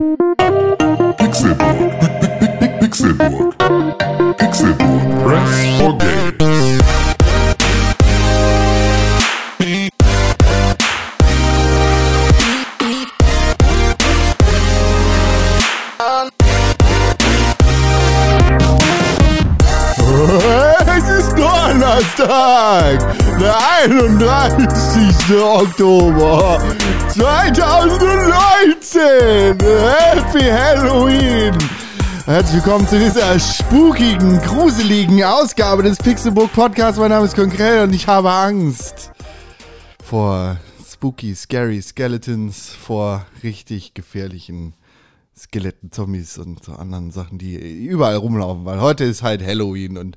Pixelburg. Pixelburg. Pixelburg. Press for Games. Es ist Donnerstag, der 31. Oktober 2019. Happy Halloween. Herzlich willkommen zu dieser spukigen, gruseligen Ausgabe des Pixelbook Podcasts. Mein Name ist Konkret und ich habe Angst vor spooky, scary Skeletons, vor richtig gefährlichen Skeletten, Zombies und so anderen Sachen, die überall rumlaufen, weil heute ist halt Halloween und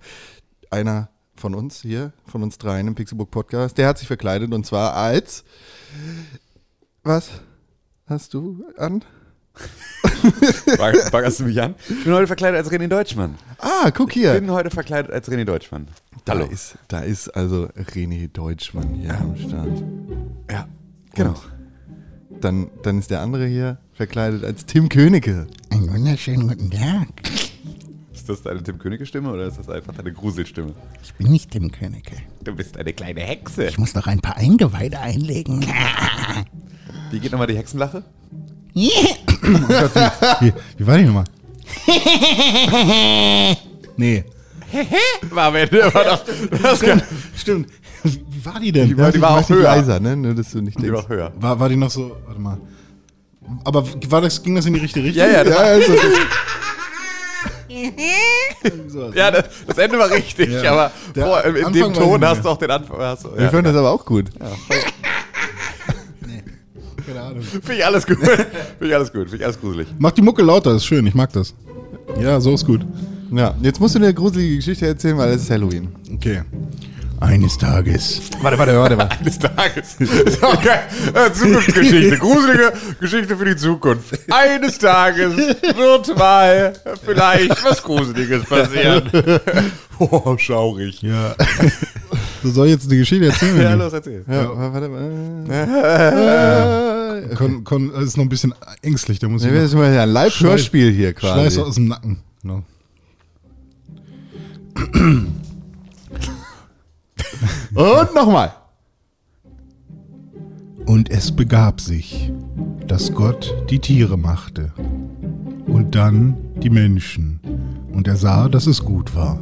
einer von uns hier, von uns dreien im Pixelbook Podcast, der hat sich verkleidet und zwar als was hast du an? Bag- Baggerst du mich an? Ich bin heute verkleidet als René Deutschmann. Ah, guck Ich hier. bin heute verkleidet als René Deutschmann. Da Hallo. ist, da ist also René Deutschmann hier am Start. Ja, genau. Dann, dann ist der andere hier verkleidet als Tim Königke. Einen wunderschönen guten Tag. Ist das deine Tim Königke Stimme oder ist das einfach deine Gruselstimme? Ich bin nicht Tim Königke. Du bist eine kleine Hexe. Ich muss noch ein paar Eingeweide einlegen. Wie geht nochmal die Hexenlache? Wie, wie war die nochmal? nee. War am Ende immer noch. Das Stimmt, stimmt. Wie war die denn? Die war- die war auch höher. leiser, ne? Nur, dass du nicht die denkst. war höher. War, war die noch so, warte mal. Aber war das, ging das in die richtige Richtung? Ja, ja, das, Ja, also, So, ja, das, das Ende war richtig, Ja. aber Der vor, in Anfang dem Ton hast du auch den Anfang. Hast, du- ich ja, das aber auch gut. keine Ahnung. Finde ich alles gut. Finde ich alles gut. Finde ich alles gruselig. Mach die Mucke lauter, ist schön, ich mag das. Ja, so ist gut. Ja, jetzt musst du eine gruselige Geschichte erzählen, weil es ist Halloween. Okay. Eines Tages. Warte, warte, warte, warte. Eines Tages. Ist auch geil. Äh, Zukunftsgeschichte. Gruselige Geschichte für die Zukunft. Eines Tages wird mal vielleicht was Gruseliges passieren. Oh, schaurig. Ja. Du soll jetzt eine Geschichte erzählen? Ja, los, erzähl. Ja, warte mal. Äh, Kon, kon, das ist noch ein bisschen ängstlich, da muss ich Das noch ist mal ein Live-Hörspiel hier Schleiß quasi. aus dem Nacken. No. Und nochmal. Und es begab sich, dass Gott die Tiere machte und dann die Menschen. Und er sah, dass es gut war.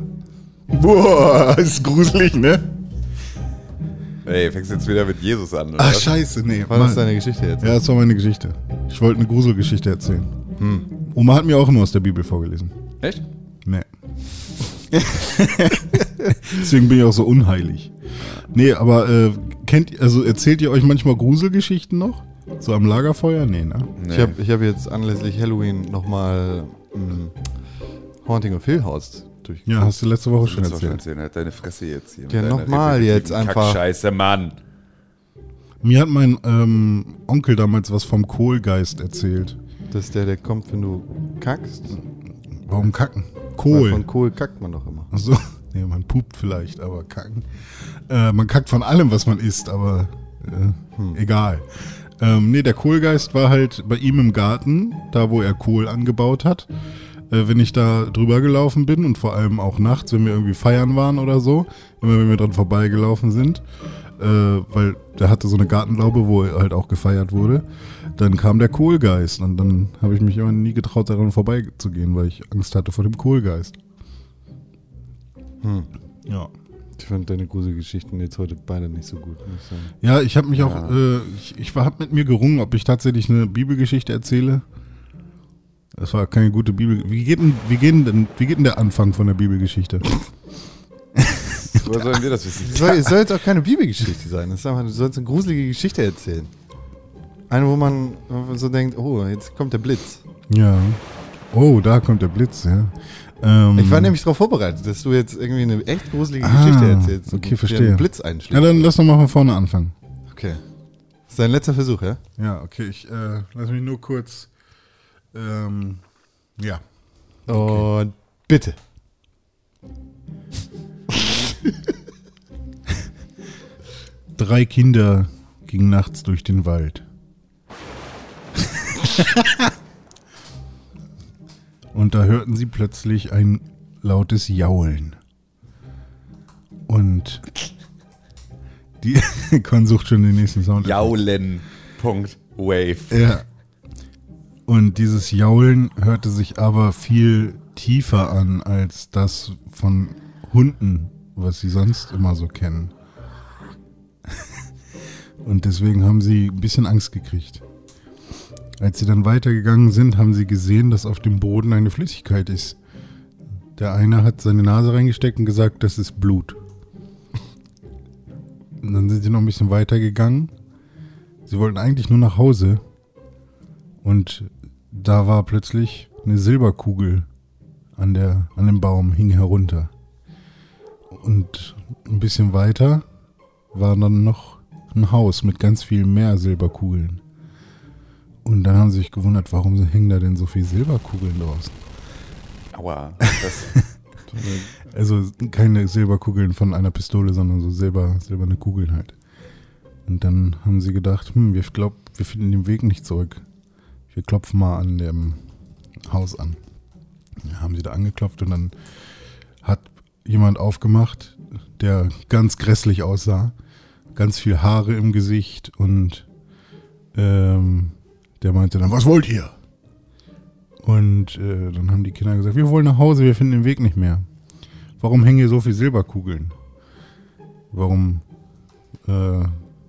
Boah, ist gruselig, ne? Ey, fängst du jetzt wieder mit Jesus an, oder? Ach, scheiße, nee. War das deine Geschichte jetzt? Ja, das war meine Geschichte. Ich wollte eine Gruselgeschichte erzählen. Oma hat mir auch immer aus der Bibel vorgelesen. Echt? Nee. Deswegen bin ich auch so unheilig. Nee, aber äh, kennt also erzählt ihr euch manchmal Gruselgeschichten noch? So am Lagerfeuer? Nee, ne? Nee. Ich habe ich hab jetzt anlässlich Halloween nochmal Haunting of Hill House durch. Ja, hast du letzte Woche schon du auch schon erzählt. Halt deine Fresse jetzt hier. Ja, nochmal jetzt einfach. Kackscheiße, Mann. Mir hat mein ähm, Onkel damals was vom Kohlgeist erzählt. Das ist der, der kommt, wenn du kackst. Warum kacken? Weil Kohl. Von Kohl kackt man doch immer. Achso. Nee, man pupt vielleicht, aber kacken. Äh, man kackt von allem, was man isst, aber äh, egal. Ähm, nee, der Kohlgeist war halt bei ihm im Garten, da wo er Kohl angebaut hat. Äh, wenn ich da drüber gelaufen bin und vor allem auch nachts, wenn wir irgendwie feiern waren oder so, immer wenn wir dran vorbeigelaufen sind, äh, weil der hatte so eine Gartenlaube, wo halt auch gefeiert wurde, dann kam der Kohlgeist und dann habe ich mich immer nie getraut, daran vorbeizugehen, weil ich Angst hatte vor dem Kohlgeist. Ja. Ich fand deine Gruselgeschichten jetzt heute beide nicht so gut, muss ich sagen. Ja, ich habe mich auch, äh, ich, ich habe mit mir gerungen, ob ich tatsächlich eine Bibelgeschichte erzähle. Das war keine gute Bibel. Wie geht denn, wie geht denn, wie geht denn der Anfang von der Bibelgeschichte? Woher sollen wir das wissen? Es soll, es soll jetzt auch keine Bibelgeschichte sein. Das ist einfach, du sollst eine gruselige Geschichte erzählen. Eine, wo man so denkt, oh, jetzt kommt der Blitz. Ja. Oh, da kommt der Blitz, ja. Ähm, Ich war nämlich darauf vorbereitet, dass du jetzt irgendwie eine echt gruselige Ah, Geschichte erzählst. okay, verstehe. einen Blitz Ja, einschlägt. dann lass doch mal von vorne anfangen. Okay. Das ist dein letzter Versuch, ja? Ja, okay, ich äh, lass mich nur kurz. Ähm, ja. Und bitte. Drei Kinder gingen nachts durch den Wald. Und da hörten sie plötzlich ein lautes Jaulen. Und die Con sucht schon den nächsten Sound. Jaulen. Punkt. Wave. Ja. Und dieses Jaulen hörte sich aber viel tiefer an als das von Hunden, was sie sonst immer so kennen. Und deswegen haben sie ein bisschen Angst gekriegt. Als sie dann weitergegangen sind, haben sie gesehen, dass auf dem Boden eine Flüssigkeit ist. Der eine hat seine Nase reingesteckt und gesagt, das ist Blut. Und dann sind sie noch ein bisschen weitergegangen. Sie wollten eigentlich nur nach Hause. Und da war plötzlich eine Silberkugel an, der, an dem Baum, hing herunter. Und ein bisschen weiter war dann noch ein Haus mit ganz viel mehr Silberkugeln. Und dann haben sie sich gewundert, warum hängen da denn so viele Silberkugeln draußen? Aua. Also keine Silberkugeln von einer Pistole, sondern so silber, silberne Kugeln halt. Und dann haben sie gedacht, hm, wir glauben, wir finden den Weg nicht zurück. Wir klopfen mal an dem Haus an. Ja, haben sie da angeklopft und dann hat jemand aufgemacht, der ganz grässlich aussah. Ganz viel Haare im Gesicht und ähm, der meinte dann, was wollt ihr? Und äh, dann haben die Kinder gesagt, wir wollen nach Hause, wir finden den Weg nicht mehr. Warum hängen hier so viele Silberkugeln? Warum äh,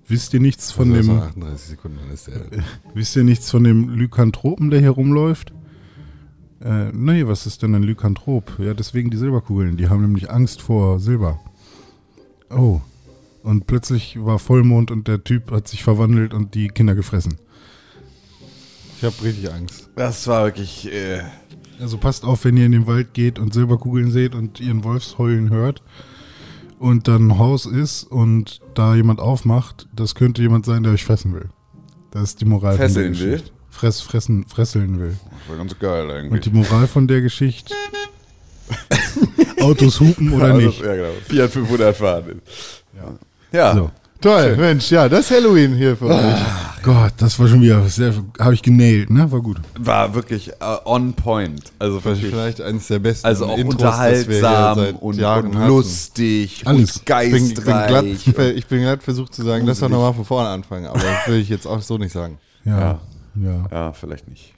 wisst ihr nichts von Also dem so 38 Sekunden, dann ist der. wisst ihr nichts von dem Lykanthropen, der hier rumläuft? Äh, nee, was ist denn ein Lykanthrop? Ja, deswegen die Silberkugeln. Die haben nämlich Angst vor Silber. Oh. Und plötzlich war Vollmond und der Typ hat sich verwandelt und die Kinder gefressen. Ich habe richtig Angst. das war wirklich. Äh, Also passt auf, wenn ihr in den Wald geht und Silberkugeln seht und ihren Wolfsheulen hört und dann ein Haus ist und da jemand aufmacht, das könnte jemand sein, der euch fressen will. Das ist die Moral Fesseln von der will? Geschichte. Fress, fressen, fresseln will. war ganz geil Und eigentlich. die Moral von der Geschichte? Autos hupen oder Also, nicht? Ja, genau. Fiat 500 fahren. Ja. Ja. So. Toll, Mensch, ja, das ist Halloween hier für euch. Gott, das war schon wieder sehr, habe ich genailt, ne? War gut. War wirklich äh, on point. Also wirklich. Vielleicht eines der besten Also auch Intros, unterhaltsam und, und lustig Alles. und Ich bin, ich, bin glatt, geistreich. ich, bin, ich bin glatt versucht zu sagen, lass doch nochmal von vorne anfangen, aber das will ich jetzt auch so nicht sagen. Ja. Ja. Ja, vielleicht nicht.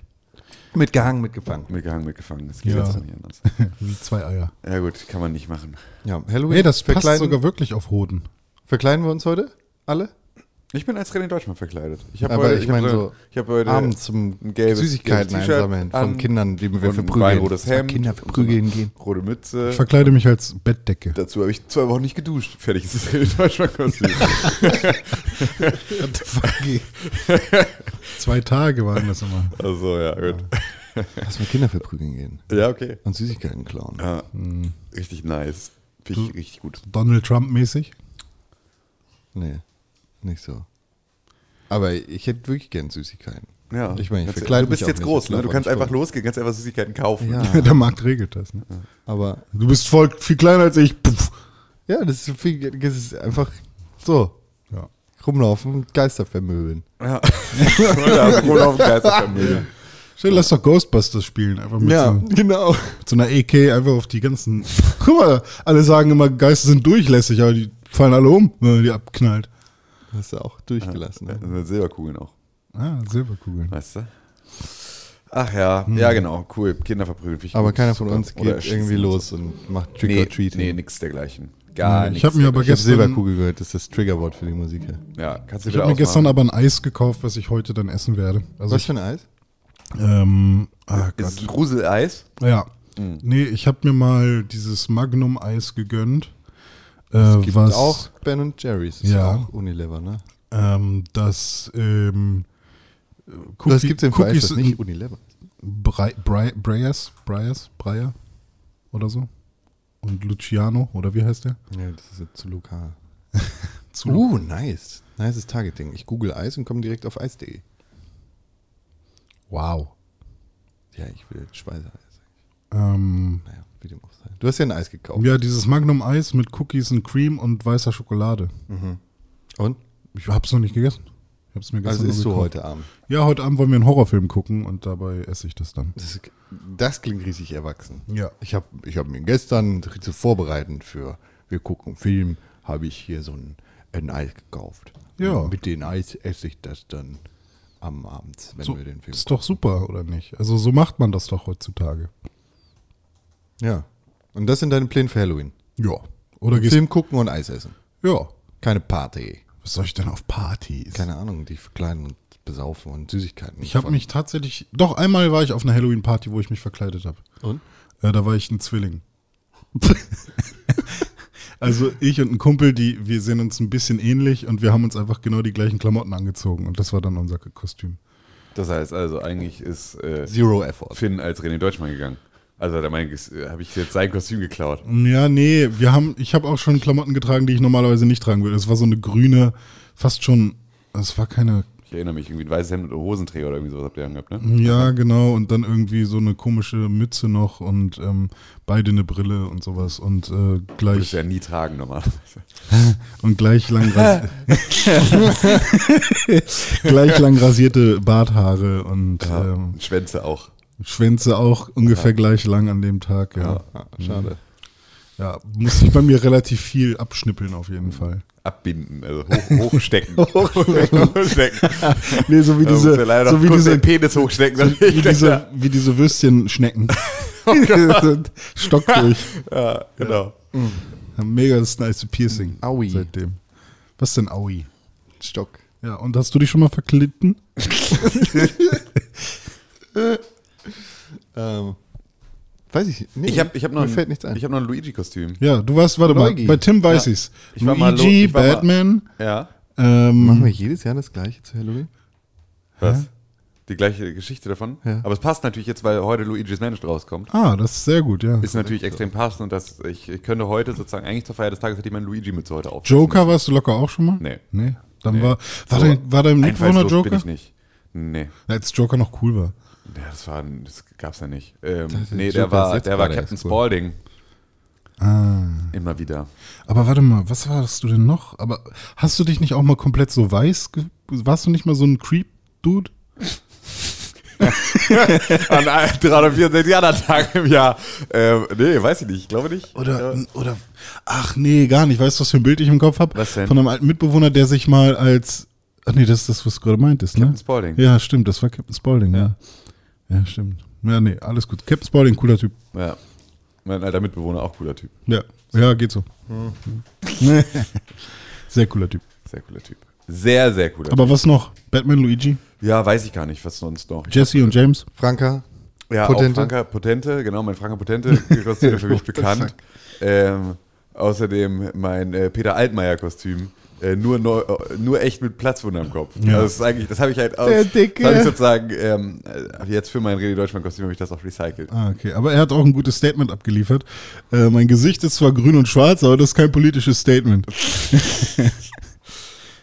Mitgehangen, mitgefangen. Mitgehangen, mitgefangen. Das geht Ja. jetzt auch nicht anders. Wie zwei Eier. Ja gut, kann man nicht machen. Ja, Halloween. Nee, das passt verkleiden, sogar wirklich auf Hoden. verkleiden wir uns heute? Alle? Ich bin als René Deutschmann verkleidet. Ich habe heute, ich ich hab so, ich habe heute Abends zum ein gelbes- Süßigkeiten gelbes einsammeln von Kindern, die wir verprügeln. weinrotes Hemd, Kinder verprügeln gehen. rote Mütze. Ich verkleide mich als Bettdecke. Dazu habe ich zwei Wochen nicht geduscht. Fertig ist das René Deutschmann-Kostüm. Zwei Tage waren das immer. also ja, gut. Lass mal Kinder verprügeln gehen. Ja, okay. Und Süßigkeiten klauen. Ja, Richtig nice. Finde ich richtig gut. Donald Trump-mäßig. Nee, nicht so. Aber ich hätte wirklich gern Süßigkeiten. Ja. Ich meine, ich verkleide Du bist jetzt groß, ne? Du kannst einfach rum. losgehen, kannst einfach Süßigkeiten kaufen. Ja, Der Markt regelt das. Ne? aber Du bist voll viel kleiner als ich. Puff. ja, das ist, viel, das ist einfach so. Ja. Rumlaufen Geister vermöbeln. Ja. ja wohl auf Geisterfamilie. Stell, lass doch Ghostbusters spielen. Einfach mit, so, mit genau. so einer EK einfach auf die ganzen. Guck mal, alle sagen immer, Geister sind durchlässig, aber die fallen alle um, wenn man die abknallt. Hast du auch durchgelassen. Das Ne? sind Silberkugeln auch, Ah, Silberkugeln. weißt du? Ach ja, ja genau, cool. Kinder verprügeln. Aber gut, keiner von uns Oder geht irgendwie los und macht Trick Nee, or Treating. nee, nix dergleichen. Gar Nee, ich nichts hab mir aber habe gestern- Silberkugel gehört, das ist das Triggerwort für die Musik. Ja, kannst du Ich habe mir gestern aber ein Eis gekauft, was ich heute dann essen werde. Also Was für ein Eis? ähm, ah Ist es Gott. Gruseleis? Ja. Mhm. Nee, ich habe mir mal dieses Magnum-Eis gegönnt. Äh, Es gibt was, auch Ben und Jerry's. Ist ja. Ja. auch Unilever, ne? ähm, das ähm, Cookie, das gibt's im Eis, Cookies das in nicht Unilever. Breyers, Breyers, Breyer oder so. Und Luciano, oder wie heißt der? Ja, das ist jetzt zu lokal. Zu Uh, nice. Nices Targeting. Ich google Eis und komme direkt auf eis.de. Wow. Ja, ich will Speiseeis. Ähm, Naja, wie dem auch. Du hast ja ein Eis gekauft. ja, dieses Magnum-Eis mit Cookies und Cream und weißer Schokolade. Und? Ich hab's noch nicht gegessen. Ich hab's mir Also gestern isst nur du gekauft. heute Abend. Ja, heute Abend wollen wir einen Horrorfilm gucken und dabei esse ich das dann. Das, ist, das klingt richtig erwachsen. Ja. Ich habe ich hab mir gestern zu vorbereiten für wir gucken Film, habe ich hier so ein, ein Eis gekauft. Ja. Und mit dem Eis esse ich das dann am Abend, wenn So, wir den Film ist doch super, oder nicht? Also so macht man das doch heutzutage. Ja. Und das sind deine Pläne für Halloween. Ja. Oder gehst Film gucken und Eis essen. Ja. Keine Party. Was soll ich denn auf Partys? Keine Ahnung, die verkleiden und besaufen und Süßigkeiten. Ich habe mich tatsächlich. Doch, einmal war ich auf einer Halloween-Party, wo ich mich verkleidet habe. Und? Äh, da war ich ein Zwilling. also ich und ein Kumpel, die, wir sehen uns ein bisschen ähnlich und wir haben uns einfach genau die gleichen Klamotten angezogen und das war dann unser Kostüm. Das heißt also, eigentlich ist äh, Zero Effort. Finn als René Deutschmann gegangen. Also da meine ich, äh, habe ich jetzt sein Kostüm geklaut. Ja, nee, wir haben, ich habe auch schon Klamotten getragen, die ich normalerweise nicht tragen würde. Es war so eine grüne, fast schon, es war keine, Ich erinnere mich, irgendwie ein weißes Hemd und Hosenträger oder irgendwie sowas habt ihr angehabt, ne? ja genau, und dann irgendwie so eine komische Mütze noch und ähm, beide eine Brille und sowas und äh, Würdest du gleich ja nie tragen normalerweise. und gleich lang gleich lang rasierte Barthaare und ähm, Und Schwänze auch. Schwänze auch ungefähr gleich lang an dem Tag. Ja, Ah, schade. ja musste ich bei mir relativ viel abschnippeln auf jeden Fall. Abbinden, also hoch, hochstecken. hochstecken. Nee, so wie muss diese, so wie diese den Penis hochstecken. damit wie diese, wie diese Würstchenschnecken. Stock durch. ja, genau. Mega das nice Piercing. Aui. Seitdem. Was denn Aui? Stock. Ja, und hast du dich schon mal verklitten? Ähm, weiß ich nicht. Ich habe ich hab noch, Mir ein- fällt nichts ein. Ich hab noch ein Luigi-Kostüm. Ja, du warst, warte mal, Luigi. bei Tim weiß Ja. ich's. Ich war mal Luigi, ich war mal- Batman. Ja. Ähm, Machen wir jedes Jahr das gleiche zu Halloween? Was? Die gleiche Geschichte davon? Ja. Aber es passt natürlich jetzt, weil heute Luigi's Mansion rauskommt. ah, das ist sehr gut, ja. Ist natürlich extrem passend und das, ich, ich könnte heute sozusagen, eigentlich zur Feier des Tages hätte ich meinen Luigi-Mütze heute auf. Joker warst du locker auch schon mal? Nee. Nee. Dann Nee. war, war, So dein, war dein Mitbewohner Joker? bin ich nicht. Nee. Ja, Als Joker noch cool war. Ja, das war, das gab's ja nicht. Ähm, nee, der war, der war Captain cool. Spaulding. Ah. Immer wieder. Aber warte mal, was warst du denn noch? Aber hast du dich nicht auch mal komplett so weiß? Warst du nicht mal so ein Creep-Dude? An ein- 364 anderen Tagen im Jahr. Ähm, nee, weiß ich nicht. Ich glaube nicht. Oder, Ja. oder, ach nee, gar nicht. Weißt du, was für ein Bild ich im Kopf habe? Was denn? Von einem alten Mitbewohner, der sich mal als, ach nee, das ist das, was du gerade meintest, ne? Captain Spaulding. Ja, stimmt, das war Captain Spaulding, ja. Ja, stimmt. Ja, nee, alles gut. Captain Spaulding, cooler Typ. Ja. Mein alter Mitbewohner, auch cooler Typ. Ja, ja, geht so. Hm. Sehr cooler Typ. Sehr cooler Typ. Sehr, sehr cooler Aber was noch? Batman, Luigi, Typ. Ja, weiß ich gar nicht, was sonst noch. Jesse und James? Franka? Ja, Potente? auch Franka Potente, genau, mein Franka Potente Kostüm ist für mich bekannt. Ähm, außerdem mein äh, Peter Altmaier Kostüm. Äh, nur, neu, äh, nur echt mit Platzwunder im Kopf. Ja. Also das ist eigentlich, das habe ich halt aus, Der Dicke. das habe ich sozusagen, ähm, äh, jetzt für mein Rede Deutschmann Kostüm habe ich das auch recycelt. Ah, okay. Aber er hat auch ein gutes Statement abgeliefert. Äh, mein Gesicht ist zwar grün und schwarz, aber das ist kein politisches Statement.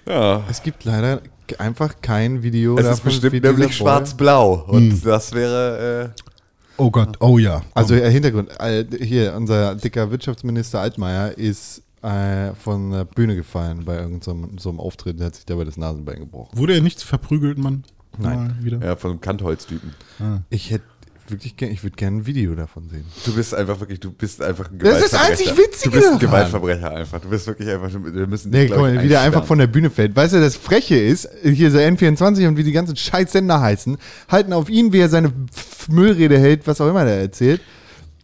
Ja. Es gibt leider einfach kein Video Es ist bestimmt nämlich schwarz-blau. Und das wäre, äh, Oh Gott, oh ja. Also äh, Hintergrund, hier, unser dicker Wirtschaftsminister Altmaier ist äh, von der Bühne gefallen bei irgendeinem so einem Auftritt, der hat sich dabei das Nasenbein gebrochen. Wurde er nicht verprügelt, Mann? Nein. Mal wieder. ja, von einem Kantholz-Typen. Ich hätte wirklich gerne, ich würde gerne ein Video davon sehen. Du bist einfach wirklich, du bist einfach ein Das ist das Gewaltverbrecher. einzig Witzige Du bist ein. Gewaltverbrecher einfach. Du bist wirklich einfach, wir müssen Nee, dich, ich, mal, wie der einfach von der Bühne fällt. Weißt du, das Freche ist, hier so N24 und wie die ganzen Scheißsender heißen, halten auf ihn, wie er seine Müllrede hält, was auch immer der erzählt.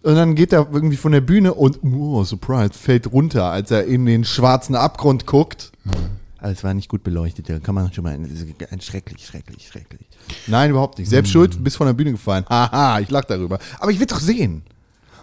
Und dann geht er irgendwie von der Bühne und, oh, surprise, fällt runter, als er in den schwarzen Abgrund guckt. Aber es war nicht gut beleuchtet, da kann man schon mal, das ein schrecklich, schrecklich, schrecklich. Nein, überhaupt nicht. Selbst schuld, bist von der Bühne gefallen. Haha, ich lach darüber. Aber ich will doch sehen.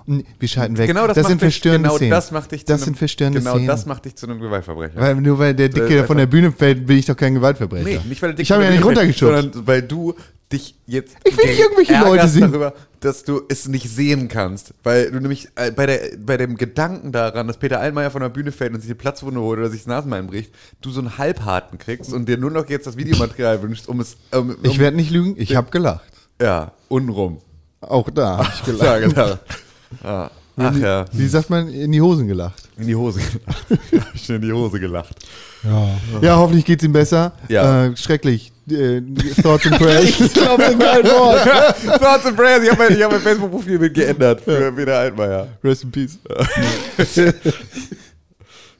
Und wir schalten weg. Genau das, das macht sind dich, verstörende genau Szenen. das macht dich das zu sind einem, Genau Szenen. das macht dich zu einem Gewaltverbrecher. Weil nur weil der Dicke von der Bühne fällt, bin ich doch kein Gewaltverbrecher. nee, nicht weil der Dick Ich habe ja nicht runtergeschubst. Sondern weil du dich jetzt Ich will nicht irgendwelche Leute sehen. darüber, dass du es nicht sehen kannst. Weil du nämlich äh, bei, der, bei dem Gedanken daran, dass Peter Allmeier von der Bühne fällt und sich die Platzwunde holt oder sich das Nasenbein bricht, du so einen Halbharten kriegst und dir nur noch jetzt das Videomaterial wünschst, um es... Um, um, Ich werde nicht lügen, ich habe gelacht. Ja, unrum. Auch da habe ich Ja, gelacht. genau. Ah, Ach ja, Wie sagt man, in die Hosen gelacht. in die Hose. richtig in die Hose gelacht. Ja. Ja, hoffentlich geht's ihm besser. Ja. Äh, schrecklich. Äh, Thoughts and Prayers. Ich glaube kein Wort. Thoughts and Prayers, ich habe mein, hab mein Facebook-Profil mit geändert für Peter Altmaier. Rest in Peace.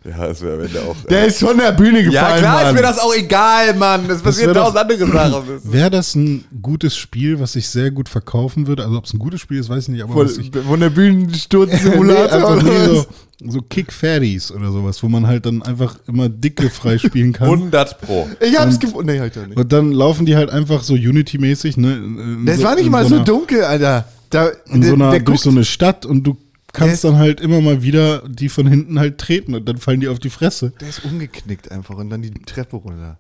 Ja, das wäre am Ende auch. Der ist von der Bühne gefallen, ja, klar Mann. ist mir das auch egal, Mann. Es passieren doch- tausend andere Sachen. Wäre das ein gutes Spiel, was sich sehr gut verkaufen würde? Also ob es ein gutes Spiel ist, weiß ich nicht, aber Von, was ich, von der Bühnensturz-Simulator. Nee, einfach oder so, so Kick-Fatties oder sowas, wo man halt dann einfach immer dicke freispielen kann. 100 Pro. Ich hab's gefunden. Nee, halt doch nicht. Und dann laufen die halt einfach so Unity-mäßig, ne? Das so- war nicht mal so so dunkel, Alter. Da, In so einer, der durch guckt, so eine Stadt und du kannst dann halt immer mal wieder die von hinten halt treten und dann fallen die auf die Fresse. der ist umgeknickt einfach und dann die Treppe runter.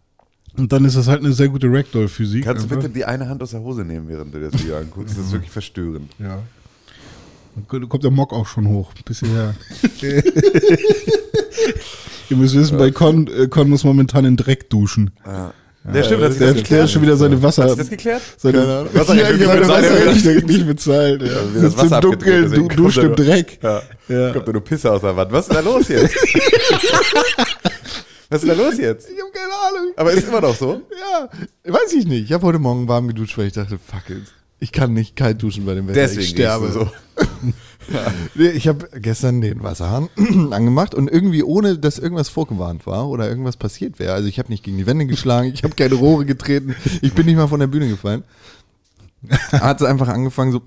Und dann ist das halt eine sehr gute Ragdoll-Physik. Kannst du einfach. bitte die eine Hand aus der Hose nehmen, während du das Video anguckst? Das ist wirklich verstörend. Ja. Dann kommt der Mock auch schon hoch. Ein bisschen her. Ihr müsst wissen, bei Con, äh, Con muss momentan in Dreck duschen. Der stimmt, hat sich Der, das der hat schon wieder seine Wasser. Hat sich das geklärt? seine Keine Ahnung. Wasserrechnung Ja, seine genau, Wasserrechnung nicht bezahlt. Ja. wie das Wasser im Dunkeln, ist, du duscht im Dreck. Ja. Ja. Kommt da nur Pisse aus der Wand. Was ist da los jetzt? Was ist da los jetzt? Ich hab keine Ahnung. Aber ist immer noch so? Ja, weiß ich nicht. Ich habe heute Morgen warm geduscht, weil ich dachte, fuck it. Ich kann nicht kalt duschen bei dem Wetter. Deswegen ich sterbe. du so. Nee, Ich habe gestern den Wasserhahn angemacht und irgendwie ohne, dass irgendwas vorgewarnt war oder irgendwas passiert wäre. Also ich habe nicht gegen die Wände geschlagen, ich habe keine Rohre getreten, ich bin nicht mal von der Bühne gefallen. Hat es einfach angefangen so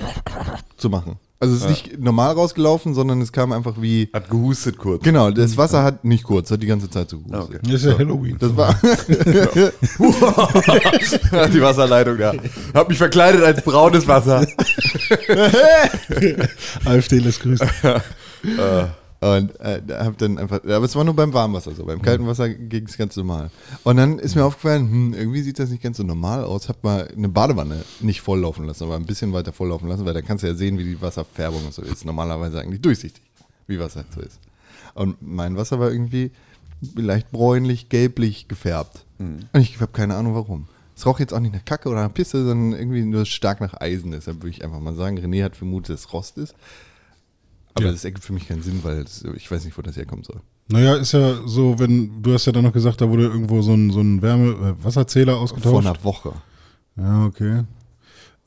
zu machen. Also es ist nicht normal rausgelaufen, sondern es kam einfach wie Hat gehustet kurz. genau. Das Wasser hat nicht kurz, hat die ganze Zeit so gut. Ah, okay. Das ist ja Halloween. Das war die Wasserleitung da. Hab mich verkleidet als braunes Wasser. AfD lässt grüßen. Und äh, da hab dann einfach, aber es war nur beim Warmwasser so, beim kalten Wasser ging es ganz normal. Und dann ist mir aufgefallen, hm, irgendwie sieht das nicht ganz so normal aus. Hab mal eine Badewanne nicht volllaufen lassen, aber ein bisschen weiter volllaufen lassen, weil da kannst du ja sehen, wie die Wasserfärbung und so ist. Normalerweise eigentlich durchsichtig, wie Wasser so ist. Und mein Wasser war irgendwie leicht bräunlich, gelblich gefärbt. Und ich habe keine Ahnung warum. Es roch jetzt auch nicht nach Kacke oder nach Pisse, sondern irgendwie nur stark nach Eisen. Deshalb würde ich einfach mal sagen, René hat vermutet, dass es Rost ist. Aber Ja. das ergibt für mich keinen Sinn, weil es, ich weiß nicht, wo das herkommen soll. Naja, ist ja so, wenn, du hast ja dann noch gesagt, da wurde irgendwo so ein, so ein Wärme, äh, Wasserzähler Vor ausgetauscht. einer Woche. Ja, okay.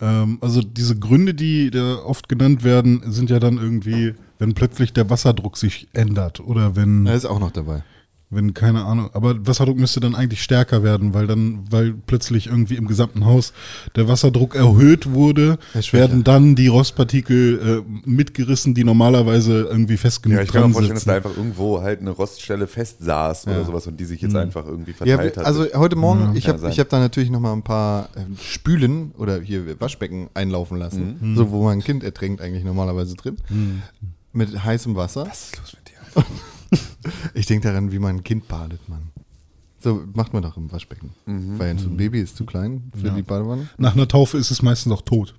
Ähm, also diese Gründe, die da oft genannt werden, sind ja dann irgendwie, wenn plötzlich der Wasserdruck sich ändert oder wenn, Er ist auch noch dabei. Wenn keine Ahnung, aber Wasserdruck müsste dann eigentlich stärker werden, weil dann, weil plötzlich irgendwie im gesamten Haus der Wasserdruck erhöht wurde, Er werden dann die Rostpartikel äh, mitgerissen, die normalerweise irgendwie fest genug Ja, ich kann mir vorstellen, dass da einfach irgendwo halt eine Roststelle fest saß oder sowas und die sich jetzt einfach irgendwie Ja, verteilt hat. also heute Morgen, ich Kann habe ich hab da natürlich noch mal ein paar äh, Spülen oder hier Waschbecken einlaufen lassen. So, wo man ein Kind ertränkt eigentlich normalerweise drin. Mit heißem Wasser. Was ist los mit dir? Ich denke daran, wie man ein Kind badet, Mann. So macht man doch im Waschbecken. Weil so ein Baby ist zu klein für die Badewanne. Nach einer Taufe ist es meistens auch tot.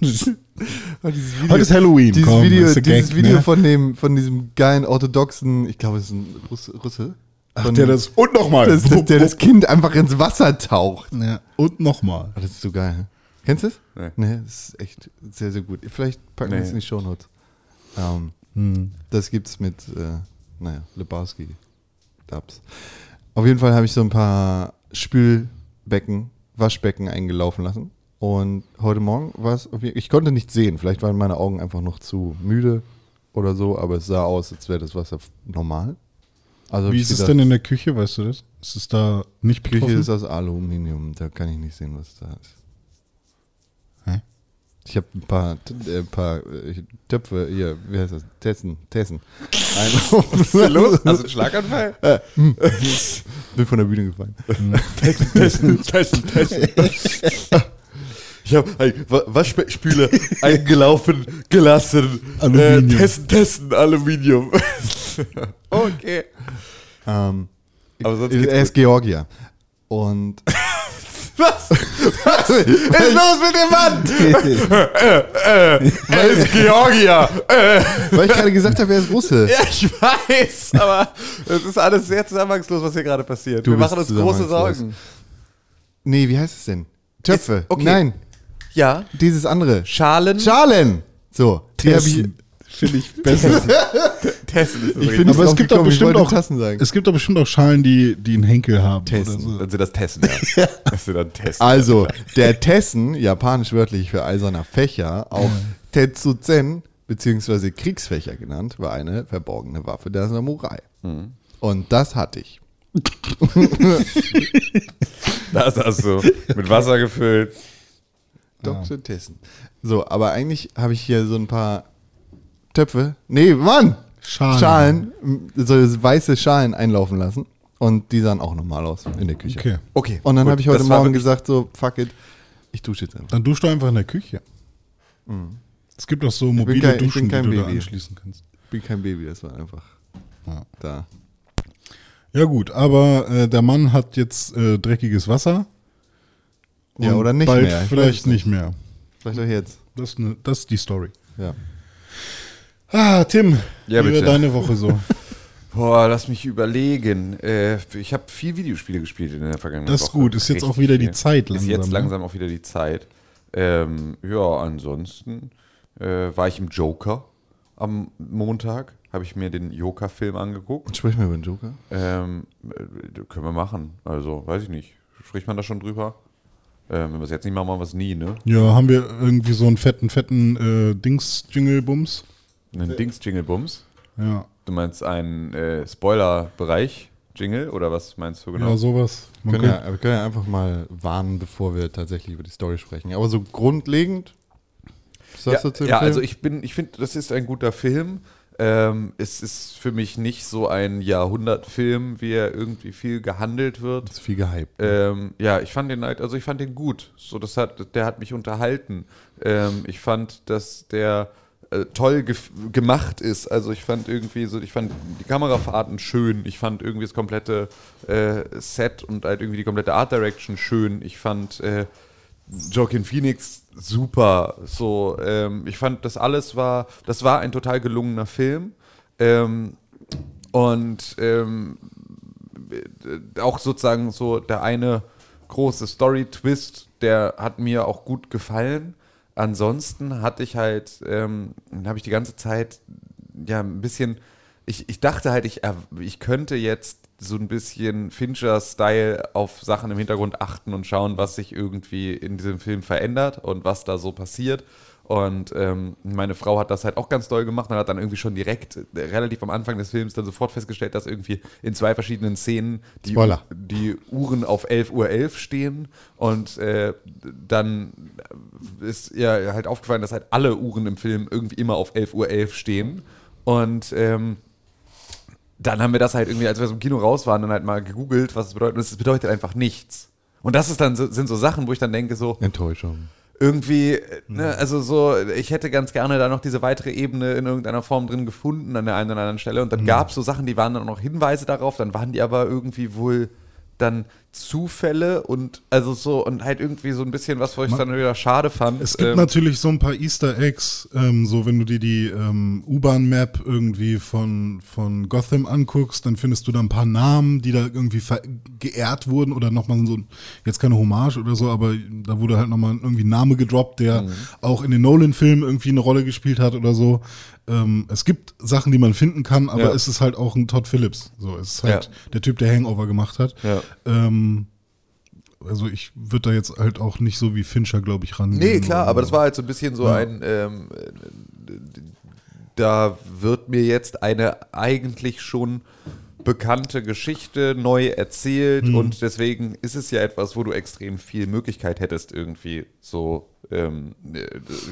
dieses Video, Heute ist Halloween, Dieses komm, Video, ist der dieses Gag, Video ne? von dem, von diesem geilen orthodoxen, ich glaube, es ist ein Russe, Russe Ach, der das, und nochmal. das, das, der das Kind einfach ins Wasser taucht. ja, und nochmal. Oh, das ist so geil. Kennst du es? Nee. Nee, das ist echt sehr, sehr gut. Vielleicht packen wir Nee. es in die Shownotes. Ähm, Hm. Das gibt's mit, äh, naja, Lebowski. Dubs. Auf jeden Fall habe ich so ein paar Spülbecken, Waschbecken eingelaufen lassen. Und heute Morgen war es, ich konnte nicht sehen. Vielleicht waren meine Augen einfach noch zu müde oder so, aber es sah aus, als wäre das Wasser normal. Also Wie ist es gedacht, denn in der Küche, weißt du das? Ist es da nicht Die Küche betroffen? ist aus Aluminium, da kann ich nicht sehen, was da ist. Ich habe ein paar, äh, ein paar äh, Töpfe hier, wie heißt das? Tessen, Tessen. Was ist denn los? Hast du einen Schlaganfall? Bin von der Bühne gefallen. Testen, testen, testen. Ich habe ein Wa- Waschspüler eingelaufen gelassen. Aluminium. Äh, testen, testen, Aluminium. okay. Ähm, Aber sonst er ist Georgier. Und Was? Was ist los mit dem Mann? äh, äh, er ist Georgier. Äh. weil ich gerade gesagt habe, er ist Russe. Ja, ich weiß, aber es ist alles sehr zusammenhangslos, was hier gerade passiert. Du Wir machen uns große. Sorgen. Nee, wie heißt es denn? Töpfe. Ist- okay. Nein, Ja. dieses andere. Schalen. Schalen. So, die habe ich. Finde ich besser. Tessen ist das Ich finde Aber es gibt doch gekommen, bestimmt auch, Tassen sagen. es gibt doch bestimmt auch Schalen, die, die einen Henkel haben. Tessen. Oder so. Dann sind das Tessen, ja. Das sind dann Tessen. Also, der Tessen, japanisch wörtlich für eiserner Fächer, auch Tetsuzen, beziehungsweise Kriegsfächer genannt, war eine verborgene Waffe der Samurai. Und das hatte ich. Das hast du mit Wasser gefüllt. Dr. Tessen. So, aber eigentlich habe ich hier so ein paar Töpfe. Nee, Mann! Schalen. Schalen, so weiße Schalen einlaufen lassen. Und die sahen auch normal aus in der Küche. Okay. Okay. Und dann habe ich heute Morgen gesagt, so, fuck it, ich dusche jetzt einfach. Dann duschst du einfach in der Küche. Es gibt auch so mobile kein- Mhm. Duschen, die du da Baby. anschließen kannst. Ich bin kein Baby, das war einfach Ja. da. Ja gut, aber äh, der Mann hat jetzt äh, dreckiges Wasser. Ja, oder nicht bald mehr. Vielleicht nicht mehr. Vielleicht auch jetzt. Das ist, ne, das ist die Story. Ja. Ah, Tim, Ja, wie war bitte. deine Woche so? Boah, lass mich überlegen. Äh, ich habe viel Videospiele gespielt in der vergangenen Das ist Woche. gut. Ist jetzt Richtig auch wieder die. Zeit Ist langsam, jetzt ne? langsam auch wieder die Zeit. Ähm, ja, ansonsten äh, war ich im Joker am Montag. Habe ich mir den Joker-Film angeguckt. Sprich mal über den Joker. Ähm, äh, können wir machen. Also, weiß ich nicht. Spricht man da schon drüber? Ähm, wenn wir es jetzt nicht machen, machen wir es nie, ne? Ja, haben wir irgendwie so einen fetten, fetten äh, Dings-Jingle-Bums? Einen Dings-Jingle-Bums. Ja. Du meinst einen äh, Spoiler-Bereich? Jingle oder was meinst du genau? ja, sowas. Wir Man können, ja, wir können ja einfach mal warnen, bevor wir tatsächlich über die Story sprechen. Aber so grundlegend. Was Ja, sagst du zu dem ja Film? also ich bin, ich finde, das ist ein guter Film. Ähm, es ist für mich nicht so ein Jahrhundertfilm, wie er irgendwie viel gehandelt wird. ist viel gehypt. Ähm, ja, ich fand den halt, also ich fand den gut. So, das hat, der hat mich unterhalten. Ähm, ich fand, dass der äh, toll gef- gemacht ist. Also ich fand irgendwie so, ich fand die Kamerafahrten schön. Ich fand irgendwie das komplette äh, Set und halt irgendwie die komplette Art Direction schön. Ich fand äh, Joaquin Phoenix super. So, ähm, ich fand, das alles war, das war ein total gelungener Film. Ähm, und ähm, äh, auch sozusagen so der eine große Story-Twist, der hat mir auch gut gefallen. Ansonsten hatte ich halt, ähm, habe ich die ganze Zeit ja ein bisschen, ich, ich dachte halt, ich, ich könnte jetzt so ein bisschen Fincher-Style auf Sachen im Hintergrund achten und schauen, was sich irgendwie in diesem Film verändert und was da so passiert. Und ähm, meine Frau hat das halt auch ganz doll gemacht und hat dann irgendwie schon direkt äh, relativ am Anfang des Films dann sofort festgestellt, dass irgendwie in zwei verschiedenen Szenen die, Spoiler. die Uhren auf 11.11 Uhr 11 stehen und äh, dann ist ihr halt aufgefallen, dass halt alle Uhren im Film irgendwie immer auf 11.11 Uhr 11 stehen und ähm, dann haben wir das halt irgendwie, als wir so im Kino raus waren, dann halt mal gegoogelt, was es bedeutet. Und es bedeutet einfach nichts. Und das ist dann so, sind so Sachen, wo ich dann denke, so, Enttäuschung. Irgendwie, äh, ne, also so, ich hätte ganz gerne da noch diese weitere Ebene in irgendeiner Form drin gefunden an der einen oder anderen Stelle. Und dann gab es so Sachen, die waren dann auch noch Hinweise darauf, dann waren die aber irgendwie wohl dann Zufälle und also so und halt irgendwie so ein bisschen was, wo ich dann wieder schade fand. es gibt Ähm, natürlich so ein paar Easter Eggs, ähm, so wenn du dir die ähm, U-Bahn-Map irgendwie von, von Gotham anguckst, dann findest du da ein paar Namen, die da irgendwie geehrt wurden oder nochmal so, jetzt keine Hommage oder so, aber da wurde halt nochmal irgendwie ein Name gedroppt, der Mhm. auch in den Nolan-Filmen irgendwie eine Rolle gespielt hat oder so. Ähm, es gibt Sachen, die man finden kann, aber Ja. es ist halt auch ein Todd Phillips. So, es ist halt Ja. der Typ, der Hangover gemacht hat. Ja. Ähm, also ich würde da jetzt halt auch nicht so wie Fincher, glaube ich, rangehen. Nee, klar, aber so. das war halt so ein bisschen so ein, ähm, äh, da wird mir jetzt eine eigentlich schon bekannte Geschichte neu erzählt Hm. und deswegen ist es ja etwas, wo du extrem viel Möglichkeit hättest, irgendwie so ähm, äh,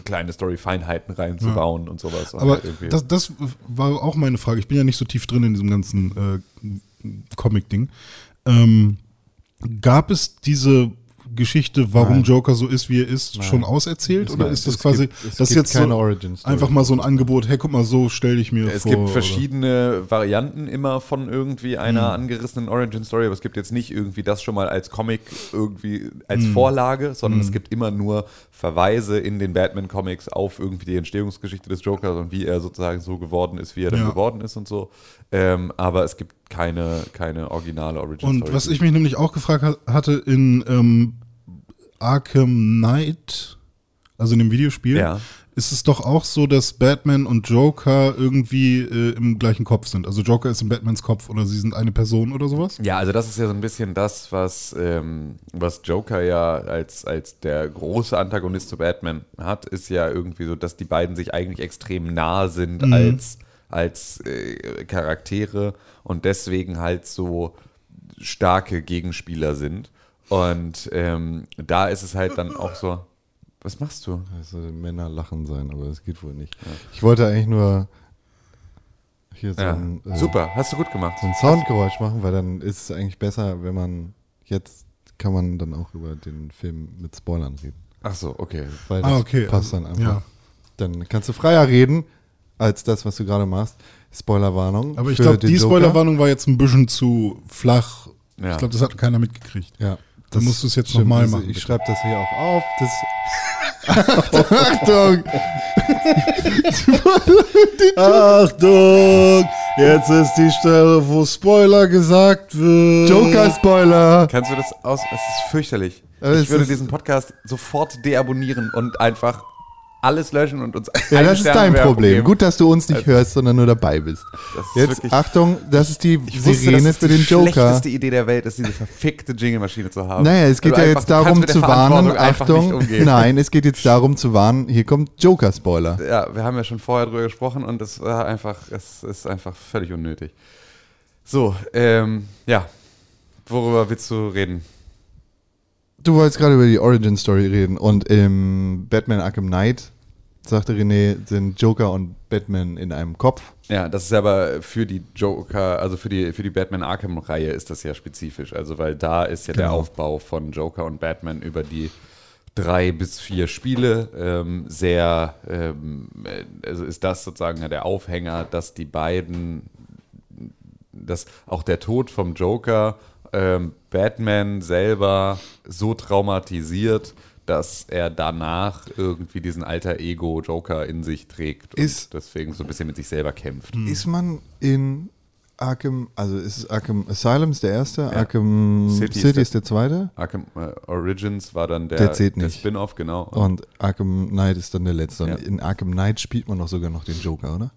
kleine Story-Feinheiten reinzubauen und sowas. Aber halt das, das war auch meine Frage. Ich bin ja nicht so tief drin in diesem ganzen äh, Comic-Ding. Ähm, gab es diese Geschichte, warum Nein. Joker so ist, wie er ist, schon auserzählt? Es oder gibt- ist das es quasi gibt- es das gibt jetzt keine so einfach mal so ein Angebot? Hey, guck mal, so stelle ich mir Es vor. gibt oder- verschiedene Varianten immer von irgendwie einer Hm. angerissenen Origin Story, aber es gibt jetzt nicht irgendwie das schon mal als Comic irgendwie als Hm. Vorlage, sondern es gibt immer nur Verweise in den Batman Comics auf irgendwie die Entstehungsgeschichte des Jokers und wie er sozusagen so geworden ist, wie er dann Ja. geworden ist und so. Ähm, aber es gibt keine, keine originale Origin Und Story. was ich mich nämlich auch gefragt ha- hatte in ähm, Arkham Knight, also in dem Videospiel, Ja. Ist es doch auch so, dass Batman und Joker irgendwie äh, im gleichen Kopf sind. Also Joker ist in Batmans Kopf oder sie sind eine Person oder sowas. Ja, also das ist ja so ein bisschen das, was, ähm, was Joker ja als, als der große Antagonist zu Batman hat, ist ja irgendwie so, dass die beiden sich eigentlich extrem nah sind als, als äh, Charaktere und deswegen halt so starke Gegenspieler sind. Und ähm, da ist es halt dann auch so. Was machst du? Soll Männer lachen sein, aber das geht wohl nicht. Ich wollte eigentlich nur hier so Ja. ein, äh, Super, hast du gut gemacht. so ein Soundgeräusch machen, weil dann ist es eigentlich besser, wenn man jetzt kann man dann auch über den Film mit Spoilern reden. Ach so, okay. Weil das Ah, okay. passt dann einfach. Ja. Dann kannst du freier reden als das, was du gerade machst. Spoilerwarnung. Aber ich glaube, die. Spoilerwarnung war jetzt ein bisschen zu flach. Ja. Ich glaube, das hat keiner mitgekriegt. Ja. Dann musst du es jetzt nochmal machen, Ich schreibe das hier auch auf. Das Achtung! Achtung! Jetzt ist die Stelle, wo Spoiler gesagt wird. Joker-Spoiler! Kannst du das aus? Es ist fürchterlich. Ich würde diesen Podcast sofort deabonnieren und einfach alles löschen und uns Ja, das ist dein Problem. geben. Gut, dass du uns nicht hörst, sondern nur dabei bist. Das ist Jetzt, wirklich- Achtung, das ist die wusste, Sirene das ist für die den Joker. schlechteste Idee der Welt ist, diese verfickte Jingle-Maschine zu haben. Naja, es geht Weil ja einfach- jetzt darum zu warnen. Achtung, nein, es geht jetzt darum zu warnen. Hier kommt Joker-Spoiler. Ja, wir haben ja schon vorher drüber gesprochen und es war einfach, es ist einfach völlig unnötig. So, ähm, ja. Worüber willst du reden? Du wolltest gerade über die Origin-Story reden und im Batman Arkham Knight, sagte René, sind Joker und Batman in einem Kopf. Ja, das ist aber für die Joker, also für die, für die Batman Arkham-Reihe ist das ja spezifisch. Also, weil da ist ja der Genau. Aufbau von Joker und Batman über die drei bis vier Spiele ähm, sehr, ähm, äh, also ist das sozusagen ja der Aufhänger, dass die beiden, dass auch der Tod vom Joker ähm, Batman selber so traumatisiert, dass er danach irgendwie diesen alter Ego Joker in sich trägt und Ist- deswegen so ein bisschen mit sich selber kämpft. Ist man in Arkham, also ist Arkham Asylum ist der erste, Arkham City City, ist der- ist der zweite Arkham äh, Origins war dann der, Der der. Spin-off, genau. und Arkham Knight ist dann der letzte. Ja. in Arkham Knight spielt man doch sogar noch den Joker, oder?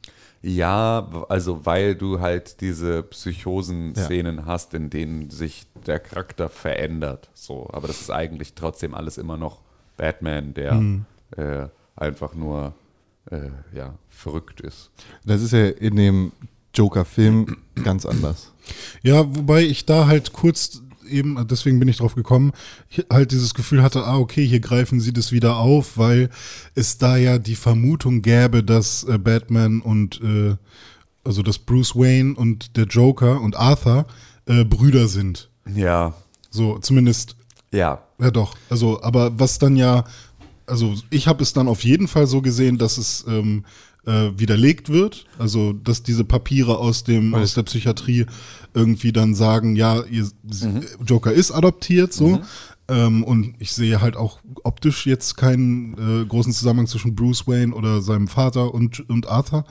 Ja, also weil du halt diese Psychosen-Szenen hast, in denen sich der Charakter verändert. So, aber das ist eigentlich trotzdem alles immer noch Batman, der äh, einfach nur äh, ja, verrückt ist. Das ist ja in dem Joker-Film ganz anders. Ja, wobei ich da halt kurz eben, deswegen bin ich drauf gekommen, ich halt dieses Gefühl hatte, ah, okay, hier greifen sie das wieder auf, weil es da ja die Vermutung gäbe, dass äh, Batman und, äh, also dass Bruce Wayne und der Joker und Arthur äh, Brüder sind. Ja, So, zumindest ja. Ja, doch. Also, aber was dann ja, also ich habe es dann auf jeden Fall so gesehen, dass es ähm, äh, widerlegt wird. Also, dass diese Papiere aus dem aus der Psychiatrie irgendwie dann sagen, ja, ihr, sie- Joker ist adoptiert, so. Ähm, und ich sehe halt auch optisch jetzt keinen äh, großen Zusammenhang zwischen Bruce Wayne oder seinem Vater und, und Arthur.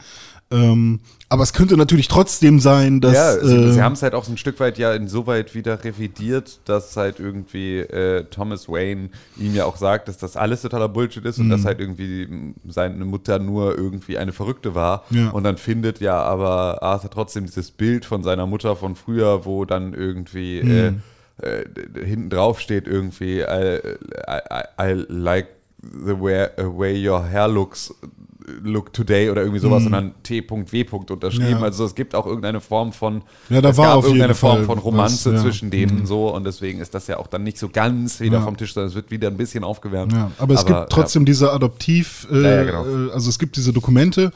Ähm, aber es könnte natürlich trotzdem sein, dass. ja, sie, äh, sie haben es halt auch so ein Stück weit ja insoweit wieder revidiert, dass halt irgendwie äh, Thomas Wayne ihm ja auch sagt, dass das alles totaler Bullshit ist und Mhm. dass halt irgendwie seine Mutter nur irgendwie eine Verrückte war. Ja. Und dann findet ja aber Arthur trotzdem dieses Bild von seiner Mutter von früher, wo dann irgendwie Mhm. äh, äh, hinten drauf steht irgendwie I, I, I like the way, way your hair looks look today oder irgendwie sowas und dann T.W. unterschrieben. Mhm. Ja. Also es gibt auch irgendeine Form von Ja, da es war gab auf jeden irgendeine Form Fall von Romanze was, ja. zwischen denen so und deswegen ist das ja auch dann nicht so ganz wieder vom Tisch, sondern es wird wieder ein bisschen aufgewärmt. Ja, aber es gibt trotzdem diese Adoptiv, äh, genau. äh, also es gibt diese Dokumente,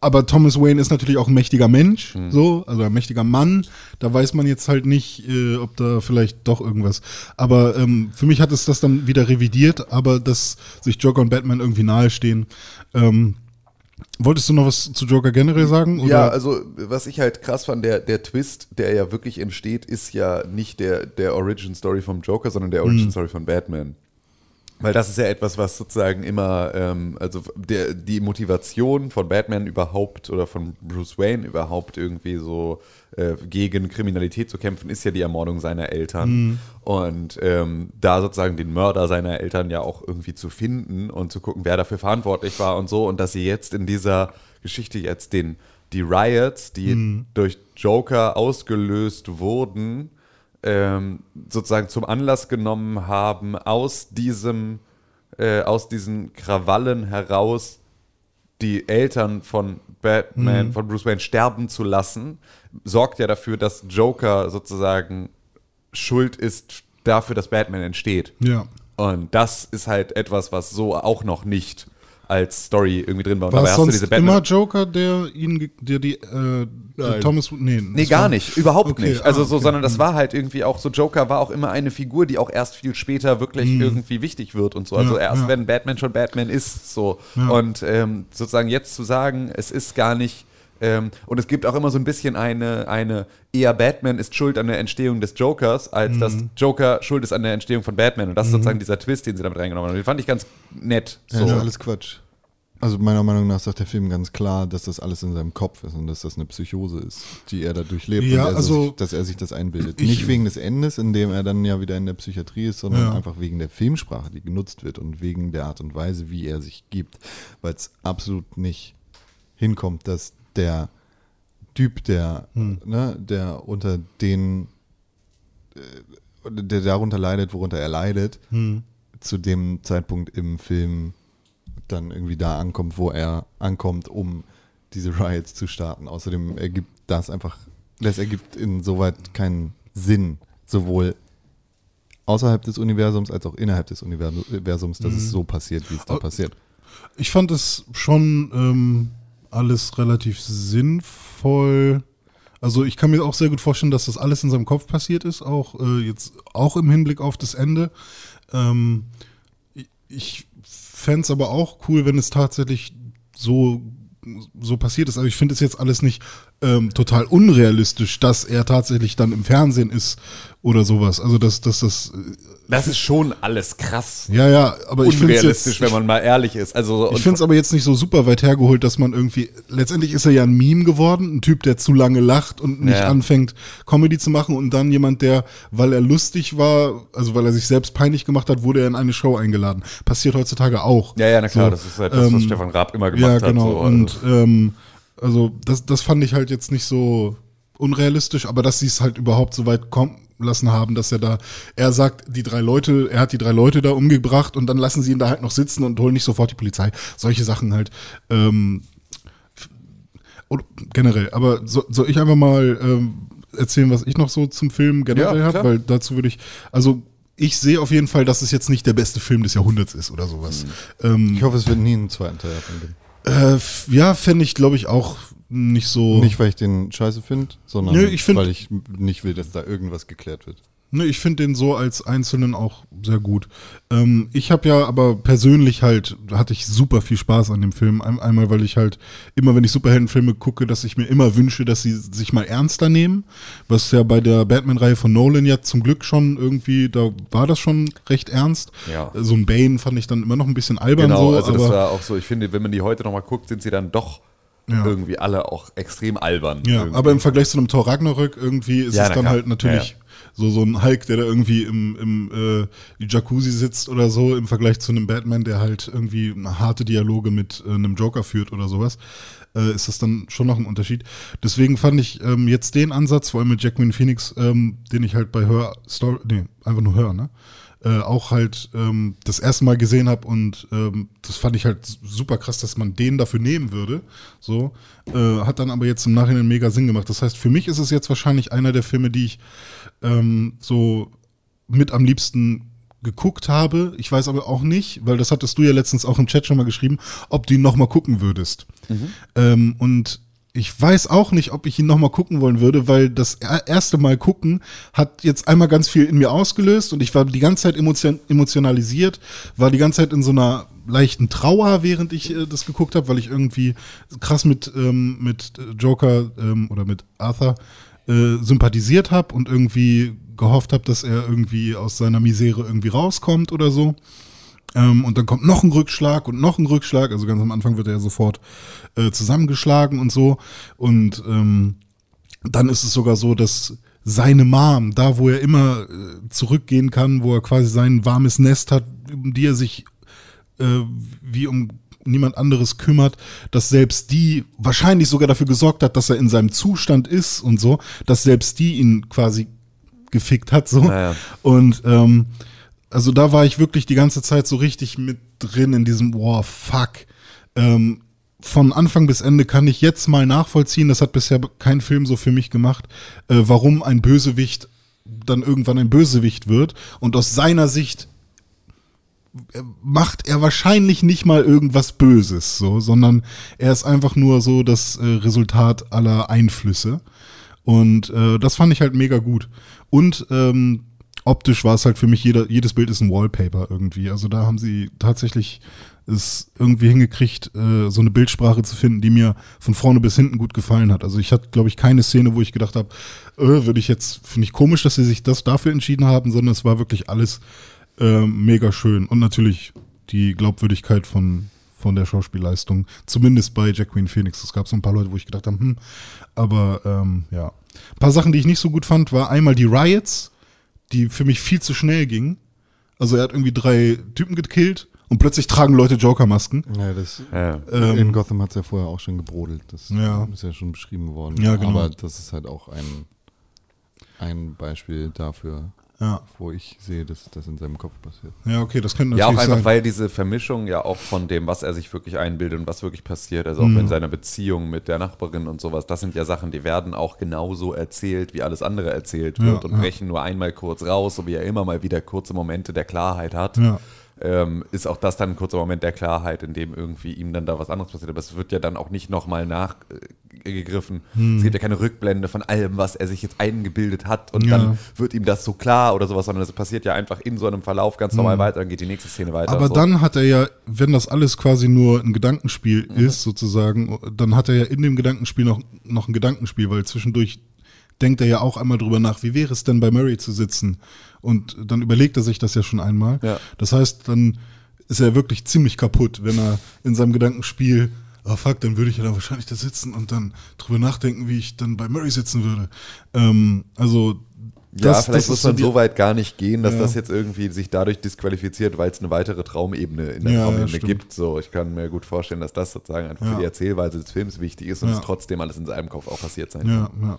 aber Thomas Wayne ist natürlich auch ein mächtiger Mensch, Mhm. so, also ein mächtiger Mann. Da weiß man jetzt halt nicht, äh, ob da vielleicht doch irgendwas. Aber ähm, für mich hat es das dann wieder revidiert, aber dass sich Joker und Batman irgendwie nahestehen. Ähm, wolltest du noch was zu Joker generell sagen? Oder? Ja, also was ich halt krass fand, der, der Twist, der ja wirklich entsteht, ist ja nicht der, der Origin Story vom Joker, sondern der Origin Story von Batman. Weil das ist ja etwas, was sozusagen immer, ähm, also der, die Motivation von Batman überhaupt oder von Bruce Wayne überhaupt irgendwie so äh, gegen Kriminalität zu kämpfen, ist ja die Ermordung seiner Eltern. Und ähm, da sozusagen den Mörder seiner Eltern ja auch irgendwie zu finden und zu gucken, wer dafür verantwortlich war und so. Und dass sie jetzt in dieser Geschichte jetzt den, die Riots, die durch Joker ausgelöst wurden, ähm, sozusagen zum Anlass genommen haben, aus diesem, äh, aus diesen Krawallen heraus die Eltern von Batman, von Bruce Wayne sterben zu lassen, sorgt ja dafür, dass Joker sozusagen schuld ist dafür, dass Batman entsteht. Ja. Und das ist halt etwas, was so auch noch nicht als Story irgendwie drin war. Und War dabei hast du diese Batman. immer Joker, der ihn, der die, äh, der Thomas, nee, Nee, gar war- nicht, überhaupt Okay, nicht. Also ah, so, okay. sondern das war halt irgendwie auch so, Joker war auch immer eine Figur, die auch erst viel später wirklich irgendwie wichtig wird und so. Also. Ja, erst ja. wenn Batman schon Batman ist, so. Ja. Und ähm, sozusagen jetzt zu sagen, es ist gar nicht. Ähm, und es gibt auch immer so ein bisschen eine, eine, eher Batman ist schuld an der Entstehung des Jokers, als dass Hm. Joker schuld ist an der Entstehung von Batman. Und das ist sozusagen dieser Twist, den sie damit reingenommen haben. Den fand ich ganz nett. Ja, So. ist alles Quatsch. Also meiner Meinung nach sagt der Film ganz klar, dass das alles in seinem Kopf ist und dass das eine Psychose ist, die er da durchlebt Ja, und er also- sich, dass er sich das einbildet. Ich- Nicht wegen des Endes, in dem er dann ja wieder in der Psychiatrie ist, sondern Ja. einfach wegen der Filmsprache, die genutzt wird und wegen der Art und Weise, wie er sich gibt. Weil es absolut nicht hinkommt, dass der Typ, der, Hm. ne, der unter den, äh, der darunter leidet, worunter er leidet, Hm. zu dem Zeitpunkt im Film dann irgendwie da ankommt, wo er ankommt, um diese Riots zu starten. Außerdem ergibt das einfach, das ergibt insoweit keinen Sinn, sowohl außerhalb des Universums als auch innerhalb des Universums, dass es so passiert, wie es da Oh. passiert. Ich fand es schon ähm, alles relativ sinnvoll. Also ich kann mir auch sehr gut vorstellen, dass das alles in seinem Kopf passiert ist, auch äh, jetzt auch im Hinblick auf das Ende. Ähm, ich- fände es aber auch cool, wenn es tatsächlich so so passiert ist. Also ich finde es jetzt alles nicht ähm, total unrealistisch, dass er tatsächlich dann im Fernsehen ist oder sowas. Also dass dass das äh, Das ist schon alles krass. ja ja, aber ich finde es Unrealistisch, jetzt wenn man mal ehrlich ist. Also, ich finde es aber jetzt nicht so super weit hergeholt, dass man irgendwie, letztendlich ist er ja ein Meme geworden, ein Typ, der zu lange lacht und nicht Ja. anfängt, Comedy zu machen und dann jemand, der, weil er lustig war, also weil er sich selbst peinlich gemacht hat, wurde er in eine Show eingeladen. Passiert heutzutage auch. Ja, ja, na klar, So, das ist halt das, was ähm, Stefan Raab immer gemacht Ja, hat. genau. So, und also, ähm, also das, das fand ich halt jetzt nicht so unrealistisch, aber dass sie es halt überhaupt so weit kommen lassen haben, dass er da, er sagt, die drei Leute, er hat die drei Leute da umgebracht und dann lassen sie ihn da halt noch sitzen und holen nicht sofort die Polizei. Solche Sachen halt. Ähm, generell, aber so, soll ich einfach mal ähm, erzählen, was ich noch so zum Film generell Ja, habe, weil dazu würde ich, also ich sehe auf jeden Fall, dass es jetzt nicht der beste Film des Jahrhunderts ist oder sowas. Mhm. Ähm, Ich hoffe, es wird nie einen zweiten Teil davon geben. Äh, ja, fände ich, glaube ich, auch nicht so. Nicht, weil ich den scheiße finde, sondern Nö, ich find- weil ich nicht will, dass da irgendwas geklärt wird. Ne, ich finde den so als Einzelnen auch sehr gut. Ähm, ich habe ja aber persönlich halt, hatte ich super viel Spaß an dem Film. Ein, einmal, weil ich halt immer, wenn ich Superheldenfilme gucke, dass ich mir immer wünsche, dass sie sich mal ernster nehmen. Was ja bei der Batman-Reihe von Nolan ja zum Glück schon irgendwie, da war das schon recht ernst. Ja. So ein Bane fand ich dann immer noch ein bisschen albern genau, so. also das war auch so, ich finde, wenn man die heute nochmal guckt, sind sie dann doch Ja. irgendwie alle auch extrem albern. Ja, irgendwie. aber im Vergleich zu einem Thor Ragnarök irgendwie ist Ja, es dann klar. halt natürlich so so ein Hulk, der da irgendwie im, im äh, Jacuzzi sitzt oder so, im Vergleich zu einem Batman, der halt irgendwie harte Dialoge mit äh, einem Joker führt oder sowas, äh, ist das dann schon noch ein Unterschied. Deswegen fand ich ähm, jetzt den Ansatz, vor allem mit Jackman Phoenix, ähm, den ich halt bei Hör Story, nee, einfach nur Hör, ne? Äh, auch halt ähm, das erste Mal gesehen habe und ähm, das fand ich halt super krass, dass man den dafür nehmen würde. So äh, hat dann aber jetzt im Nachhinein mega Sinn gemacht. Das heißt, für mich ist es jetzt wahrscheinlich einer der Filme, die ich ähm, so mit am liebsten geguckt habe. Ich weiß aber auch nicht, weil das hattest du ja letztens auch im Chat schon mal geschrieben, ob du ihn noch mal gucken würdest. Ähm, und ich weiß auch nicht, ob ich ihn noch mal gucken wollen würde, weil das er- erste Mal gucken hat jetzt einmal ganz viel in mir ausgelöst und ich war die ganze Zeit emotion emotionalisiert, war die ganze Zeit in so einer leichten Trauer, während ich äh, das geguckt habe, weil ich irgendwie krass mit, ähm, mit Joker ähm, oder mit Arthur äh, sympathisiert habe und irgendwie gehofft habe, dass er irgendwie aus seiner Misere irgendwie rauskommt oder so. Ähm, und dann kommt noch ein Rückschlag und noch ein Rückschlag. Also ganz am Anfang wird er ja sofort äh, zusammengeschlagen und so. Und ähm, dann ist es sogar so, dass seine Mom, da wo er immer äh, zurückgehen kann, wo er quasi sein warmes Nest hat, um die er sich äh, wie um niemand anderes kümmert, dass selbst die wahrscheinlich sogar dafür gesorgt hat, dass er in seinem Zustand ist und so, dass selbst die ihn quasi gefickt hat so. Naja. Und ähm, also da war ich wirklich die ganze Zeit so richtig mit drin in diesem, wow, fuck. Ähm, von Anfang bis Ende kann ich jetzt mal nachvollziehen, das hat bisher kein Film so für mich gemacht, äh, warum ein Bösewicht dann irgendwann ein Bösewicht wird und aus seiner Sicht macht er wahrscheinlich nicht mal irgendwas Böses, so, sondern er ist einfach nur so das äh, Resultat aller Einflüsse. Und äh, das fand ich halt mega gut. Und ähm, optisch war es halt für mich, jeder, jedes Bild ist ein Wallpaper irgendwie. Also da haben sie tatsächlich es irgendwie hingekriegt, äh, so eine Bildsprache zu finden, die mir von vorne bis hinten gut gefallen hat. Also ich hatte, glaube ich, keine Szene, wo ich gedacht habe, äh, würde ich jetzt, finde ich komisch, dass sie sich das dafür entschieden haben, sondern es war wirklich alles äh, mega schön. Und natürlich die Glaubwürdigkeit von, von der Schauspielleistung, zumindest bei Jack Queen Phoenix. Es gab so ein paar Leute, wo ich gedacht habe, hm, aber ähm, ja. Ein paar Sachen, die ich nicht so gut fand, war einmal die Riots, die für mich viel zu schnell gingen. Also er hat irgendwie drei Typen gekillt und plötzlich tragen Leute Joker-Masken. Ja, das, Ja. Ähm, in Gotham hat es ja vorher auch schon gebrodelt. Das Ja. ist ja schon beschrieben worden. Ja, genau. Aber das ist halt auch ein, ein Beispiel dafür, Ja, wo ich sehe, dass das in seinem Kopf passiert. ja, okay, das könnte Ja, natürlich auch einfach, sein. weil diese Vermischung ja auch von dem, was er sich wirklich einbildet und was wirklich passiert, also auch Mhm. in seiner Beziehung mit der Nachbarin und sowas, das sind ja Sachen, die werden auch genauso erzählt, wie alles andere erzählt wird Ja, und ja. brechen nur einmal kurz raus, so wie er immer mal wieder kurze Momente der Klarheit hat. Ja. Ähm, ist auch das dann ein kurzer Moment der Klarheit, in dem irgendwie ihm dann da was anderes passiert. Aber es wird ja dann auch nicht nochmal nachgegriffen. Hm. Es gibt ja keine Rückblende von allem, was er sich jetzt eingebildet hat und Ja. dann wird ihm das so klar oder sowas, sondern es passiert ja einfach in so einem Verlauf ganz normal weiter, dann geht die nächste Szene weiter. Hm. Aber so. dann hat er ja, wenn das alles quasi nur ein Gedankenspiel Mhm. ist, sozusagen, dann hat er ja in dem Gedankenspiel noch, noch ein Gedankenspiel, weil zwischendurch denkt er ja auch einmal drüber nach, wie wäre es denn bei Murray zu sitzen? Und dann überlegt er sich das ja schon einmal. Ja. Das heißt, dann ist er wirklich ziemlich kaputt, wenn er in seinem Gedankenspiel, ah fuck, dann würde ich ja dann wahrscheinlich da sitzen und dann drüber nachdenken, wie ich dann bei Murray sitzen würde. Ähm, also Ja, das, vielleicht das muss man so weit gar nicht gehen, dass Ja. das jetzt irgendwie sich dadurch disqualifiziert, weil es eine weitere Traumebene in der Ja, Traumebene stimmt. gibt. So, ich kann mir gut vorstellen, dass das sozusagen einfach Ja. für die Erzählweise des Films wichtig ist und Ja. es trotzdem alles in seinem Kopf auch passiert sein Ja, ja.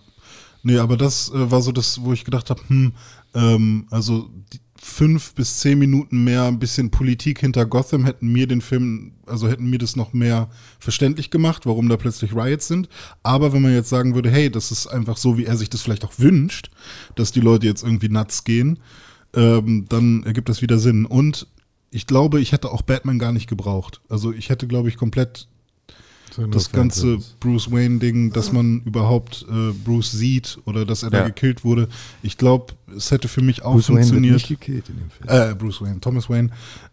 Nee, aber das äh, war so das, wo ich gedacht habe, hm, ähm, also die fünf bis zehn Minuten mehr ein bisschen Politik hinter Gotham hätten mir den Film, also hätten mir das noch mehr verständlich gemacht, warum da plötzlich Riots sind. Aber wenn man jetzt sagen würde, hey, das ist einfach so, wie er sich das vielleicht auch wünscht, dass die Leute jetzt irgendwie nuts gehen, ähm, dann ergibt das wieder Sinn. Und ich glaube, ich hätte auch Batman gar nicht gebraucht. Also ich hätte, glaube ich, komplett das ganze Bruce Wayne-Ding, dass man überhaupt äh, Bruce sieht oder dass er da Ja. gekillt wurde. Ich glaube, es hätte für mich auch Bruce Wayne wird funktioniert. nicht gekillt in dem Film. äh, Bruce Wayne, Thomas Wayne.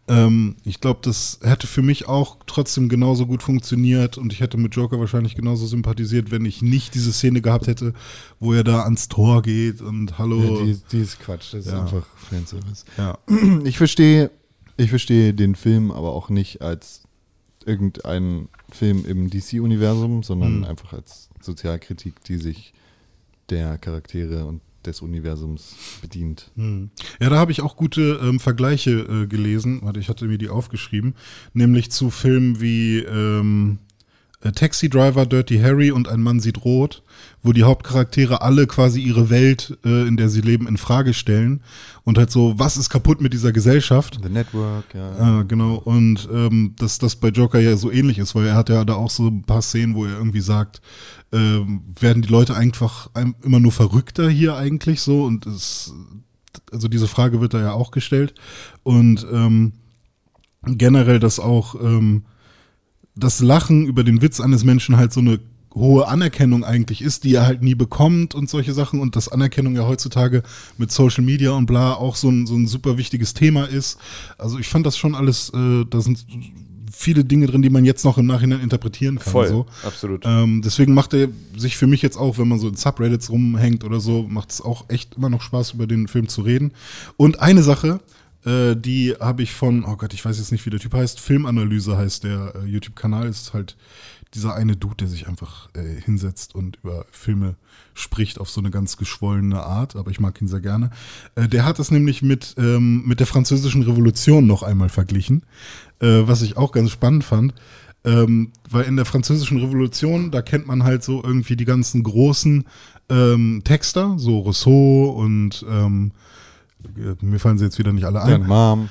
Ähm, ich glaube, das hätte für mich auch trotzdem genauso gut funktioniert und ich hätte mit Joker wahrscheinlich genauso sympathisiert, wenn ich nicht diese Szene gehabt hätte, wo er da ans Tor geht und hallo. Ja, die, die ist Quatsch, das ist Ja. einfach Fanservice. ja. Ich verstehe, ich verstehe den Film aber auch nicht als irgendein Film im DC-Universum, sondern Mhm. einfach als Sozialkritik, die sich der Charaktere und des Universums bedient. Hm. Ja, da habe ich auch gute ähm, Vergleiche äh, gelesen. Warte, ich hatte mir die aufgeschrieben. Nämlich zu Filmen wie ähm, äh, Taxi Driver, Dirty Harry und Ein Mann sieht rot, wo die Hauptcharaktere alle quasi ihre Welt, äh, in der sie leben, in Frage stellen. Und halt so, was ist kaputt mit dieser Gesellschaft? The Network, ja. Ah, genau. Und ähm, dass das bei Joker ja so ähnlich ist, weil er hat ja da auch so ein paar Szenen, wo er irgendwie sagt, ähm, werden die Leute einfach ein- immer nur verrückter hier eigentlich so und es, also diese Frage wird da ja auch gestellt und ähm, generell, dass auch ähm, das Lachen über den Witz eines Menschen halt so eine hohe Anerkennung eigentlich ist, die er halt nie bekommt und solche Sachen und dass Anerkennung ja heutzutage mit Social Media und bla auch so ein, so ein super wichtiges Thema ist. Also ich fand das schon alles, äh, da sind viele Dinge drin, die man jetzt noch im Nachhinein interpretieren kann. Voll, So. absolut. Ähm, deswegen macht er sich für mich jetzt auch, wenn man so in Subreddits rumhängt oder so, macht es auch echt immer noch Spaß, über den Film zu reden. Und eine Sache, Äh, die habe ich von, oh Gott, ich weiß jetzt nicht, wie der Typ heißt. Filmanalyse heißt der äh, YouTube-Kanal. Ist halt dieser eine Dude, der sich einfach äh, hinsetzt und über Filme spricht auf so eine ganz geschwollene Art. Aber ich mag ihn sehr gerne. Äh, der hat es nämlich mit, ähm, mit der französischen Revolution noch einmal verglichen. Äh, was ich auch ganz spannend fand. Ähm, weil in der französischen Revolution, da kennt man halt so irgendwie die ganzen großen ähm, Texter, so Rousseau und ähm, mir fallen sie jetzt wieder nicht alle ein. Deine Mom.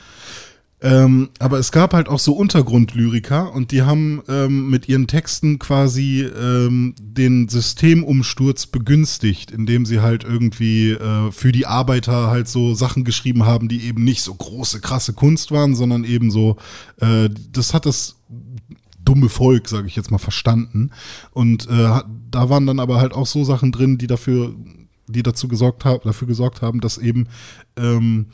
Ähm, aber es gab halt auch so Untergrundlyriker und die haben ähm, mit ihren Texten quasi ähm, den Systemumsturz begünstigt, indem sie halt irgendwie äh, für die Arbeiter halt so Sachen geschrieben haben, die eben nicht so große, krasse Kunst waren, sondern eben so, äh, das hat das dumme Volk, sage ich jetzt mal, verstanden. Und äh, da waren dann aber halt auch so Sachen drin, die dafür, die dazu gesorgt haben, dafür gesorgt haben, dass eben ähm,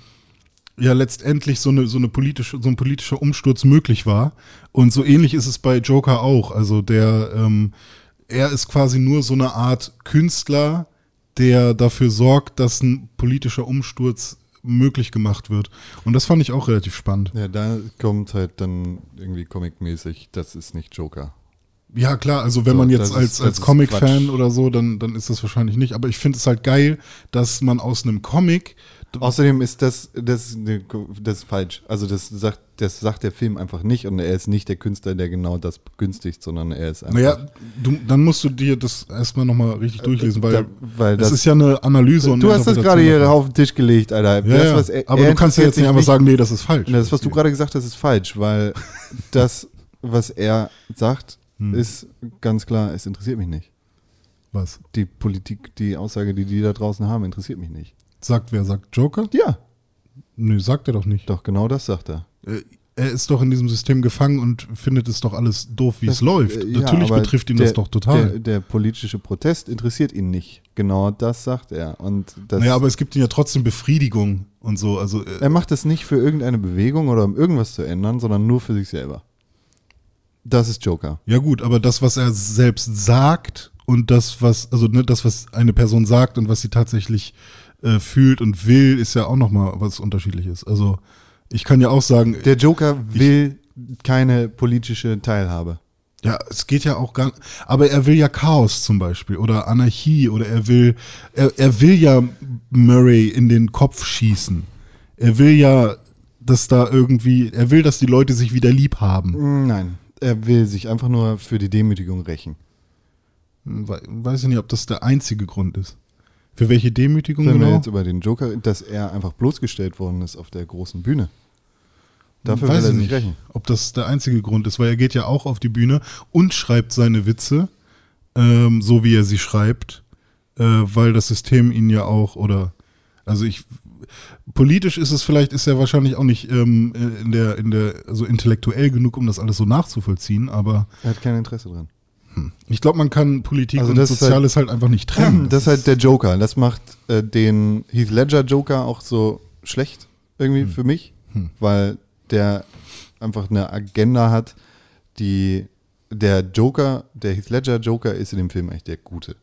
ja letztendlich so eine so eine politische so ein politischer Umsturz möglich war. Und so ähnlich ist es bei Joker auch. Also der ähm, er ist quasi nur so eine Art Künstler der dafür sorgt dass ein politischer Umsturz möglich gemacht wird. Und das fand ich auch relativ spannend. Ja, da kommt halt dann irgendwie comicmäßig, das ist nicht Joker. Ja klar also wenn So, man jetzt ist- als als Comic-Fan oder so dann dann ist das wahrscheinlich nicht aber ich finde es halt geil dass man aus einem Comic Außerdem ist das, das, das ist falsch. Also das sagt, das sagt der Film einfach nicht und er ist nicht der Künstler, der genau das begünstigt, sondern er ist einfach. Naja, du, dann musst du dir das erstmal nochmal richtig durchlesen, weil, da- weil das, das- ist ja eine Analyse und du hast das gerade hier auf den Tisch gelegt, Alter. Ja, das, er- aber er du kannst ja jetzt nicht einfach sagen, nee, das ist falsch. Das, was du gerade gesagt hast, ist falsch, weil das, was er sagt, Hm. ist ganz klar, es interessiert mich nicht. Was? Die Politik, die Aussage, die die da draußen haben, interessiert mich nicht. Sagt wer? Sagt Joker? Ja, Nö, sagt er doch nicht. doch, genau das sagt er. Äh, Er ist doch in diesem System gefangen und findet es doch alles doof, wie es läuft. Äh, ja, Natürlich betrifft ihn der, das doch total. Der, der politische Protest interessiert ihn nicht. Genau das sagt er. Und das, naja, aber es gibt ihm ja trotzdem Befriedigung und so. Also, äh, er macht das nicht für irgendeine Bewegung oder um irgendwas zu ändern, sondern nur für sich selber. Das ist Joker. ja gut, aber das, was er selbst sagt und das, was, also ne, das, was eine Person sagt und was sie tatsächlich äh, fühlt und will, ist ja auch nochmal was unterschiedliches. Also ich kann ja auch sagen, Der Joker will keine politische Teilhabe. Ja, es geht ja auch gar aber er will ja Chaos zum Beispiel oder Anarchie oder er will, er, er will ja Murray in den Kopf schießen. Er will ja, dass da irgendwie, er will, dass die Leute sich wieder lieb haben. Nein, er will sich einfach nur für die Demütigung rächen. We weiß ich nicht, ob das der einzige Grund ist. Für welche Demütigung Wenn wir genau? jetzt über den Joker, dass er einfach bloßgestellt worden ist auf der großen Bühne. Dafür Weiß will er ich sich nicht, rächen. ob das der einzige Grund ist, weil er geht ja auch auf die Bühne und schreibt seine Witze, ähm, so wie er sie schreibt, äh, weil das System ihn ja auch, oder, also ich, politisch ist es vielleicht, ist er wahrscheinlich auch nicht ähm, in der, in der, also intellektuell genug, um das alles so nachzuvollziehen, aber Er hat kein Interesse dran. ich glaube, man kann Politik Also und das ist Soziales halt, einfach nicht trennen. Das ist halt der Joker. Das macht äh, den Heath Ledger Joker auch so schlecht irgendwie für mich, weil der einfach eine Agenda hat, die der Joker, der Heath Ledger Joker ist in dem Film eigentlich der Gute.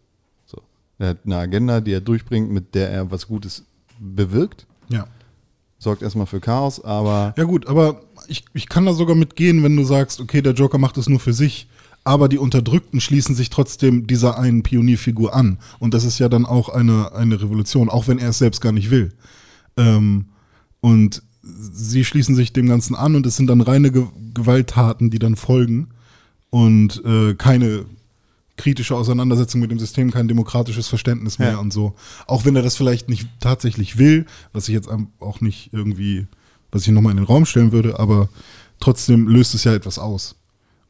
So. Er hat eine Agenda, die er durchbringt, mit der er was Gutes bewirkt, ja. sorgt erstmal für Chaos, aber Ja gut, aber ich, ich kann da sogar mitgehen, wenn du sagst, okay, der Joker macht es nur für sich, aber die Unterdrückten schließen sich trotzdem dieser einen Pionierfigur an. Und das ist ja dann auch eine, eine Revolution, auch wenn er es selbst gar nicht will. Ähm, und sie schließen sich dem Ganzen an und es sind dann reine Ge Gewalttaten, die dann folgen und äh, keine kritische Auseinandersetzung mit dem System, kein demokratisches Verständnis mehr Ja. und so. Auch wenn er das vielleicht nicht tatsächlich will, was ich jetzt auch nicht irgendwie, was ich nochmal in den Raum stellen würde, aber trotzdem löst es ja etwas aus.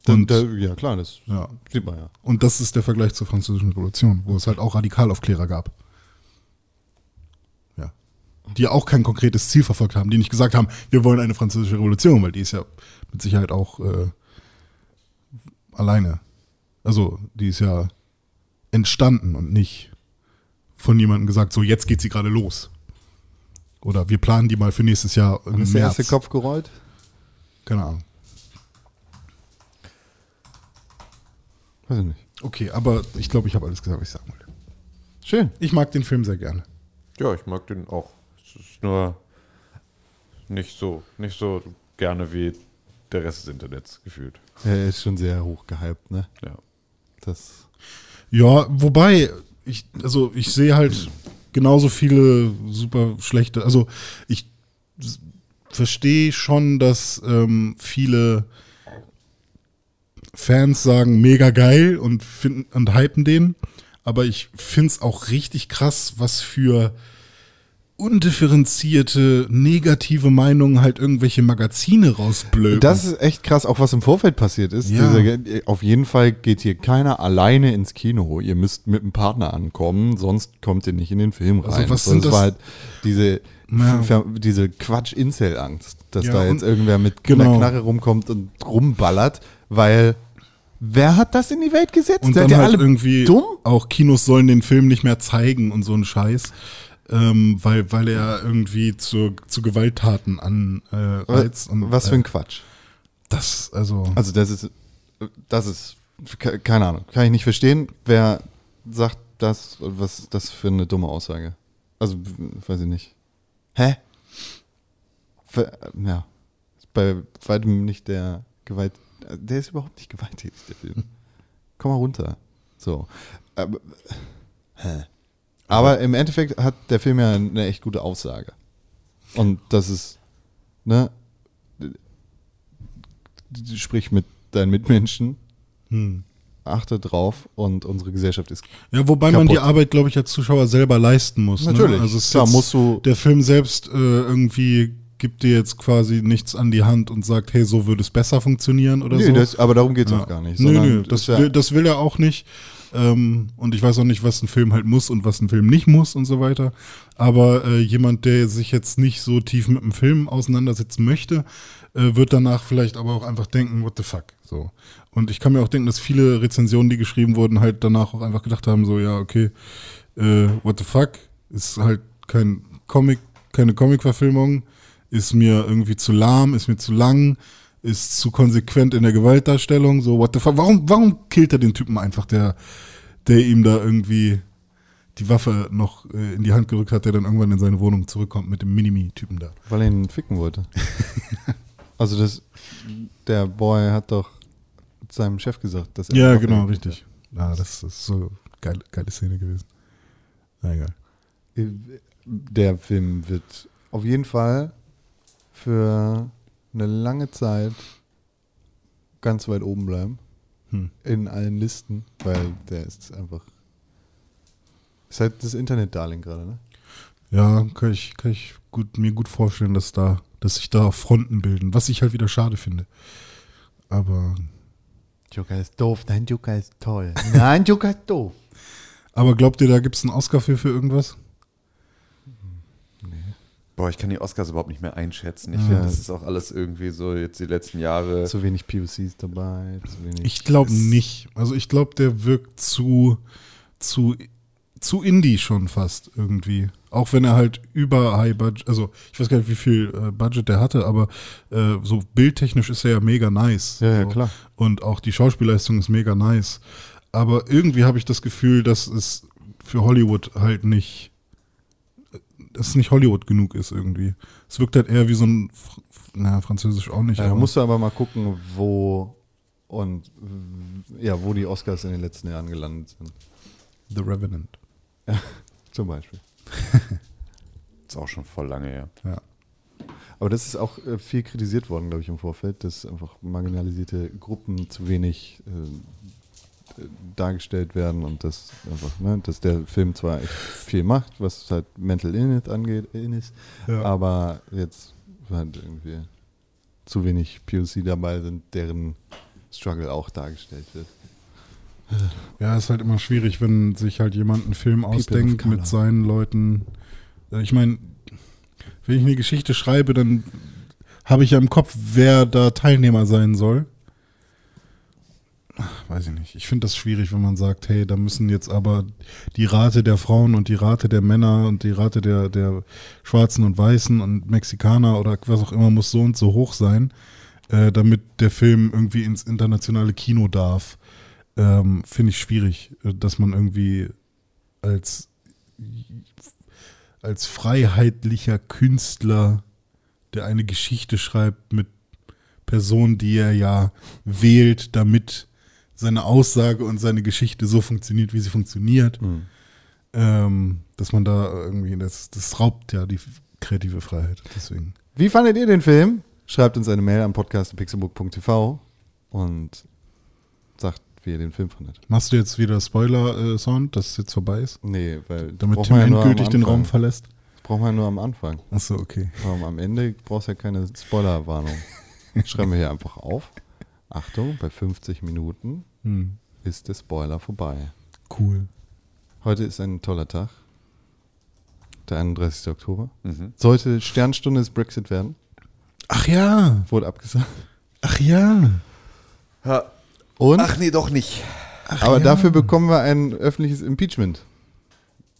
Und, da, ja klar, das ja. sieht man ja. und das ist der Vergleich zur französischen Revolution, wo es halt auch Radikalaufklärer gab. Ja. Die auch kein konkretes Ziel verfolgt haben, die nicht gesagt haben, wir wollen eine französische Revolution, weil die ist ja mit Sicherheit auch äh, alleine. Also, die ist ja entstanden und nicht von jemandem gesagt, so jetzt geht sie gerade los. Oder wir planen die mal für nächstes Jahr im Ist der März. erste Kopf gerollt? Keine Ahnung. Weiß ich nicht. Okay, aber ich glaube, ich habe alles gesagt, was ich sagen wollte. Schön. Ich mag den Film sehr gerne. Ja, ich mag den auch. Es ist nur nicht so, nicht so gerne wie der Rest des Internets gefühlt. Er ist schon sehr hoch gehypt, ne? Ja. Das. Ja, wobei, ich, also ich sehe halt genauso viele super schlechte, also ich verstehe schon, dass ähm, viele Fans sagen, mega geil und finden und hypen den, aber ich finde es auch richtig krass, was für undifferenzierte, negative Meinungen halt irgendwelche Magazine rausblöken. Das ist echt krass, auch was im Vorfeld passiert ist. Ja. Diese, auf jeden Fall geht hier keiner alleine ins Kino. Ihr müsst mit einem Partner ankommen, sonst kommt ihr nicht in den Film rein. Also was So, sind das das- war halt diese, Ja. Diese Quatsch-Incel-Angst, dass Ja, da jetzt irgendwer mit genau. einer Knarre rumkommt und rumballert, weil wer hat das in die Welt gesetzt? Und Seid dann halt alle irgendwie dumm? auch Kinos sollen den Film nicht mehr zeigen und so ein Scheiß, ähm, weil, weil er irgendwie zu, zu Gewalttaten anreizt. und, Was für ein äh, Quatsch. Das, also, Also das ist, das ist, ke- keine Ahnung, kann ich nicht verstehen, wer sagt das, was das für eine dumme Aussage. Also, weiß ich nicht. Hä? Ja, bei weitem nicht der Gewalt, der ist überhaupt nicht gewalttätig, der Film. Komm mal runter. So. Aber, hä? Aber im Endeffekt hat der Film ja eine echt gute Aussage. Und das ist, ne, sprich mit deinen Mitmenschen, hm. achte drauf und unsere Gesellschaft ist. Ja, wobei man kaputt. die Arbeit, glaube ich, als Zuschauer selber leisten muss. Natürlich. Ne? Also es ist Klar, musst du- der Film selbst äh, irgendwie gibt dir jetzt quasi nichts an die Hand und sagt, hey, so würde es besser funktionieren oder Nee, so. das, aber darum geht es Ja. auch gar nicht. Nö, nö, das, ja- das will er auch nicht. Ähm, und ich weiß auch nicht, was ein Film halt muss und was ein Film nicht muss und so weiter. Aber äh, jemand, der sich jetzt nicht so tief mit dem Film auseinandersetzen möchte, äh, wird danach vielleicht aber auch einfach denken, what the fuck. So. Und ich kann mir auch denken, dass viele Rezensionen, die geschrieben wurden, halt danach auch einfach gedacht haben, so, ja, okay, äh, what the fuck, ist halt kein Comic, keine Comic-Verfilmung, ist mir irgendwie zu lahm, ist mir zu lang, ist zu konsequent in der Gewaltdarstellung, so what the fuck, warum, warum killt er den Typen einfach, der, der ihm da irgendwie die Waffe noch äh, in die Hand gedrückt hat, der dann irgendwann in seine Wohnung zurückkommt mit dem Minimi-Typen da. weil er ihn ficken wollte. also das, der Boy hat doch seinem Chef gesagt, dass er Ja, genau, richtig. Ja, das ist so geil, geile Szene gewesen. Na egal. Der Film wird auf jeden Fall für eine lange Zeit ganz weit oben bleiben. Hm. In allen Listen, weil der ist einfach. Ist halt das Internet-Darling gerade, ne? Ja, kann ich, kann ich gut, mir gut vorstellen, dass da, dass sich da Fronten bilden, was ich halt wieder schade finde. Aber, Joker ist doof, nein, Joker ist toll. Nein, Joker ist doof. aber glaubt ihr, da gibt es einen Oscar für, für irgendwas? Boah, ich kann die Oscars überhaupt nicht mehr einschätzen. Ich Ja. finde, das ist auch alles irgendwie so jetzt die letzten Jahre. Zu wenig POCs dabei, zu wenig. Ich glaube nicht. Also ich glaube, der wirkt zu, zu, zu Indie schon fast irgendwie. Auch wenn er halt über High Budget, also ich weiß gar nicht, wie viel äh, Budget der hatte, aber äh, so bildtechnisch ist er ja mega nice. Ja, ja, so. klar. Und auch die Schauspielleistung ist mega nice. Aber irgendwie habe ich das Gefühl, dass es für Hollywood halt nicht, dass es nicht Hollywood genug ist irgendwie. Es wirkt halt eher wie so ein, na, Französisch auch nicht. Ja, da aber- musst du aber mal gucken, wo und ja, wo die Oscars in den letzten Jahren gelandet sind. The Revenant. Zum Beispiel. Ist auch schon voll lange her. Ja. Aber das ist auch äh, viel kritisiert worden, glaube ich, im Vorfeld, dass einfach marginalisierte Gruppen zu wenig äh, dargestellt werden und dass einfach, ne, dass der Film zwar echt viel macht, was halt Mental Illness angeht, Illness, Ja. aber jetzt halt irgendwie zu wenig POC dabei sind, deren Struggle auch dargestellt wird. Ja, ist halt immer schwierig, wenn sich halt jemand einen Film ausdenkt mit seinen Leuten. Ich meine, wenn ich eine Geschichte schreibe, dann habe ich ja im Kopf, wer da Teilnehmer sein soll. Weiß ich nicht. Ich finde das schwierig, wenn man sagt, hey, da müssen jetzt aber die Rate der Frauen und die Rate der Männer und die Rate der, der Schwarzen und Weißen und Mexikaner oder was auch immer muss so und so hoch sein, äh, damit der Film irgendwie ins internationale Kino darf ähm, finde ich schwierig, äh, dass man irgendwie als, als freiheitlicher Künstler der eine Geschichte schreibt mit Personen, die er ja wählt, damit seine Aussage und seine Geschichte so funktioniert, wie sie funktioniert. Ähm, dass man da irgendwie, das, das raubt ja die kreative Freiheit. Deswegen. Wie fandet ihr den Film? Schreibt uns eine Mail am Podcast pixelbook.tv und sagt, wie ihr den Film fandet. Machst du jetzt wieder Spoiler-Sound, dass es jetzt vorbei ist? Nee, weil Damit Tim man ja endgültig den. Raum verlässt? Das braucht man ja nur am Anfang. Achso, okay. Aber am Ende brauchst du ja keine Spoilerwarnung. Schreiben wir hier einfach auf. Achtung, bei 50 Minuten Hm. ist der Spoiler vorbei. Cool. Heute ist ein toller Tag. Der 31. Oktober. Sollte Sternstunde des Brexit werden. Ach ja, Wurde abgesagt. ach ja. Ja. Und? Ach nee, doch nicht. aber dafür bekommen wir ein öffentliches Impeachment.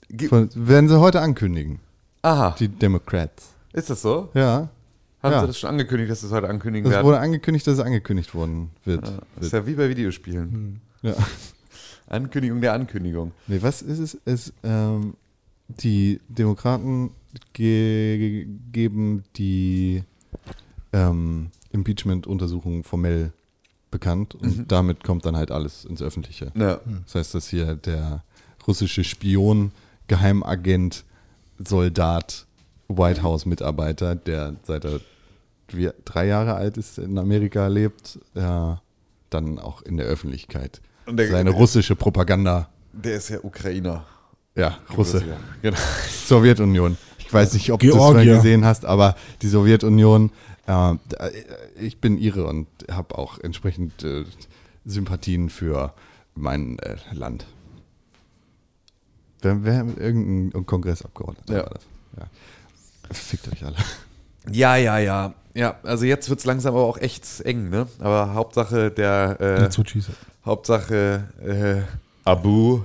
Ge- Von, werden sie heute ankündigen. Aha. Die Democrats. Ist das so? Ja. Haben Ja. sie das schon angekündigt, dass sie es heute ankündigen Das werden? wurde angekündigt, dass es angekündigt worden wird. Das ist ja wie bei Videospielen. Ja. Ankündigung der Ankündigung. Nee, was ist es? es ähm, die Demokraten ge geben die ähm, Impeachment-Untersuchung formell bekannt und damit kommt dann halt alles ins Öffentliche. Ja. Das heißt, dass hier der russische Spion, Geheimagent, Soldat, White House-Mitarbeiter, der seit er wie, drei Jahre alt ist, in Amerika lebt, äh, dann auch in der Öffentlichkeit Und der- seine russische Propaganda Der ist ja Ukrainer. ja, Russe. Ja. Genau. Sowjetunion. Ich weiß nicht, ob du es mal gesehen hast, aber die Sowjetunion, äh, ich bin ihre und habe auch entsprechend äh, Sympathien für mein äh, Land. Wer, wer irgendein Kongressabgeordneter Ja. war das. Ja. Fickt euch alle. Ja, ja, ja. Ja, also jetzt wird es langsam aber auch echt eng, ne? Aber Hauptsache der, äh, That's what she said. Hauptsache äh, Abu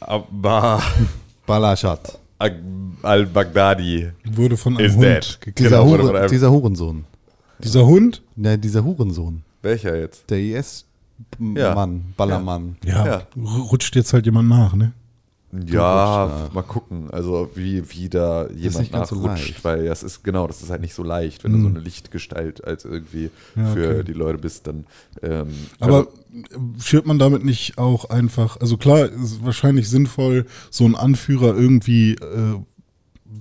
Abba Balashat. Ag- al-Baghdadi. Wurde von einem Hund dead. gekillt. Dieser, Genau, wurde Hure, von einem- dieser Hurensohn. Dieser Hund? Ne, dieser Hurensohn. Welcher jetzt? Der IS-Mann, Ja. Ballermann. Ja, Ja. rutscht jetzt halt jemand nach, ne? Ja, mal gucken. Also wie, wie da jemand so nachrutscht, leicht. weil das ist genau, das ist halt nicht so leicht, wenn du so eine Lichtgestalt als irgendwie Ja, für okay. die Leute bist, dann. Ähm, Aber also, schürt man damit nicht auch einfach, also klar, ist wahrscheinlich sinnvoll, so einen Anführer irgendwie äh,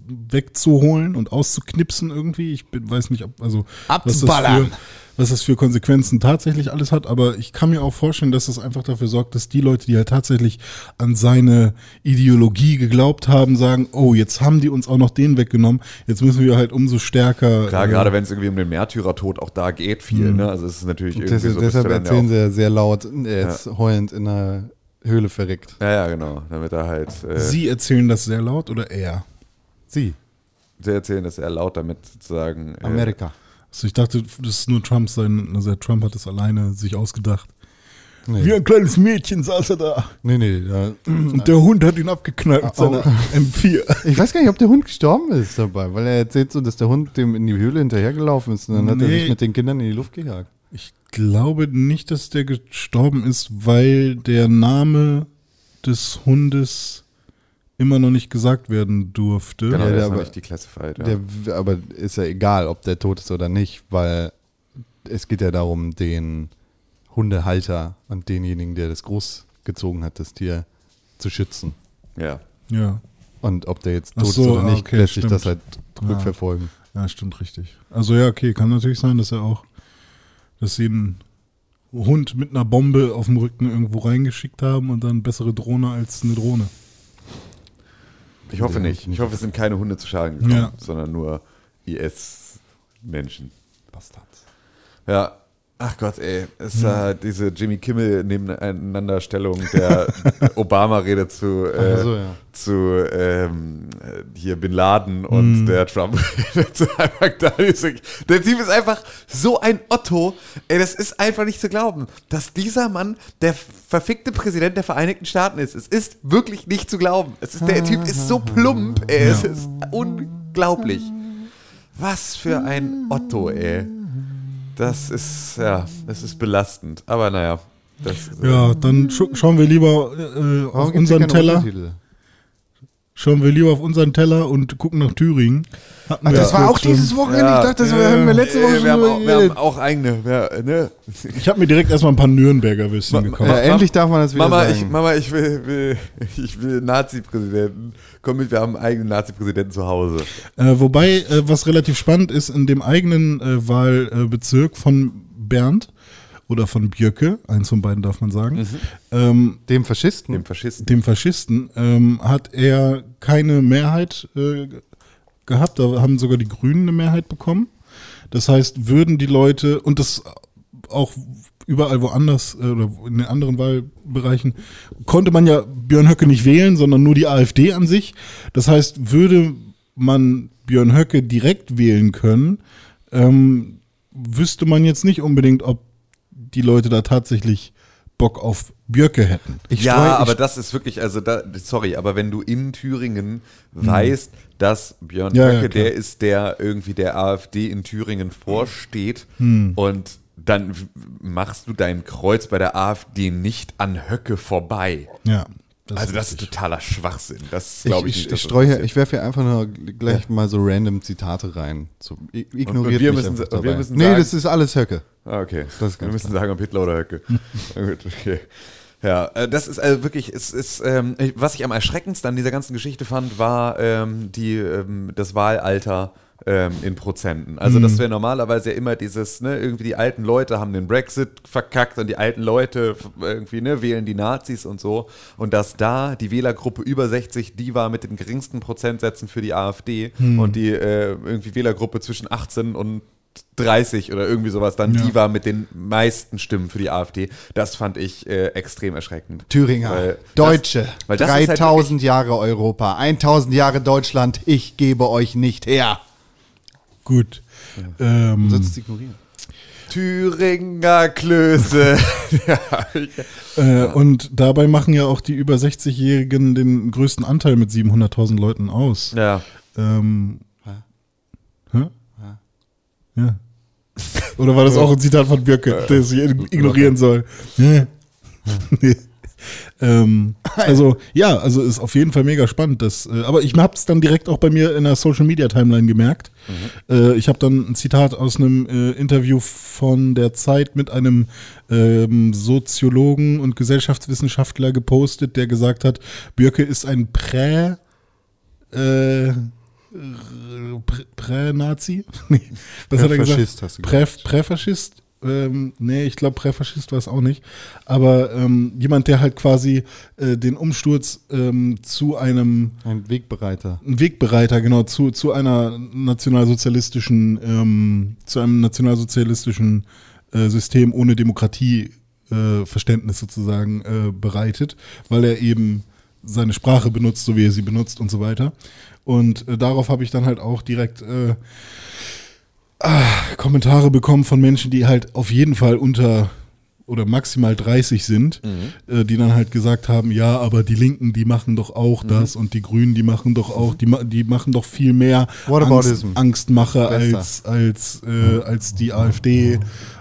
wegzuholen und auszuknipsen irgendwie. Ich bin, weiß nicht, ob, also was das, für, Abzuballern. was das für Konsequenzen tatsächlich alles hat, aber ich kann mir auch vorstellen, dass das einfach dafür sorgt, dass die Leute, die halt tatsächlich an seine Ideologie geglaubt haben, sagen, oh, jetzt haben die uns auch noch den weggenommen, jetzt müssen wir halt umso stärker. klar, äh, gerade wenn es irgendwie um den Märtyrertod auch da geht, viel, ne? Also es ist natürlich irgendwie Des, so. deshalb ja erzählen sie ja sehr laut, er ist heulend in einer Höhle verreckt. Ja, ja, genau. Damit er halt. Äh. Sie erzählen das sehr laut oder er? Sie, erzählen, dass er laut damit sozusagen. Äh, Amerika. Also ich dachte, das ist nur Trump sein, also Trump hat das alleine sich ausgedacht. Nee, Wie ein kleines Mädchen saß er da. nee, nee da, Und der Hund hat ihn abgeknallt mit seiner M4. ich weiß gar nicht, ob der Hund gestorben ist dabei, weil er erzählt so, dass der Hund dem in die Höhle hinterhergelaufen ist und dann hat er Nee. sich mit den Kindern in die Luft gejagt. Ich glaube nicht, dass der gestorben ist, weil der Name des Hundes immer noch nicht gesagt werden durfte. Genau, Ja, der ist aber- nicht declassified. Ja. Der, aber ist ja egal, ob der tot ist oder nicht, weil es geht ja darum, den Hundehalter und denjenigen, der das großgezogen hat, das Tier zu schützen. ja. Ja, Und ob der jetzt tot so, ist oder ah, nicht, okay, lässt sich das halt rückverfolgen. ja, stimmt richtig. Also ja, okay, kann natürlich sein, dass er auch, dass sie einen Hund mit einer Bombe auf dem Rücken irgendwo reingeschickt haben und dann bessere Drohne als eine Drohne. Ich hoffe nicht. Ich hoffe, es sind keine Hunde zu Schaden gekommen, Ja. sondern nur IS-Menschen. Bastards. Ja. Ach Gott, ey. Es war diese Jimmy Kimmel Nebeneinanderstellung der Obama-Rede zu, äh, so, ja. zu ähm, äh, hier Bin Laden und der Trump-Rede zu. Der Typ ist einfach so ein Otto. Ey, das ist einfach nicht zu glauben, dass dieser Mann der verfickte Präsident der Vereinigten Staaten ist. Es ist wirklich nicht zu glauben. Es ist, der Typ ist so plump, ey. Es ist unglaublich. Was für ein Otto, ey. Das ist, ja, es ist belastend. Aber naja. Das, Ja, dann sch schauen wir lieber äh, auf unseren Teller. Untertitel? Schauen wir lieber auf unseren Teller und gucken nach Thüringen. Hatten Ach, das war auch dieses. Wochenende. Ja. ich dachte, das haben wir letzte Woche Äh, schon wir, haben auch, wir haben auch eigene. Wir, ne? Ich habe mir direkt erstmal ein paar Nürnberger Würstchen Ma- gekauft. Ja, endlich darf man das wieder Mama, sagen. ich, Mama, ich will, will, ich will Nazi-Präsidenten. Komm mit, wir haben einen eigenen Nazi-Präsidenten zu Hause. Äh, wobei, äh, was relativ spannend ist, in dem eigenen äh, Wahlbezirk von Bernd oder von Björke, eins von beiden darf man sagen, ähm, Dem Faschisten. Dem Faschisten. dem Faschisten, ähm, hat er keine Mehrheit äh, gehabt. Da haben sogar die Grünen eine Mehrheit bekommen. Das heißt, würden die Leute, und das auch überall woanders äh, oder in den anderen Wahlbereichen, konnte man ja Björn Höcke nicht wählen, sondern nur die AfD an sich. Das heißt, würde man Björn Höcke direkt wählen können, ähm, wüsste man jetzt nicht unbedingt, ob die Leute da tatsächlich Bock auf Björke hätten. Ich ja, streu- ich- aber das ist wirklich, also da, sorry, aber wenn du in Thüringen weißt, dass Björn. Ja, ja, Höcke klar. der ist, der irgendwie der AfD in Thüringen vorsteht Hm. und dann machst du dein Kreuz bei der AfD nicht an Höcke vorbei. Ja. also das ist totaler Schwachsinn. Das glaube ich, ich, nicht. ich, dass ich das streue, ich werfe hier einfach nur gleich mal so random Zitate rein. So, ignoriert Und wir mich müssen- und wir müssen Nee, sagen- das ist alles Höcke. Ah, okay. Das ist Wir müssen sagen, ob Hitler oder Höcke. Na gut, okay. Ja, äh, das ist also wirklich, es ist, ähm, was ich am erschreckendsten an dieser ganzen Geschichte fand, war ähm, die, ähm, das Wahlalter ähm, in Prozenten. Also das wäre normalerweise ja immer dieses, ne, irgendwie die alten Leute haben den Brexit verkackt und die alten Leute irgendwie, ne, wählen die Nazis und so. Und dass da die Wählergruppe über 60 die war mit den geringsten Prozentsätzen für die AfD und die äh, irgendwie Wählergruppe zwischen 18 und 30 oder irgendwie sowas dann, Ja. die war mit den meisten Stimmen für die AfD. Das fand ich äh, extrem erschreckend. Thüringer, Weil Deutsche, das, weil das ist halt 3000 Jahre Europa, 1000 Jahre Deutschland, ich gebe euch nicht her. Gut. Ähm, Sonst ignorieren. Thüringer Klöße. ja, äh, und dabei machen ja auch die über 60-Jährigen den größten Anteil mit 700.000 Leuten aus. ja. Ähm? Ja. Oder war das auch ein Zitat von Birke, das ich ignorieren soll? Ja. Nee. ähm, also ja, also ist auf jeden Fall mega spannend. Das, äh, aber ich habe es dann direkt auch bei mir in der Social Media Timeline gemerkt. Äh, ich habe dann ein Zitat aus einem äh, Interview von der Zeit mit einem ähm, Soziologen und Gesellschaftswissenschaftler gepostet, der gesagt hat, Birke ist ein Prä äh, Prä- Prä-Nazi? nee, was hat er gesagt? Präfaschist hast du Prä, Präfaschist? Ähm, nee, ich glaube, Präfaschist war es auch nicht. Aber ähm, jemand, der halt quasi äh, den Umsturz ähm, zu einem Ein Wegbereiter. ein Wegbereiter, genau, zu, zu einer nationalsozialistischen, ähm, zu einem nationalsozialistischen äh, System ohne Demokratie äh, sozusagen äh, bereitet, weil er eben seine Sprache benutzt, so wie er sie benutzt und so weiter. Und äh, darauf habe ich dann halt auch direkt äh, ah, Kommentare bekommen von Menschen, die halt auf jeden Fall unter oder maximal 30 sind, äh, die dann halt gesagt haben, ja, aber die Linken, die machen doch auch das und die Grünen, die machen doch auch, die, ma- die machen doch viel mehr Angst, Whataboutism. Angstmacher Besser. als, als, äh, als die AfD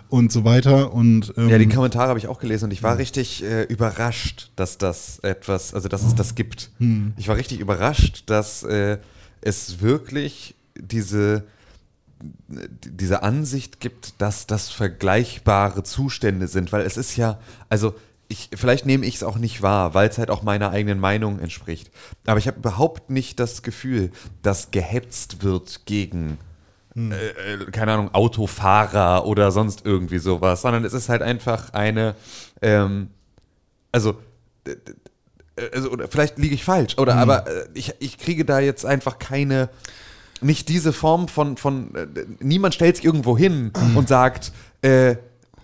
und so weiter. Und ähm, ja, die Kommentare habe ich auch gelesen und ich war richtig äh, überrascht, dass das etwas, also dass es das gibt. Ich war richtig überrascht, dass äh, es wirklich diese diese Ansicht gibt, dass das vergleichbare Zustände sind, weil es ist ja, also ich, vielleicht nehme ich es auch nicht wahr, weil es halt auch meiner eigenen Meinung entspricht. Aber ich habe überhaupt nicht das Gefühl, dass gehetzt wird gegen, äh, äh, keine Ahnung, Autofahrer oder sonst irgendwie sowas, sondern es ist halt einfach eine, ähm, also d- also, oder vielleicht liege ich falsch, oder aber äh, ich, ich kriege da jetzt einfach keine, nicht diese Form von, von äh, niemand stellt sich irgendwo hin und sagt, äh,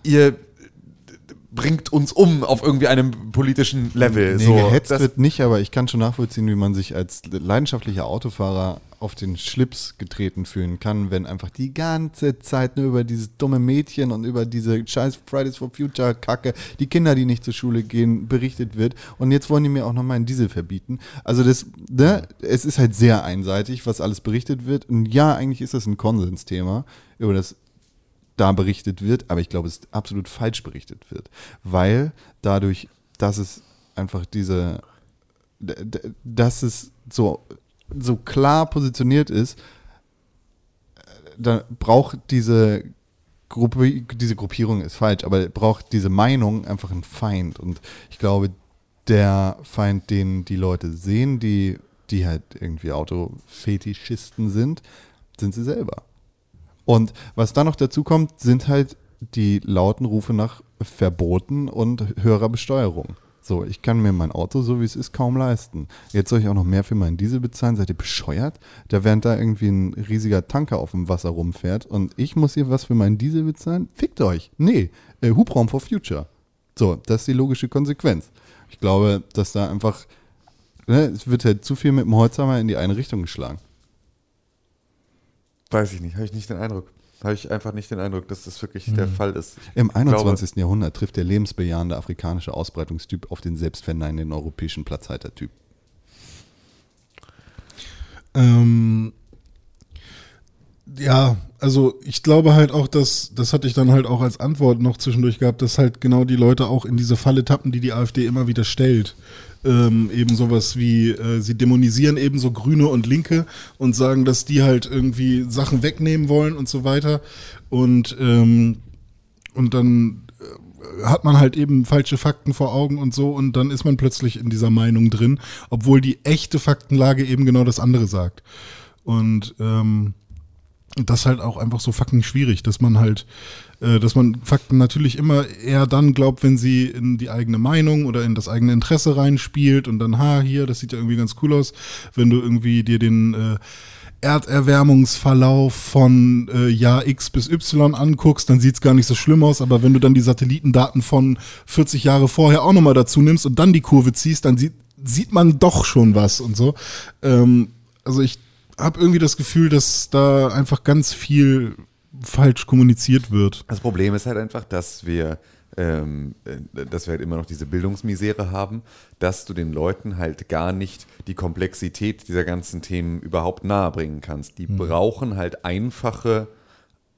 ihr bringt uns um auf irgendwie einem politischen Level. Nee, so. gehetzt Das- wird nicht, aber ich kann schon nachvollziehen, wie man sich als leidenschaftlicher Autofahrer auf den Schlips getreten fühlen kann, wenn einfach die ganze Zeit nur über dieses dumme Mädchen und über diese scheiß Fridays for Future Kacke, die Kinder, die nicht zur Schule gehen, berichtet wird. Und jetzt wollen die mir auch noch mal einen Diesel verbieten. Also das, ne, es ist halt sehr einseitig, was alles berichtet wird. Und ja, eigentlich ist das ein Konsensthema, über das da berichtet wird, aber ich glaube, es absolut falsch berichtet wird, weil dadurch, dass es einfach diese dass es so, so klar positioniert ist, äh, da braucht diese Gruppe, diese Gruppierung ist falsch, aber braucht diese Meinung einfach einen Feind. Und ich glaube, der Feind, den die Leute sehen, die, die halt irgendwie Autofetischisten sind, sind sie selber. Und was dann noch dazu kommt, sind halt die lauten Rufe nach Verboten und höherer Besteuerung. So, ich kann mir mein Auto, so wie es ist, kaum leisten. Jetzt soll ich auch noch mehr für meinen Diesel bezahlen. Seid ihr bescheuert? Da während da irgendwie ein riesiger Tanker auf dem Wasser rumfährt und ich muss hier was für meinen Diesel bezahlen? Fickt euch. Nee, äh, Hubraum for Future. So, das ist die logische Konsequenz. Ich glaube, dass da einfach, ne, es wird halt zu viel mit dem Holzhammer in die eine Richtung geschlagen. Weiß ich nicht, habe ich nicht den Eindruck. Habe ich einfach nicht den Eindruck, dass das wirklich der Fall ist. Im Ich 21. Jahrhundert trifft der lebensbejahende afrikanische Ausbreitungstyp auf den selbstverneinenden europäischen Platzhaltertyp. Ähm, ja, also ich glaube halt auch, dass, das hatte ich dann halt auch als Antwort noch zwischendurch gehabt, dass halt genau die Leute auch in diese Falle tappen, die die AfD immer wieder stellt. Ähm, eben sowas wie, äh, sie dämonisieren eben so Grüne und Linke und sagen, dass die halt irgendwie Sachen wegnehmen wollen und so weiter. Und, ähm, und dann äh, hat man halt eben falsche Fakten vor Augen und so und dann ist man plötzlich in dieser Meinung drin, obwohl die echte Faktenlage eben genau das andere sagt. Und ähm, das halt auch einfach so fucking schwierig, dass man halt, äh, dass man Fakten natürlich immer eher dann glaubt, wenn sie in die eigene Meinung oder in das eigene Interesse reinspielt und dann, ha, hier, das sieht ja irgendwie ganz cool aus, wenn du irgendwie dir den äh, Erderwärmungsverlauf von äh, Jahr X bis Y anguckst, dann sieht's gar nicht so schlimm aus, aber wenn du dann die Satellitendaten von 40 Jahre vorher auch nochmal dazu nimmst und dann die Kurve ziehst, dann sieht, sieht man doch schon was und so. Ähm, also ich habe irgendwie das Gefühl, dass da einfach ganz viel falsch kommuniziert wird. Das Problem ist halt einfach, dass wir, ähm, äh, dass wir halt immer noch diese Bildungsmisere haben, dass du den Leuten halt gar nicht die Komplexität dieser ganzen Themen überhaupt nahebringen kannst. Die brauchen halt einfache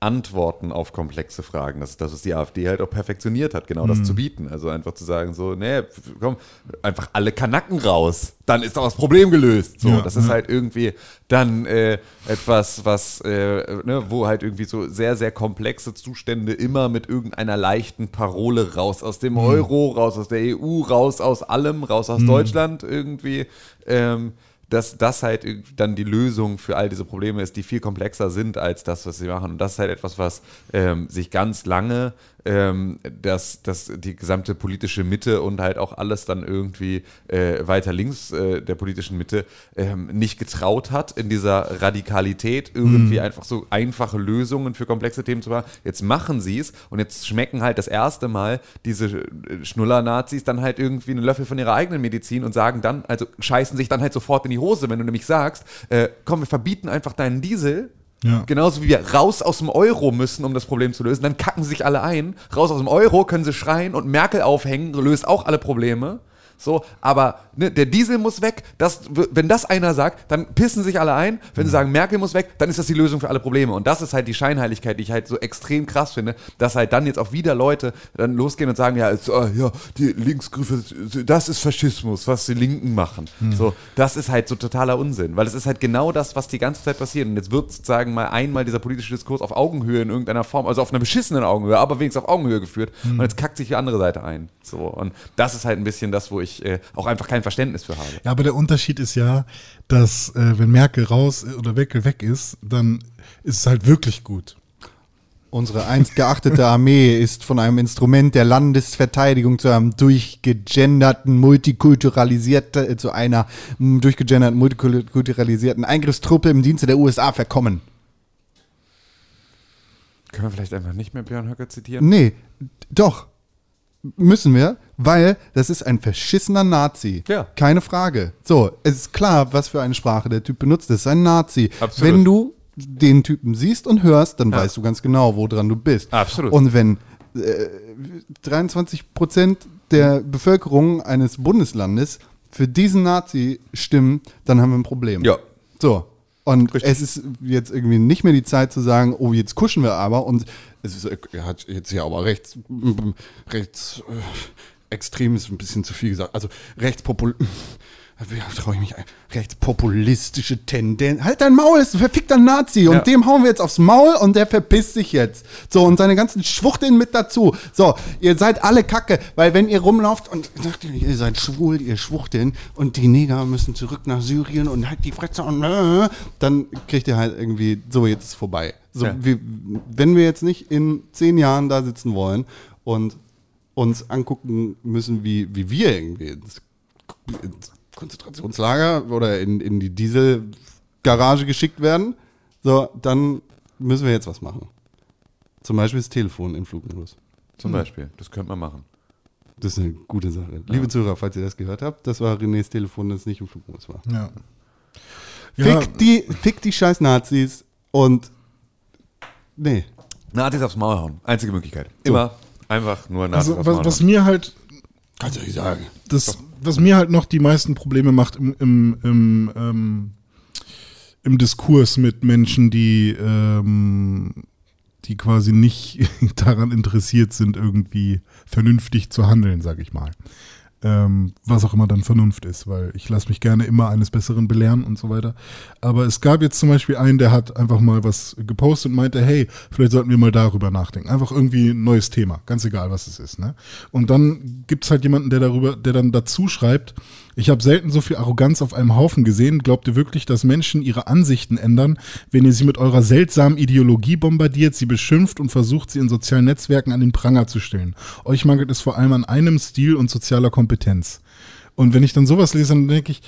Antworten auf komplexe Fragen. Das ist das, was die AfD halt auch perfektioniert hat, genau das zu bieten. Also einfach zu sagen, so, nee, komm, einfach alle Kanacken raus, dann ist doch das Problem gelöst. So, Ja, das ist halt irgendwie dann äh, etwas, was, äh, ne, wo halt irgendwie so sehr, sehr komplexe Zustände immer mit irgendeiner leichten Parole raus aus dem Euro, raus aus der EU, raus aus allem, raus aus Deutschland irgendwie. Ähm, dass das halt dann die Lösung für all diese Probleme ist, die viel komplexer sind als das, was sie machen. Und das ist halt etwas, was ähm, sich ganz lange ähm, dass, dass die gesamte politische Mitte und halt auch alles dann irgendwie äh, weiter links äh, der politischen Mitte ähm, nicht getraut hat, in dieser Radikalität irgendwie einfach so einfache Lösungen für komplexe Themen zu machen. Jetzt machen sie es und jetzt schmecken halt das erste Mal diese äh, Schnuller-Nazis dann halt irgendwie einen Löffel von ihrer eigenen Medizin und sagen dann, also scheißen sich dann halt sofort in die Hose, wenn du nämlich sagst, äh, komm, wir verbieten einfach deinen Diesel. Ja. Genauso wie wir raus aus dem Euro müssen, um das Problem zu lösen. Dann kacken sich alle ein. Raus aus dem Euro können sie schreien und Merkel aufhängen, löst auch alle Probleme. So, aber ne, der Diesel muss weg. Das, wenn das einer sagt, dann pissen sich alle ein. Wenn sie sagen, Merkel muss weg, dann ist das die Lösung für alle Probleme. Und das ist halt die Scheinheiligkeit, die ich halt so extrem krass finde, dass halt dann jetzt auch wieder Leute dann losgehen und sagen, ja, es, äh, ja, die Linksgriffe, das ist Faschismus, was die Linken machen. So, das ist halt so totaler Unsinn, weil es ist halt genau das, was die ganze Zeit passiert. Und jetzt wird sozusagen mal einmal dieser politische Diskurs auf Augenhöhe in irgendeiner Form, also auf einer beschissenen Augenhöhe, aber wenigstens auf Augenhöhe geführt. Und jetzt kackt sich die andere Seite ein. So, und das ist halt ein bisschen das, wo ich äh, auch einfach kein Verständnis für habe. Ja, aber der Unterschied ist ja, dass äh, wenn Merkel raus oder Merkel weg ist, dann ist es halt wirklich gut. Unsere einst geachtete Armee ist von einem Instrument der Landesverteidigung zu einem durchgegenderten, multikulturalisierten, äh, zu einer durchgegenderten, multikulturalisierten Eingriffstruppe im Dienste der USA verkommen. Können wir vielleicht einfach nicht mehr Björn Höcke zitieren? Nee, doch. Müssen wir, weil das ist ein verschissener Nazi. Ja. Keine Frage. So, es ist klar, was für eine Sprache der Typ benutzt. Das ist ein Nazi. Absolut. Wenn du den Typen siehst und hörst, dann Ja. weißt du ganz genau, woran du bist. Absolut. Und wenn äh, 23 Prozent der Bevölkerung eines Bundeslandes für diesen Nazi stimmen, dann haben wir ein Problem. Ja. So. Und Richtig. es ist jetzt irgendwie nicht mehr die Zeit zu sagen, oh, jetzt kuschen wir aber und es ist, er hat jetzt ja aber rechts, rechts, äh, extrem ist ein bisschen zu viel gesagt. Also rechtspopul, traue ich mich ein, rechtspopulistische Tendenz. Halt dein Maul, ist ein verfickter Nazi und Ja. dem hauen wir jetzt aufs Maul und der verpisst sich jetzt. So, und seine ganzen Schwuchteln mit dazu. So, ihr seid alle Kacke, weil wenn ihr rumlauft und sagt ihr, ihr seid schwul, ihr Schwuchteln und die Neger müssen zurück nach Syrien und halt die Fresse und äh, dann kriegt ihr halt irgendwie, so, jetzt ist vorbei. So, Ja. wir, wenn wir jetzt nicht in zehn Jahren da sitzen wollen und uns angucken müssen, wie, wie wir irgendwie ins, ins Konzentrationslager oder in, in die Dieselgarage geschickt werden, so, dann müssen wir jetzt was machen. Zum Beispiel das Telefon in Flugmodus. Zum Beispiel. Das könnte man machen. Das ist eine gute Sache. Liebe Zuhörer, falls ihr das gehört habt, das war Renés Telefon, das nicht im Flugmodus war. Ja. Ja, Fick, die, fick die scheiß Nazis und nee. Nazis aufs Maul hauen. Einzige Möglichkeit. Immer einfach nur Nazis also was, was mir halt Kannst du nicht sagen. das, was mir halt noch die meisten Probleme macht im, im, im, ähm, im Diskurs mit Menschen, die, ähm, die quasi nicht daran interessiert sind, irgendwie vernünftig zu handeln, sag ich mal. Ähm, was auch immer dann Vernunft ist, weil ich lasse mich gerne immer eines Besseren belehren und so weiter. Aber es gab jetzt zum Beispiel einen, der hat einfach mal was gepostet und meinte, hey, vielleicht sollten wir mal darüber nachdenken. Einfach irgendwie ein neues Thema, ganz egal, was es ist. Ne? Und dann gibt's halt jemanden, der darüber, der dann dazu schreibt, ich habe selten so viel Arroganz auf einem Haufen gesehen. Glaubt ihr wirklich, dass Menschen ihre Ansichten ändern, wenn ihr sie mit eurer seltsamen Ideologie bombardiert, sie beschimpft und versucht, sie in sozialen Netzwerken an den Pranger zu stellen? Euch mangelt es vor allem an einem Stil und sozialer Kompetenz. Und wenn ich dann sowas lese, dann denke ich,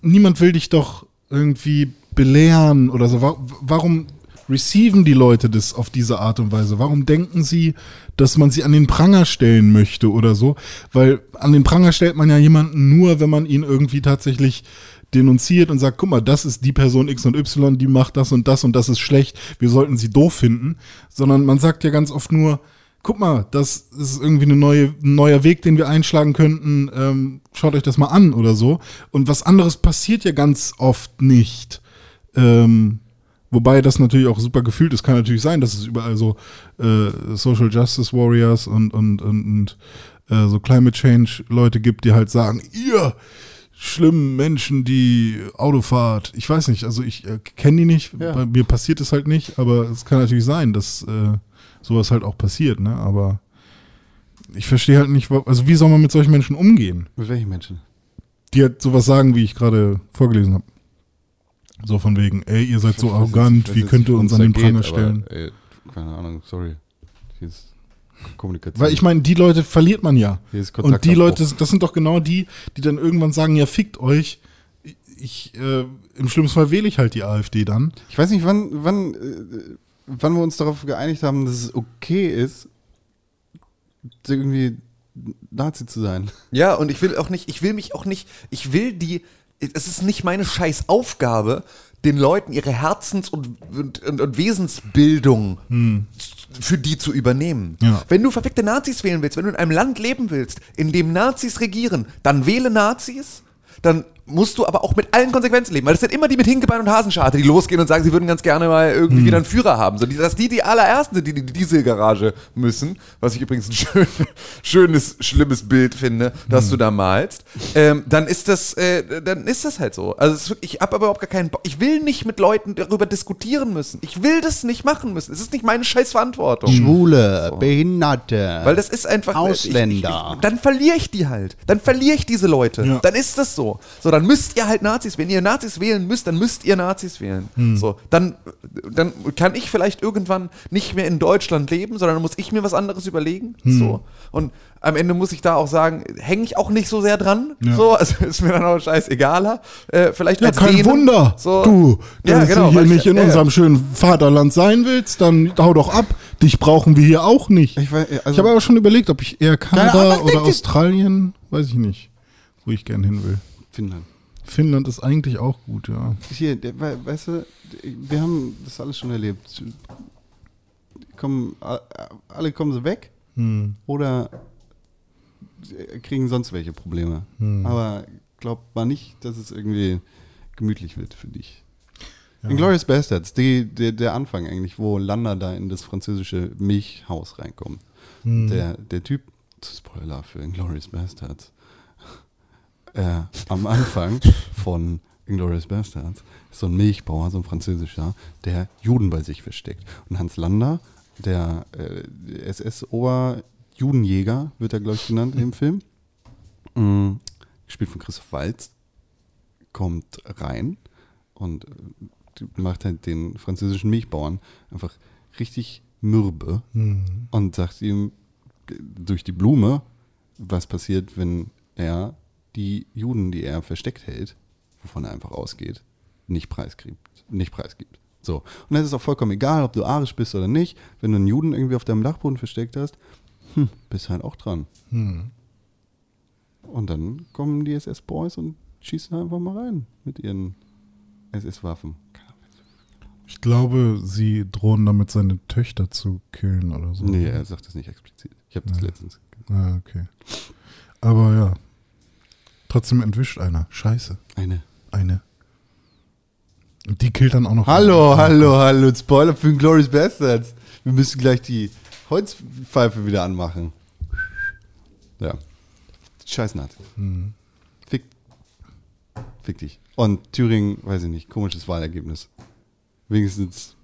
niemand will dich doch irgendwie belehren oder so. Wa- Warum receiven die Leute das auf diese Art und Weise? Warum denken sie, dass man sie an den Pranger stellen möchte oder so? Weil an den Pranger stellt man ja jemanden nur, wenn man ihn irgendwie tatsächlich denunziert und sagt, guck mal, das ist die Person X und Y, die macht das und das und das ist schlecht, wir sollten sie doof finden, sondern man sagt ja ganz oft nur, guck mal, das ist irgendwie eine neue, ein neuer Weg, den wir einschlagen könnten, ähm, schaut euch das mal an oder so. Und was anderes passiert ja ganz oft nicht. Ähm, wobei das natürlich auch super gefühlt ist. Kann natürlich sein, dass es überall so äh, Social Justice Warriors und, und, und, und äh, so Climate Change Leute gibt, die halt sagen, ihr schlimmen Menschen, die Autofahrt, ich weiß nicht, also ich äh, kenne die nicht, Ja. bei mir passiert es halt nicht, aber es kann natürlich sein, dass äh, sowas halt auch passiert, ne? Aber ich verstehe halt nicht, also wie soll man mit solchen Menschen umgehen, Mit welchen Menschen? die halt sowas sagen, wie ich gerade vorgelesen habe. So von wegen, ey, ihr seid so jetzt- arrogant, wie könnt ihr uns an den Pranger geht, stellen? aber, ey, keine Ahnung, sorry. Hier ist Kommunikation. Weil ich meine, die Leute verliert man ja. Hier ist Und die. Leute, das sind doch genau die, die dann irgendwann sagen, ja, fickt euch. Ich, äh, im schlimmsten Fall wähle ich halt die AfD dann. Ich weiß nicht, wann, wann, äh, wann wir uns darauf geeinigt haben, dass es okay ist, irgendwie Nazi zu sein. Ja, und ich will auch nicht, ich will mich auch nicht, ich will die, es ist nicht meine scheiß Aufgabe, den Leuten ihre Herzens- und, und, und, und Wesensbildung für die zu übernehmen. Ja. Wenn du verfickte Nazis wählen willst, wenn du in einem Land leben willst, in dem Nazis regieren, dann wähle Nazis, dann musst du aber auch mit allen Konsequenzen leben, weil das sind immer die mit Hinkebein und Hasenscharte, die losgehen und sagen, sie würden ganz gerne mal irgendwie wieder einen Führer haben. So, dass die die allerersten sind, die in die Dieselgarage müssen, was ich übrigens ein schön, schönes, schlimmes Bild finde, das du da malst, ähm, dann ist das, äh, dann ist das halt so. Also ich habe aber überhaupt gar keinen Bock. Ich will nicht mit Leuten darüber diskutieren müssen. Ich will das nicht machen müssen. Es ist nicht meine scheiß Verantwortung. Schwule, Behinderte. Weil das ist einfach. Ausländer. Ich, ich, dann verliere ich die halt. Dann verliere ich diese Leute. Ja. Dann ist das so. So, dann müsst ihr halt Nazis. Wenn ihr Nazis wählen müsst, dann müsst ihr Nazis wählen. So, dann, dann kann ich vielleicht irgendwann nicht mehr in Deutschland leben, sondern dann muss ich mir was anderes überlegen. So. Und am Ende muss ich da auch sagen, hänge ich auch nicht so sehr dran. Ja. So, also ist mir dann auch scheißegaler. Äh, vielleicht Ja, kein denen, Wunder, So, du, ja, dass genau, du hier weil ich- nicht in ja, ja. unserem schönen Vaterland sein willst, dann hau doch ab. Dich brauchen wir hier auch nicht. Ich weiß, also- ich habe aber schon überlegt, ob ich eher Kanada oder Australien, weiß ich nicht, wo ich gern hin will. Finnland. Finnland ist eigentlich auch gut, ja. Hier, der, we- weißt du, wir haben das alles schon erlebt. Kommen, alle kommen sie weg Hm. oder kriegen sonst welche Probleme. Hm. Aber glaubt mal nicht, dass es irgendwie gemütlich wird für dich. Inglourious Bastards, die, der, der Anfang eigentlich, wo Landa da in das französische Milchhaus reinkommt. Hm. Der, der Typ, Spoiler für Inglourious Bastards, äh, am Anfang von Inglourious Bastards ist so ein Milchbauer, so ein französischer, der Juden bei sich versteckt. Und Hans Lander, der äh, SS-Ober-Judenjäger, wird er, glaube ich, genannt im Film, mm, gespielt von Christoph Waltz, kommt rein und äh, macht halt den französischen Milchbauern einfach richtig mürbe und sagt ihm äh, durch die Blume, was passiert, wenn er die Juden, die er versteckt hält, wovon er einfach ausgeht, nicht preisgibt. Nicht preisgibt. So. Und dann ist es auch vollkommen egal, ob du arisch bist oder nicht. Wenn du einen Juden irgendwie auf deinem Dachboden versteckt hast, hm, bist halt auch dran. Und dann kommen die SS-Boys und schießen einfach mal rein mit ihren SS-Waffen. Ich glaube, sie drohen damit, seine Töchter zu killen oder so. Nee, er sagt das nicht explizit. Ich habe das letztens. Ah, okay. Aber ja. Trotzdem entwischt einer. Scheiße. Eine. Eine. Und die killt dann auch noch. Hallo, hallo, hallo. Spoiler für Glorious Bastards. Wir müssen gleich die Holzpfeife wieder anmachen. Ja. Scheiß Nazi. Fick. Fick dich. Und Thüringen, weiß ich nicht, komisches Wahlergebnis. Wenigstens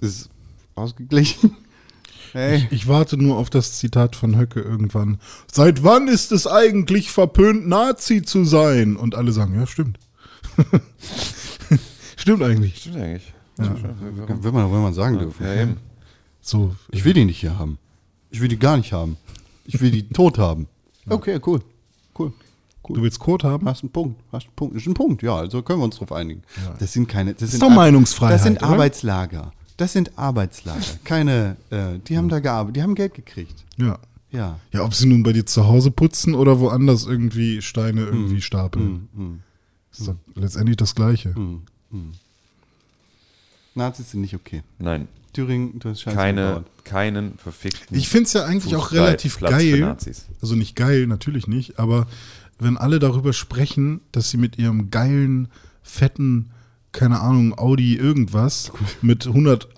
ist es ausgeglichen. Hey. Ich warte nur auf das Zitat von Höcke irgendwann. Seit wann ist es eigentlich verpönt, Nazi zu sein? Und alle sagen, ja, stimmt. stimmt eigentlich. Stimmt eigentlich. Will man, will man sagen dürfen. Ja, eben. So, Ich will die nicht hier haben. Ich will die gar nicht haben. Ich will die tot haben. Okay, cool. Cool. Cool. du willst Code haben? Hast einen Punkt. Hast einen Punkt. Ist ein Punkt, ja. Also können wir uns drauf einigen. Das sind keine. Das, sind doch Meinungsfreiheit, Das sind oder? Arbeitslager. Das sind Arbeitslager. Keine. Äh, die haben da gearbeitet. Die haben Geld gekriegt. Ja. Ja. Ja, ob sie nun bei dir zu Hause putzen oder woanders irgendwie Steine irgendwie stapeln. Ist doch letztendlich das Gleiche. Nazis sind nicht okay. Nein, Thüringen, du hast Scheiße keine, gebaut. keinen verfickten. Ich finde es ja eigentlich auch Fußball- relativ Platz für geil. Nazis. Also nicht geil, natürlich nicht, aber wenn alle darüber sprechen, dass sie mit ihrem geilen, fetten, keine Ahnung, Audi irgendwas mit 100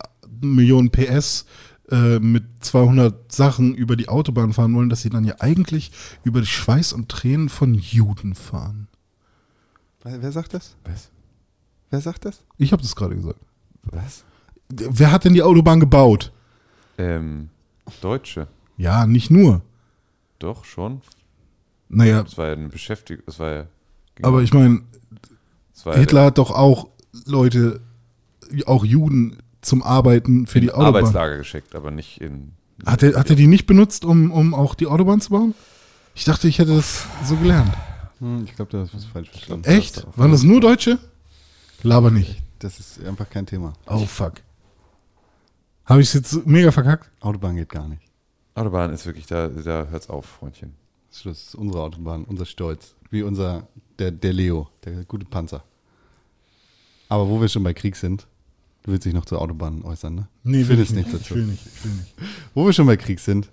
Millionen PS äh, mit 200 Sachen über die Autobahn fahren wollen, dass sie dann ja eigentlich über die Schweiß und Tränen von Juden fahren. Wer, sagt das? Was? Wer sagt das? Ich habe das gerade gesagt. Was? Wer hat denn die Autobahn gebaut? Ähm, Deutsche. Ja, nicht nur. Doch, schon. Naja, Das war ja eine Beschäftigung. Das war ja. aber ich meine, Hitler hat doch auch Leute, auch Juden zum Arbeiten für die in Autobahn. Arbeitslager geschickt, aber nicht in. Hat er, hat er die nicht benutzt, um, um auch die Autobahn zu bauen? Ich dachte, ich hätte das so gelernt. Hm, ich glaube, du hast was falsch verstanden. Echt? Waren das nur Deutsche? Laber nicht. Das ist einfach kein Thema. Oh, fuck. Habe ich es jetzt mega verkackt? Autobahn geht gar nicht. Autobahn ist wirklich, da, da hört's auf, Freundchen. Schluss. Das ist unsere Autobahn, unser Stolz. Wie unser, der, der Leo, der gute Panzer. Aber wo wir schon bei Krieg sind, du willst dich noch zur Autobahn äußern, ne? will Findest ich nicht. dazu. Ich will nicht. Ich will nicht. Wo wir schon bei Krieg sind,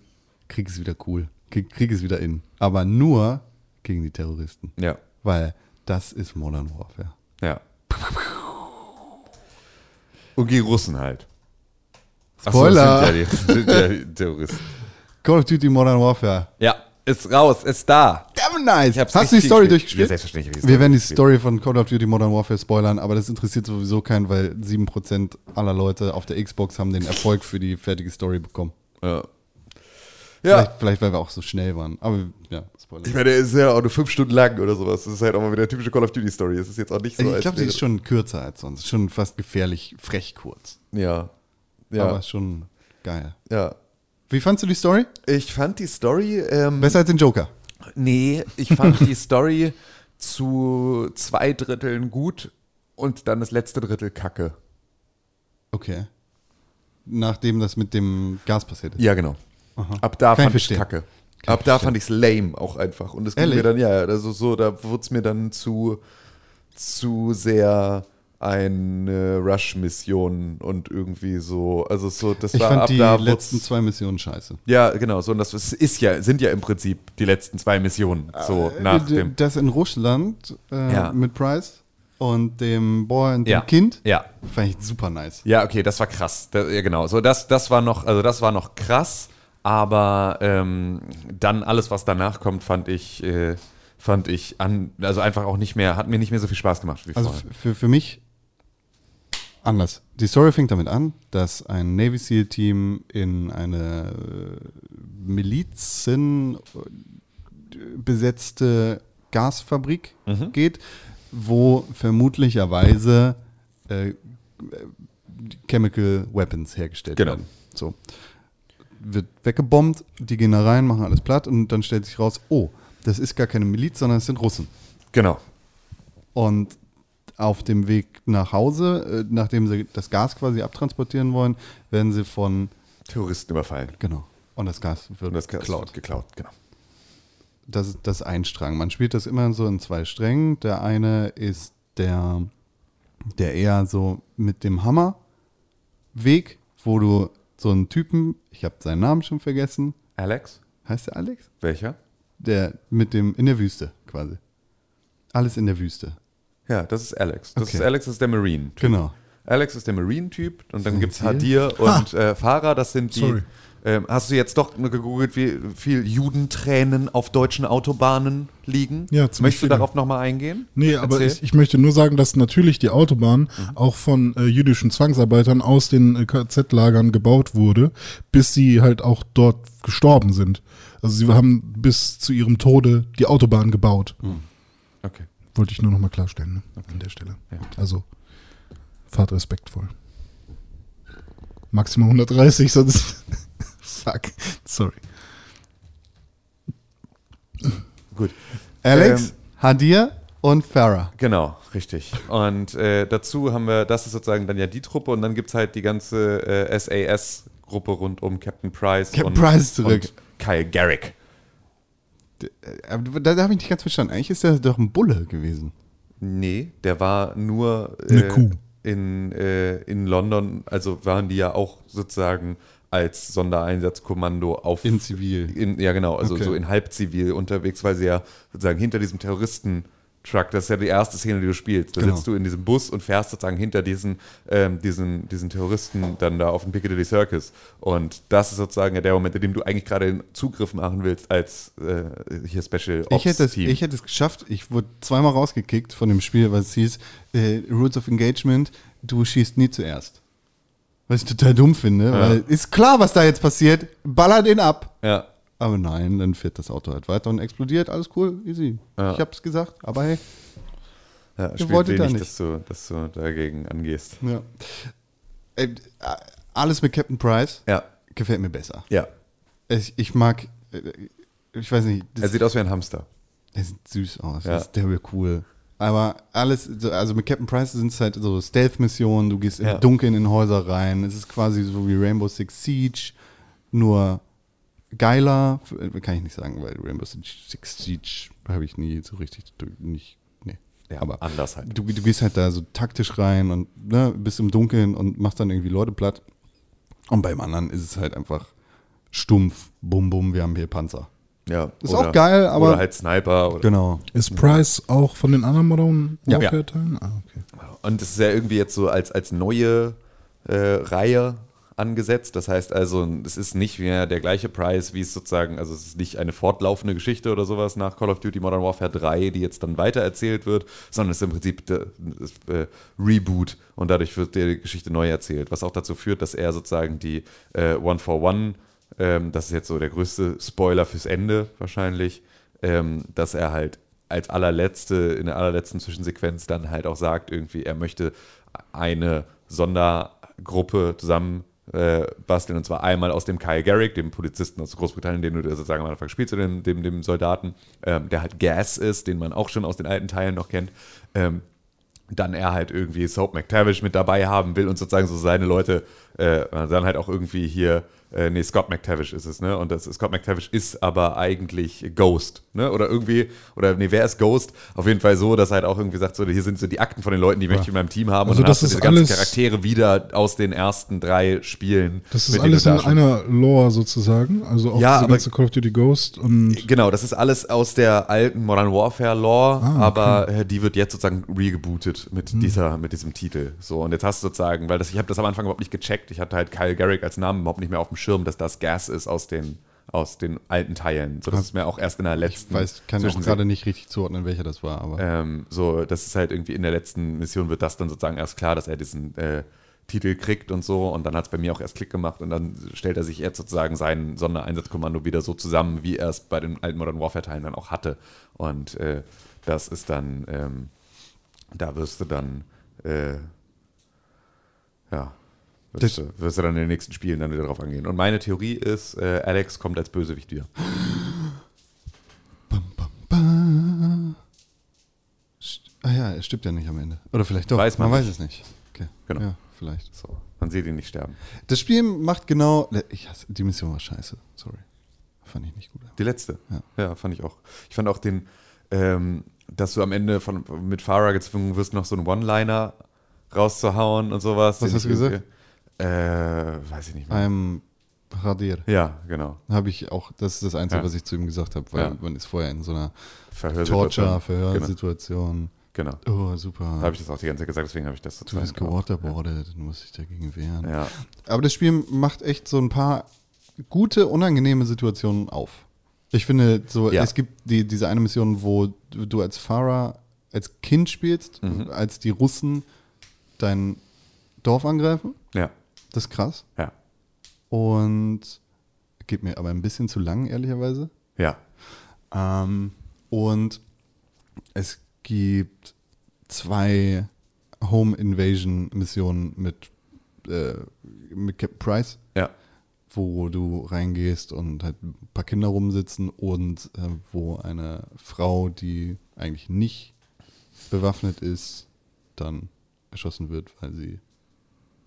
Krieg ist wieder cool. Krieg, Krieg ist wieder in. Aber nur gegen die Terroristen. Ja, Weil das ist Modern Warfare. ja. Und gegen Russen halt. Ach so, Spoiler! sind ja die, sind ja die Terroristen. Call of Duty Modern Warfare. Ja, ist raus, ist da. Damn nice! Hast du die Story gespielt. durchgespielt? Ja, selbstverständlich. Wir werden die. Story von Call of Duty Modern Warfare spoilern, aber das interessiert sowieso keinen, weil 7% aller Leute auf der Xbox haben den Erfolg für die fertige Story bekommen. Ja. Vielleicht, vielleicht weil wir auch so schnell waren. Aber ja, Spoiler. Ich meine, der ist ja auch nur fünf Stunden lang oder sowas. Das ist halt auch mal wieder eine typische Call of Duty Story. Es ist jetzt auch nicht so. ich glaube, die wäre- ist schon kürzer als sonst. Schon fast gefährlich frech kurz. Ja. Ja. Aber schon geil. ja. Wie fandst du die Story? Ich fand die Story. Ähm, Besser als den Joker. Nee, ich fand die Story zu zwei Dritteln gut und dann das letzte Drittel kacke. Okay. Nachdem das mit dem Gas passiert ist. Ja, genau. Ab da Kann ich fand ich verstehen. kacke. Ab da fand ich es lame auch einfach. Und es ging Ehrlich? mir dann, ja, ja, also so, da wurde es mir dann zu, zu sehr eine Rush-Mission und irgendwie so, also so, das Ich war fand ab die da letzten zwei Missionen scheiße. Ja, genau, so, und das ist, ja, sind ja im Prinzip die letzten zwei Missionen, so nach Äh, dem. Das in Russland äh, Ja. mit Price und dem Boy und dem Ja. Kind Ja, fand ich super nice. Ja, okay, das war krass. Da, ja, genau. So, das, das war noch, also das war noch krass, aber ähm, dann alles, was danach kommt, fand ich, äh, fand ich an, also einfach auch nicht mehr, hat mir nicht mehr so viel Spaß gemacht wie Also vorher. für, für mich anders. Die Story fängt damit an, dass ein Navy SEAL Team in eine äh, Milizen äh, besetzte Gasfabrik geht, wo vermutlicherweise äh, Chemical Weapons hergestellt Genau. werden. So. Wird weggebombt, die gehen da rein, machen alles platt und dann stellt sich raus, oh, das ist gar keine Miliz, sondern es sind Russen. Genau. Und auf dem Weg nach Hause, äh, nachdem sie das Gas quasi abtransportieren wollen, werden sie von, Terroristen überfallen. genau, und das Gas wird Und das Gas geklaut. wird geklaut, genau. Das ist das ein Strang. Man spielt das immer so in zwei Strängen. Der eine ist der, der eher so mit dem Hammerweg, wo du so einen Typen, ich habe seinen Namen schon vergessen, Alex? heißt der Alex? Welcher? Der mit dem, in der Wüste quasi. Alles in der Wüste. Ja, das ist Alex. Das Okay. ist Alex ist der Marine. Genau. Alex ist der Marine-Typ und dann gibt es? Hadir und äh, Farah, das sind die. Sorry. Ähm, hast du jetzt doch gegoogelt, wie viel Judentränen auf deutschen Autobahnen liegen? Ja, Möchtest du darauf nochmal eingehen? Nee, aber Erzähl. ich, ich möchte nur sagen, dass natürlich die Autobahn auch von äh, jüdischen Zwangsarbeitern aus den äh, KZ-Lagern gebaut wurde, bis sie halt auch dort gestorben sind. Also sie haben bis zu ihrem Tode die Autobahn gebaut. Okay. Wollte ich nur noch mal klarstellen ne? an der Stelle. Also fahrt respektvoll. Maximal 130, sonst... Fuck, sorry. Gut. Alex, Ähm, Hadir und Farah. Genau, richtig. Und äh, dazu haben wir, das ist sozusagen dann ja die Truppe und dann gibt es halt die ganze äh, SAS-Gruppe rund um Captain Price. Captain und, Price zurück. Und Kyle Garrick. Aber da, da habe ich nicht ganz verstanden. Eigentlich ist er doch ein Bulle gewesen. Nee, der war nur Eine äh, Kuh. In, äh, in London, also waren die ja auch sozusagen als Sondereinsatzkommando auf In Zivil. In, ja, genau, also Okay. so in Halbzivil unterwegs, weil sie ja sozusagen hinter diesem Terroristen-Truck, das ist ja die erste Szene, die du spielst. Da Genau. sitzt du in diesem Bus und fährst sozusagen hinter diesen, ähm, diesen, diesen Terroristen dann da auf dem Piccadilly Circus. Und das ist sozusagen ja der Moment, in dem du eigentlich gerade den Zugriff machen willst als äh, hier Special Ops Ich hätte, es, Team. ich hätte es geschafft. Ich wurde zweimal rausgekickt von dem Spiel, weil es hieß, äh, Rules of Engagement, du schießt nie zuerst. Was ich total dumm finde, weil ist klar, was da jetzt passiert. Baller den ab. ja. Aber nein, dann fährt das Auto halt weiter und explodiert. Alles cool, easy. Ja. Ich hab's gesagt, aber hey. Ja, spielt wolltet da wenig, nicht. Dass, du, dass du dagegen angehst. Ja. Äh, alles mit Captain Price Ja, gefällt mir besser. ja. Ich, ich mag, äh, ich weiß nicht, Er sieht aus wie ein Hamster. er sieht süß aus, Ja. das ist der cool. Aber alles, so- also mit Captain Price sind es halt so Stealth-Missionen, du gehst Ja. im Dunkeln in Häuser rein. Es ist quasi so wie Rainbow Six Siege, nur geiler, äh, kann ich nicht sagen, weil Rainbow Six Siege habe ich nie so richtig, nicht, nee. Ja, aber anders halt. du, du gehst halt da so taktisch rein und ne, bist im Dunkeln und machst dann irgendwie Leute platt. Und beim anderen ist es halt einfach stumpf, bum bum, wir haben hier Panzer. Ja, Ist auch geil, aber- Oder halt Sniper. Oder, Genau. Ist Price auch von den anderen Modern Ja. Warfare-Teilen? Ah, okay. Und es ist ja irgendwie jetzt so als, als neue äh, Reihe angesetzt. Das heißt also, es ist nicht mehr der gleiche Preis, wie es sozusagen, also es ist nicht eine fortlaufende Geschichte oder sowas nach Call of Duty Modern Warfare 3, die jetzt dann weitererzählt wird, sondern es ist im Prinzip das, äh, Reboot und dadurch wird die Geschichte neu erzählt, was auch dazu führt, dass er sozusagen die äh, One for One, ähm, das ist jetzt so der größte Spoiler fürs Ende wahrscheinlich, ähm, dass er halt als allerletzte, in der allerletzten Zwischensequenz dann halt auch sagt, irgendwie, er möchte eine Sondergruppe zusammen äh, basteln, und zwar einmal aus dem Kyle Garrick, dem Polizisten aus Großbritannien, den du sozusagen am Anfang spielst, dem, dem, dem Soldaten, ähm, der halt Gas ist, den man auch schon aus den alten Teilen noch kennt. Ähm, dann er halt irgendwie Soap McTavish mit dabei haben will und sozusagen so seine Leute, äh, dann halt auch irgendwie hier, äh, nee, Scott McTavish ist es, ne? Und das Scott McTavish ist aber eigentlich Ghost, ne? Oder irgendwie, oder nee, wer ist Ghost? Auf jeden Fall so, dass er halt auch irgendwie sagt, so, hier sind so die Akten von den Leuten, die möchte ich in meinem Team haben. Also und dann das hast du diese ganzen Charaktere wieder aus den ersten drei Spielen. Das ist alles in einer Lore sozusagen. Also auch Ja, diese aber- ganze Call of Duty Ghost und Genau, das ist alles aus der alten Modern Warfare Lore, Ah, okay. aber äh, die wird jetzt sozusagen regebootet mit Hm. dieser, mit diesem Titel. So und jetzt hast du sozusagen, weil das, ich habe das am Anfang überhaupt nicht gecheckt. Ich hatte halt Kyle Garrick als Namen überhaupt nicht mehr auf dem Schirm, dass das Gas ist aus den aus den alten Teilen. So, das ist mir auch erst in der letzten. Ich weiß, kann Zwischensee- gerade nicht richtig zuordnen, welcher das war, aber. ähm, so, das ist halt irgendwie in der letzten Mission wird das dann sozusagen erst klar, dass er diesen äh, Titel kriegt und so. Und dann hat es bei mir auch erst Klick gemacht und dann stellt er sich jetzt sozusagen sein Sondereinsatzkommando wieder so zusammen, wie er es bei den alten Modern Warfare-Teilen dann auch hatte. Und äh, das ist dann, ähm, da wirst du dann, äh, ja, wirst du, wirst du dann in den nächsten Spielen dann wieder drauf angehen. Und meine Theorie ist, äh, Alex kommt als Bösewicht wieder. Bam, bam, bam. Ah ja, er stirbt ja nicht am Ende. Oder vielleicht doch. Weiß man weiß nicht. es nicht. Okay. Genau. Ja, vielleicht. So, man sieht ihn nicht sterben. Das Spiel macht genau. Ich hasse, die Mission war scheiße. Sorry. Fand ich nicht gut. Die letzte. Ja. Ja, fand ich auch. Ich fand auch den, ähm, dass du am Ende von, mit Farah gezwungen wirst, noch so einen One-Liner rauszuhauen und sowas. Was hast du gesagt? Äh, weiß ich nicht mehr. I'm Radir. ja, genau. Habe ich auch, das ist das Einzige, Ja. was ich zu ihm gesagt habe, weil Ja. man ist vorher in so einer. Torture, Verhörsituation. Genau. Oh, Da super. habe ich das auch die ganze Zeit gesagt, deswegen habe ich das Du sozusagen bist gewaterboardet, du musst dich dagegen wehren. Ja. Aber das Spiel macht echt so ein paar gute, unangenehme Situationen auf. Ich finde, so, Ja. es gibt die, diese eine Mission, wo du du als Farah als Kind spielst, Mhm. als die Russen dein Dorf angreifen. Ja. Das ist krass. Ja. Und geht mir aber ein bisschen zu lang, ehrlicherweise. Ja. Ähm, und es gibt zwei Home Invasion Missionen mit, äh, mit Captain Price, Ja. wo du reingehst und halt ein paar Kinder rumsitzen und äh, wo eine Frau, die eigentlich nicht bewaffnet ist, dann erschossen wird, weil sie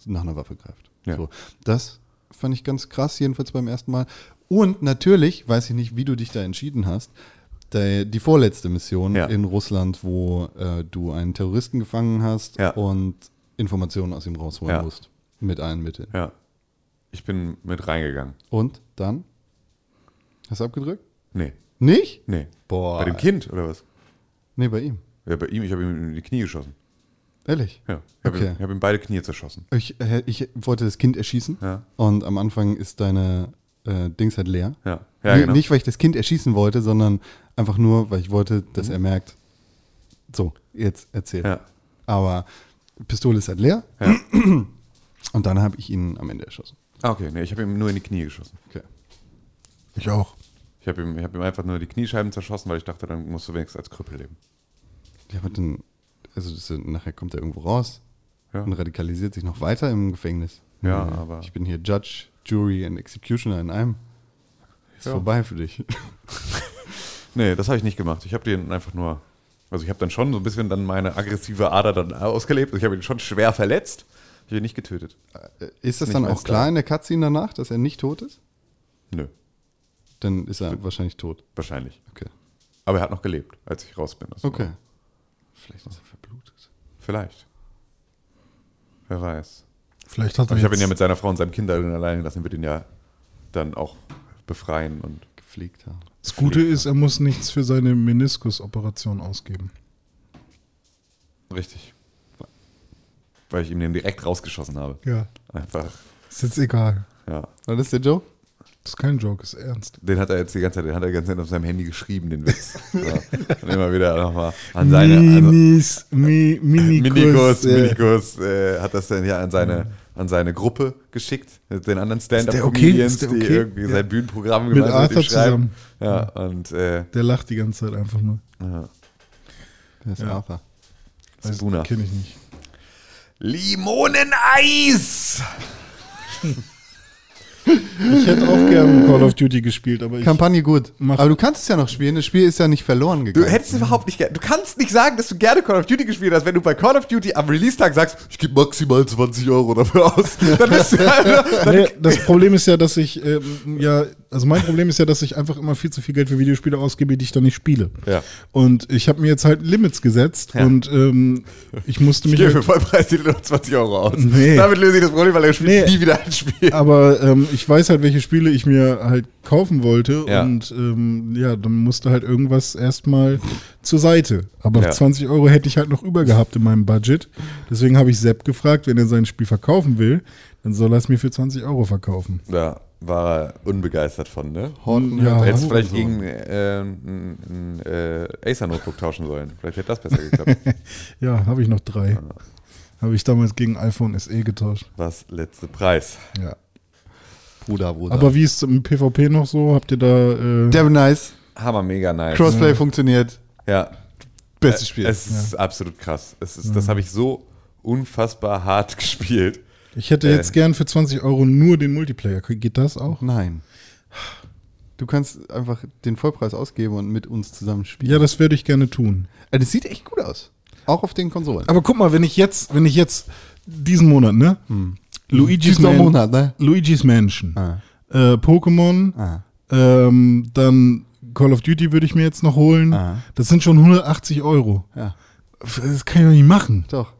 nach einer Waffe greift. Ja. So, das fand ich ganz krass, jedenfalls beim ersten Mal. Und natürlich, weiß ich nicht, wie du dich da entschieden hast, die vorletzte Mission Ja. in Russland, wo äh, du einen Terroristen gefangen hast Ja. und Informationen aus ihm rausholen Ja. musst. Mit allen Mitteln. Ja. Ich bin mit reingegangen. Und dann? Hast du abgedrückt? Nee. Nicht? Nee. Boah. Bei dem Kind, oder was? Nee, bei ihm. Ja, bei ihm, ich habe ihm in die Knie geschossen. Ehrlich? Ja. Ich habe Okay. ihm, hab ihm beide Knie zerschossen. Ich, äh, ich wollte das Kind erschießen Ja. und am Anfang ist deine äh, Dings halt leer. Ja. Ja, genau. Nicht, weil ich das Kind erschießen wollte, sondern einfach nur, weil ich wollte, dass er merkt, so, jetzt erzähl. Mhm. Ja. Aber Pistole ist halt leer Ja. und dann habe ich ihn am Ende erschossen. Ah, okay. Nee, ich habe ihm nur in die Knie geschossen. Okay. Ich auch. Ich habe ihm, ich hab ihm einfach nur die Kniescheiben zerschossen, weil ich dachte, dann musst du wenigstens als Krüppel leben. Ja, aber dann, also das, nachher kommt er irgendwo raus Ja. und radikalisiert sich noch weiter im Gefängnis. Ja, Mhm. aber- Ich bin hier Judge, Jury und Executioner in einem. Ist Ja. vorbei für dich. Nee, das habe ich nicht gemacht. Ich habe den einfach nur. Also ich habe dann schon so ein bisschen dann meine aggressive Ader dann ausgelebt. Ich habe ihn schon schwer verletzt. Ich habe ihn nicht getötet. Ist das Nicht dann auch klar in der Cutscene danach, dass er nicht tot ist? Nö, Dann ist er wahrscheinlich tot. wahrscheinlich. Okay. Aber er hat noch gelebt, als ich raus bin. War- Okay. Vielleicht ist er. Vielleicht. Wer weiß. Vielleicht hat er Aber ich habe ihn ja mit seiner Frau und seinem Kind allein gelassen. Wird ihn ja dann auch befreien und Gepflegt haben. Das Gute ist, er muss nichts für seine Meniskusoperation ausgeben. richtig. Weil ich ihm den direkt rausgeschossen habe. Ja. Einfach, Ist jetzt egal. ja. War das der Joe? Das ist kein Joke, ist ernst. Den hat er jetzt die ganze Zeit, den hat er die ganze Zeit auf seinem Handy geschrieben, den Witz. Ja. Und immer wieder nochmal an seine. Also, Minis, Mi, Minikus. Minikus, äh, Minikus äh, hat das dann ja an seine, an seine Gruppe geschickt, mit den anderen der okay? Stand-Up-Comedians, Ist der die okay? irgendwie Ja. sein Bühnenprogramm Mit gemeinsam Arthur ihm schreiben. Ja, und äh, Der lacht die ganze Zeit einfach nur. ja. Der ist Ja. Arthur. Spooner. Kenne ich nicht. Limoneneis! Ich hätte auch gerne Call of Duty gespielt, aber ich. Kampagne gut. Mach- Aber du kannst es ja noch spielen. Das Spiel ist ja nicht verloren Du gegangen. hättest überhaupt nicht gerne. Du kannst nicht sagen, dass du gerne Call of Duty gespielt hast, wenn du bei Call of Duty am Release-Tag sagst, ich gebe maximal 20 Euro dafür aus. Dann bist du einfach, dann Nee, das Problem ist ja, dass ich, ähm, ja, also mein Problem ist ja, dass ich einfach immer viel zu viel Geld für Videospiele ausgebe, die ich dann nicht spiele. Ja. Und ich habe mir jetzt halt Limits gesetzt Ja. und ähm, ich musste Ich mich. gebe für Halt, Vollpreistitel noch 20 Euro aus. Nee. Damit löse ich das Problem, weil er spielt Nee. nie wieder ein Spiel. aber ähm, ich weiß halt, welche Spiele ich mir halt kaufen wollte Ja. und ähm, ja, dann musste halt irgendwas erstmal zur Seite. Aber Ja. 20 Euro hätte ich halt noch über gehabt in meinem Budget. Deswegen habe ich Sepp gefragt, wenn er sein Spiel verkaufen will, dann soll er es mir für 20 Euro verkaufen. Ja, war er unbegeistert von, ne? Horten Ja, Du hättest oh, vielleicht so. gegen äh, ein, ein äh, Acer-Notebook tauschen sollen. Vielleicht hätte das besser geklappt. Ja, habe ich noch drei. Habe ich damals gegen iPhone SE getauscht. Was letzte Preis. Ja. Bruder, Bruder. Aber wie ist es im PvP noch so? Habt ihr da. Äh, Devil Nice, Hammer, mega nice. Crossplay funktioniert, ja, bestes Spiel. es ist absolut krass. Es ist, Das habe ich so unfassbar hart gespielt. ich hätte äh, jetzt gern für 20 Euro nur den Multiplayer. Geht das auch? Nein. Du kannst einfach den Vollpreis ausgeben und mit uns zusammen spielen. Ja, das würde ich gerne tun. Äh, Das sieht echt gut aus. Auch auf den Konsolen. Aber guck mal, wenn ich jetzt, wenn ich jetzt diesen Monat, ne? Luigi's, Man Monat, ne? Luigi's Mansion, Ah. äh, Pokémon, Ah. ähm, dann Call of Duty würde ich mir jetzt noch holen. Ah. Das sind schon 180 Euro. Ja, Das kann ich doch nicht machen. doch.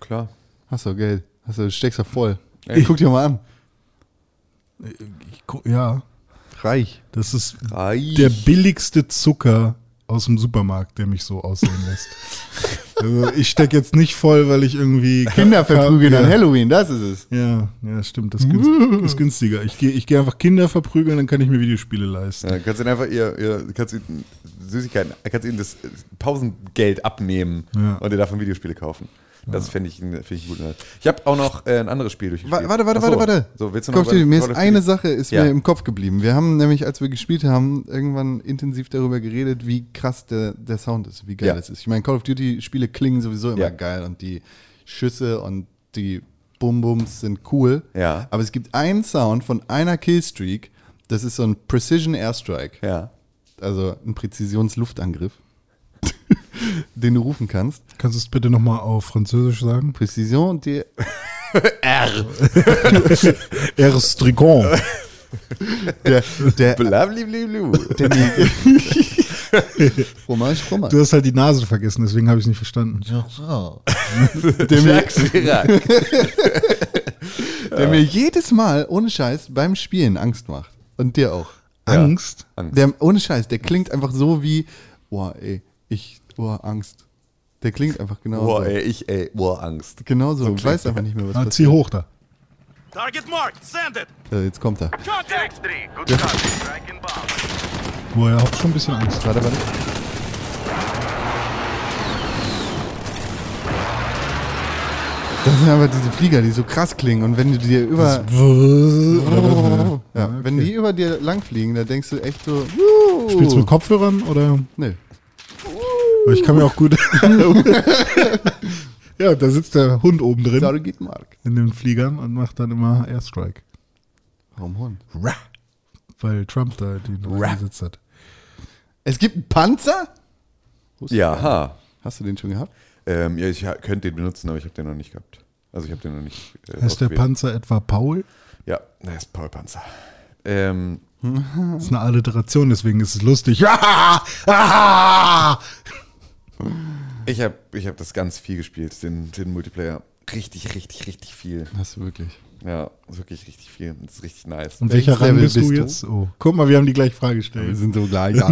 Klar. Hast du Geld. Hast du, steckst du voll. Ey, guck dir mal an. Ich gu- ja, Reich. das ist Reich. der billigste Zucker aus dem Supermarkt, der mich so aussehen lässt. also ich stecke jetzt nicht voll, weil ich irgendwie Kinder verprügeln ja. an Halloween, das ist es. Ja, ja, stimmt. Das ist, günst, ist günstiger. Ich gehe ich geh einfach Kinder verprügeln, dann kann ich mir Videospiele leisten. Ja, kannst du ihnen einfach ihr, ihr kannst ihnen Süßigkeiten, kannst ihnen das Pausengeld abnehmen Ja. und dir davon Videospiele kaufen. Das finde ich, find ich gut. Ich habe auch noch äh, ein anderes Spiel durchgespielt. Wa- Warte, warte, so. warte, warte. So, willst du noch of Duty, mir ist eine? Sache ist Ja. mir im Kopf geblieben. Wir haben nämlich, als wir gespielt haben, irgendwann intensiv darüber geredet, wie krass der, der Sound ist, wie geil Ja. es ist. Ich meine, Call of Duty Spiele klingen sowieso immer Ja. geil und die Schüsse und die Bum-Bums sind cool. Ja. Aber es gibt einen Sound von einer Killstreak, das ist so ein Precision Airstrike. Ja. Also ein Präzisionsluftangriff, den du rufen kannst. Kannst du es bitte nochmal auf Französisch sagen? Precision, die Erstrigon. der, der, Blabliblu. der Fromage, Fromage. Du hast halt die Nase vergessen, deswegen habe ich es nicht verstanden. Der mir, der mir jedes Mal ohne Scheiß beim Spielen Angst macht. Und dir auch. Angst? Angst. Der, ohne Scheiß, der klingt einfach so wie, boah, ey, ich, boah, Angst. Der klingt einfach genau Boah, so. ey, ich, ey, boah, Angst. Genau so. ich weiß einfach nicht mehr, was Ah, zieh passiert. hoch da. Target marked. Send it. Äh, jetzt kommt er. Contact. X3. Good copy. Strike inbound. Boah, er hat schon ein bisschen Angst. Warte, warte. Das sind einfach diese Flieger, die so krass klingen. Und wenn du dir über. Ja, wenn die über dir langfliegen, da denkst du echt so. Spielst du mit Kopfhörern oder? Nee. Weil Ich kann mir auch gut. ja, da sitzt der Hund oben drin Sorry, geht Mark. in den Fliegern und macht dann immer Airstrike. Warum Hund? Weil Trump da den gesetzt hat. Es gibt einen Panzer? Ja, ha. Hast du den schon gehabt? Ähm, ja, ich könnte den benutzen, aber ich habe den noch nicht gehabt. Also ich habe den noch nicht. Äh, Heißt der. Panzer etwa Paul? Ja, der ist Paul Panzer. Ähm, Das ist eine Alliteration, deswegen ist es lustig. Ja! Ah! Ich habe ich hab das ganz viel gespielt, den, den Multiplayer. Richtig, richtig, richtig viel. Hast du wirklich. Ja, wirklich richtig viel. Das ist richtig nice. Und welcher Rang bist du bist du? jetzt? Oh. Guck mal, wir haben die gleiche Frage gestellt. sind so gleich.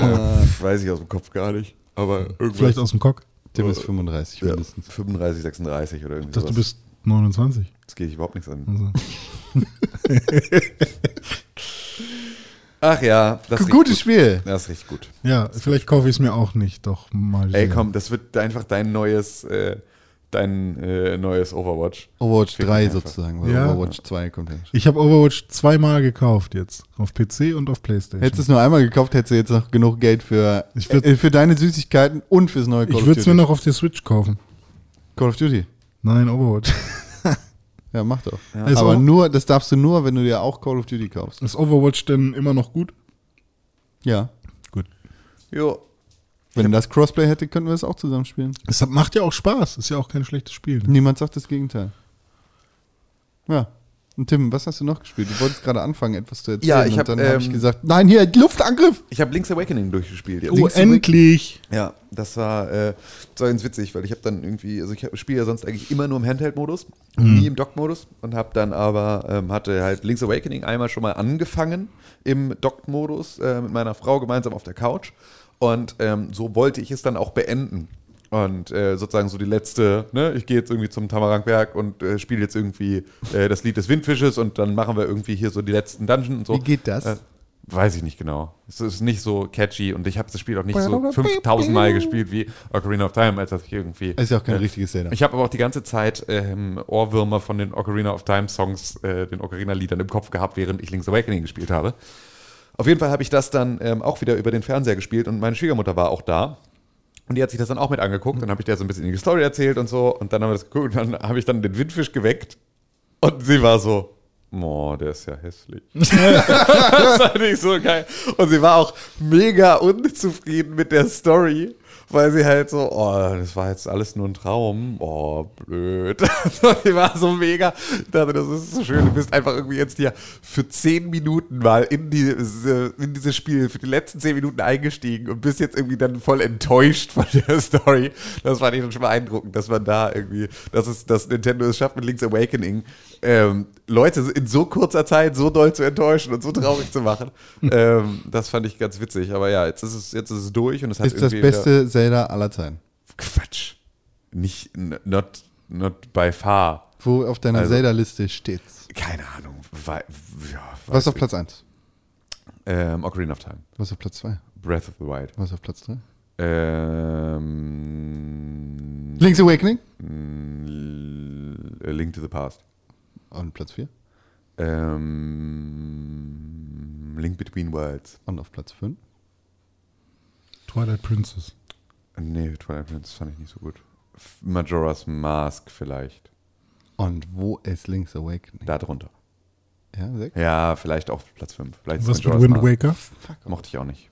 Äh, weiß ich aus dem Kopf gar nicht. Aber irgendwas. Vielleicht aus dem Cock. Tim ist 35 ja, mindestens. 35, 36 oder irgendwie Ich dachte, du bist 29. Das geht dich überhaupt nichts an. Also. Ach ja, das ist Gutes gut. Spiel. Das ist richtig gut. Ja, vielleicht kaufe ich es mir auch nicht, doch mal. Ey, sehen. komm, das wird einfach dein neues, äh, dein äh, neues Overwatch. Overwatch Fick 3 mich einfach. sozusagen, weil Ja. Overwatch 2 kommt ja. Ich habe Overwatch zweimal gekauft jetzt. Auf PC und auf Playstation. Hättest du es nur einmal gekauft, hättest du jetzt noch genug Geld für, Ich würd- äh, für deine Süßigkeiten und fürs neue Call ich of würde es mir noch auf der Switch kaufen. Call of Duty. Nein, Overwatch. Ja, mach doch. Ist Aber auch- nur, das darfst du nur, wenn du dir auch Call of Duty kaufst. Ist Overwatch denn immer noch gut? Ja. Gut. Jo. Wenn das Crossplay hätte, könnten wir es auch zusammen spielen. Es macht ja auch Spaß. Ist ja auch kein schlechtes Spiel. Niemand sagt das Gegenteil. Ja. Und Tim, was hast du noch gespielt? Du wolltest gerade anfangen, etwas zu erzählen. Ja, ich und hab, dann habe ich ähm, gesagt, nein, hier, Luftangriff! Ich habe Link's Awakening durchgespielt. Oh, endlich! Ja, das war, äh, das war ganz witzig, weil ich habe dann irgendwie, also ich spiele ja sonst eigentlich immer nur im Handheld-Modus, nie im Dock-Modus und habe dann aber, ähm, hatte halt Link's Awakening einmal schon mal angefangen im Dock-Modus äh, mit meiner Frau gemeinsam auf der Couch und ähm, so wollte ich es dann auch beenden. Und äh, sozusagen so die letzte, ne, ich gehe jetzt irgendwie zum Tamarangberg und äh, spiele jetzt irgendwie äh, das Lied des Windfisches und dann machen wir irgendwie hier so die letzten Dungeon und so. Wie geht das? Äh, weiß ich nicht genau. Es ist nicht so catchy und ich habe das Spiel auch nicht so 5000 Mal gespielt wie Ocarina of Time, als dass ich irgendwie. ist ja auch kein äh, richtiges Zelda. Ich habe aber auch die ganze Zeit ähm, Ohrwürmer von den Ocarina of Time Songs, äh, den Ocarina-Liedern im Kopf gehabt, während ich Link's Awakening gespielt habe. Auf jeden Fall habe ich das dann ähm, auch wieder über den Fernseher gespielt und meine Schwiegermutter war auch da. Und die hat sich das dann auch mit angeguckt. Dann habe ich der so ein bisschen die Story erzählt und so. Und dann haben wir das geguckt und dann habe ich dann den Windfisch geweckt. Und sie war so, oh, der ist ja hässlich. das fand ich so geil. Und sie war auch mega unzufrieden mit der Story. Weil sie halt so, oh, das war jetzt alles nur ein Traum. Oh, blöd. die war so mega. Ich dachte, das ist so schön. Du bist einfach irgendwie jetzt hier für zehn Minuten mal in, diese, in dieses Spiel, für die letzten zehn Minuten eingestiegen und bist jetzt irgendwie dann voll enttäuscht von der Story. Das fand ich dann schon beeindruckend, dass man da irgendwie, dass es, dass Nintendo es schafft mit Link's Awakening, ähm, Leute in so kurzer Zeit so doll zu enttäuschen und so traurig zu machen. ähm, das fand ich ganz witzig. Aber ja, jetzt ist es, jetzt ist es durch und es hat ist das beste Zelda aller Zeiten. Quatsch. Nicht, not, not by far. Wo auf deiner Also- Zelda-Liste steht's? Keine Ahnung. Wei- ja, Was auf. Platz 1? Ähm, Ocarina of Time. Was auf Platz 2? Breath of the Wild. Was auf Platz 3? Ähm, Link's Awakening? L- A Link to the Past. Und Platz 4? Ähm, Link Between Worlds. Und auf Platz 5? Twilight Princess. Nee, Twilight Princess fand ich nicht so gut. Majora's Mask vielleicht. Und wo ist Link's Awakening? Da drunter. Ja, sechs? Ja, vielleicht auf Platz 5. Vielleicht ist Was mit Wind Mask. Waker? Mochte ich auch nicht.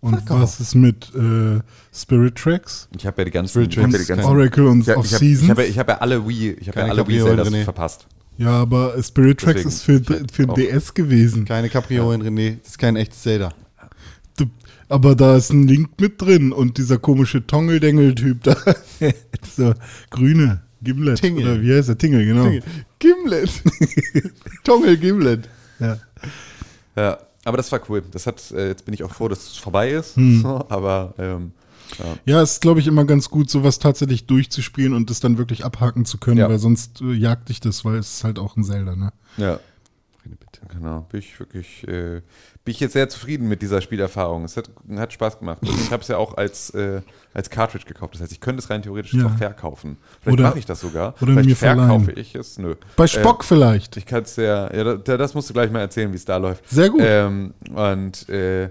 Und Fuck was ist mit äh, Spirit Tracks? Ich habe ja die ganzen, Spirit ich hab ja Tracks die ganzen Oracle und ich hab, ich hab, Seasons? ich hab, ja- hab ja alle Wii, ich habe ja alle Wii Zeldas verpasst. Ja, aber Spirit Tracks Deswegen ist für, für den. DS gewesen. Keine Capriolen, René. Das ist kein echtes Zelda. Aber da ist ein Link mit drin und dieser komische Tongeldengel-Typ da. dieser grüne Gimlet. Tingle. Oder wie heißt der? Tingle, genau. Gimlet. Tongel Gimlet. Ja. Ja, aber das war cool. Das hat, äh, jetzt bin ich auch froh, dass es vorbei ist. Hm. So, aber ähm, Ja, es ist, glaube ich, immer ganz gut, sowas tatsächlich durchzuspielen und das dann wirklich abhaken zu können, Ja. weil sonst äh, jagt dich das, weil es ist halt auch ein Zelda, ne? ja. Genau, bin ich wirklich, äh, bin ich jetzt sehr zufrieden mit dieser Spielerfahrung. Es hat, hat Spaß gemacht. Ich habe es ja auch als, äh, als Cartridge gekauft. Das heißt, ich könnte es rein theoretisch Ja. auch verkaufen. Vielleicht Oder- mache ich das sogar. oder Vielleicht mir verkaufe verleihen. ich es. Nö. Bei Spock vielleicht. Ich kann es ja, ja, da- das musst du gleich mal erzählen, wie es da läuft. Sehr gut. Ähm, und äh,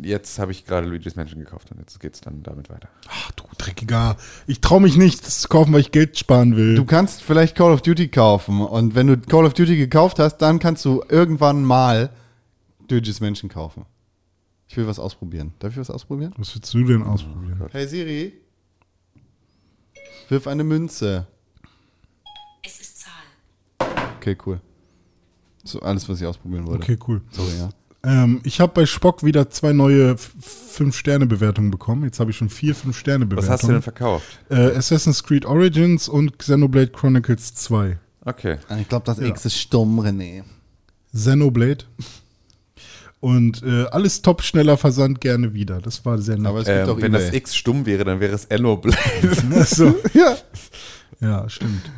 jetzt habe ich gerade Luigi's Mansion gekauft und jetzt geht es dann damit weiter. Ach du Dreckiger. Ich traue mich nicht, das zu kaufen, weil ich Geld sparen will. Du kannst vielleicht Call of Duty kaufen. Und wenn du Call of Duty gekauft hast, dann kannst du irgendwann mal Luigi's Mansion kaufen. Ich will was ausprobieren. Darf ich was ausprobieren? Was willst du denn ausprobieren? Hey Siri. Wirf eine Münze. Es ist Zahl. Okay, cool. So alles, was ich ausprobieren wollte. Okay, cool. Sorry, ja. Ähm, ich habe bei Spock wieder zwei neue 5-Sterne-Bewertungen bekommen. Jetzt habe ich schon vier Was 5-Sterne-Bewertungen. hast du denn verkauft? Äh, Assassin's Creed Origins und Xenoblade Chronicles 2. Okay. Ich glaube, das X ist stumm, René. Xenoblade. Und äh, alles top, schneller Versand, gerne wieder. Das war sehr Aber nett. es gibt auch Ähm, wenn eBay. das X stumm wäre, dann wäre es Ennoblade. Achso. Ja, Ja, stimmt.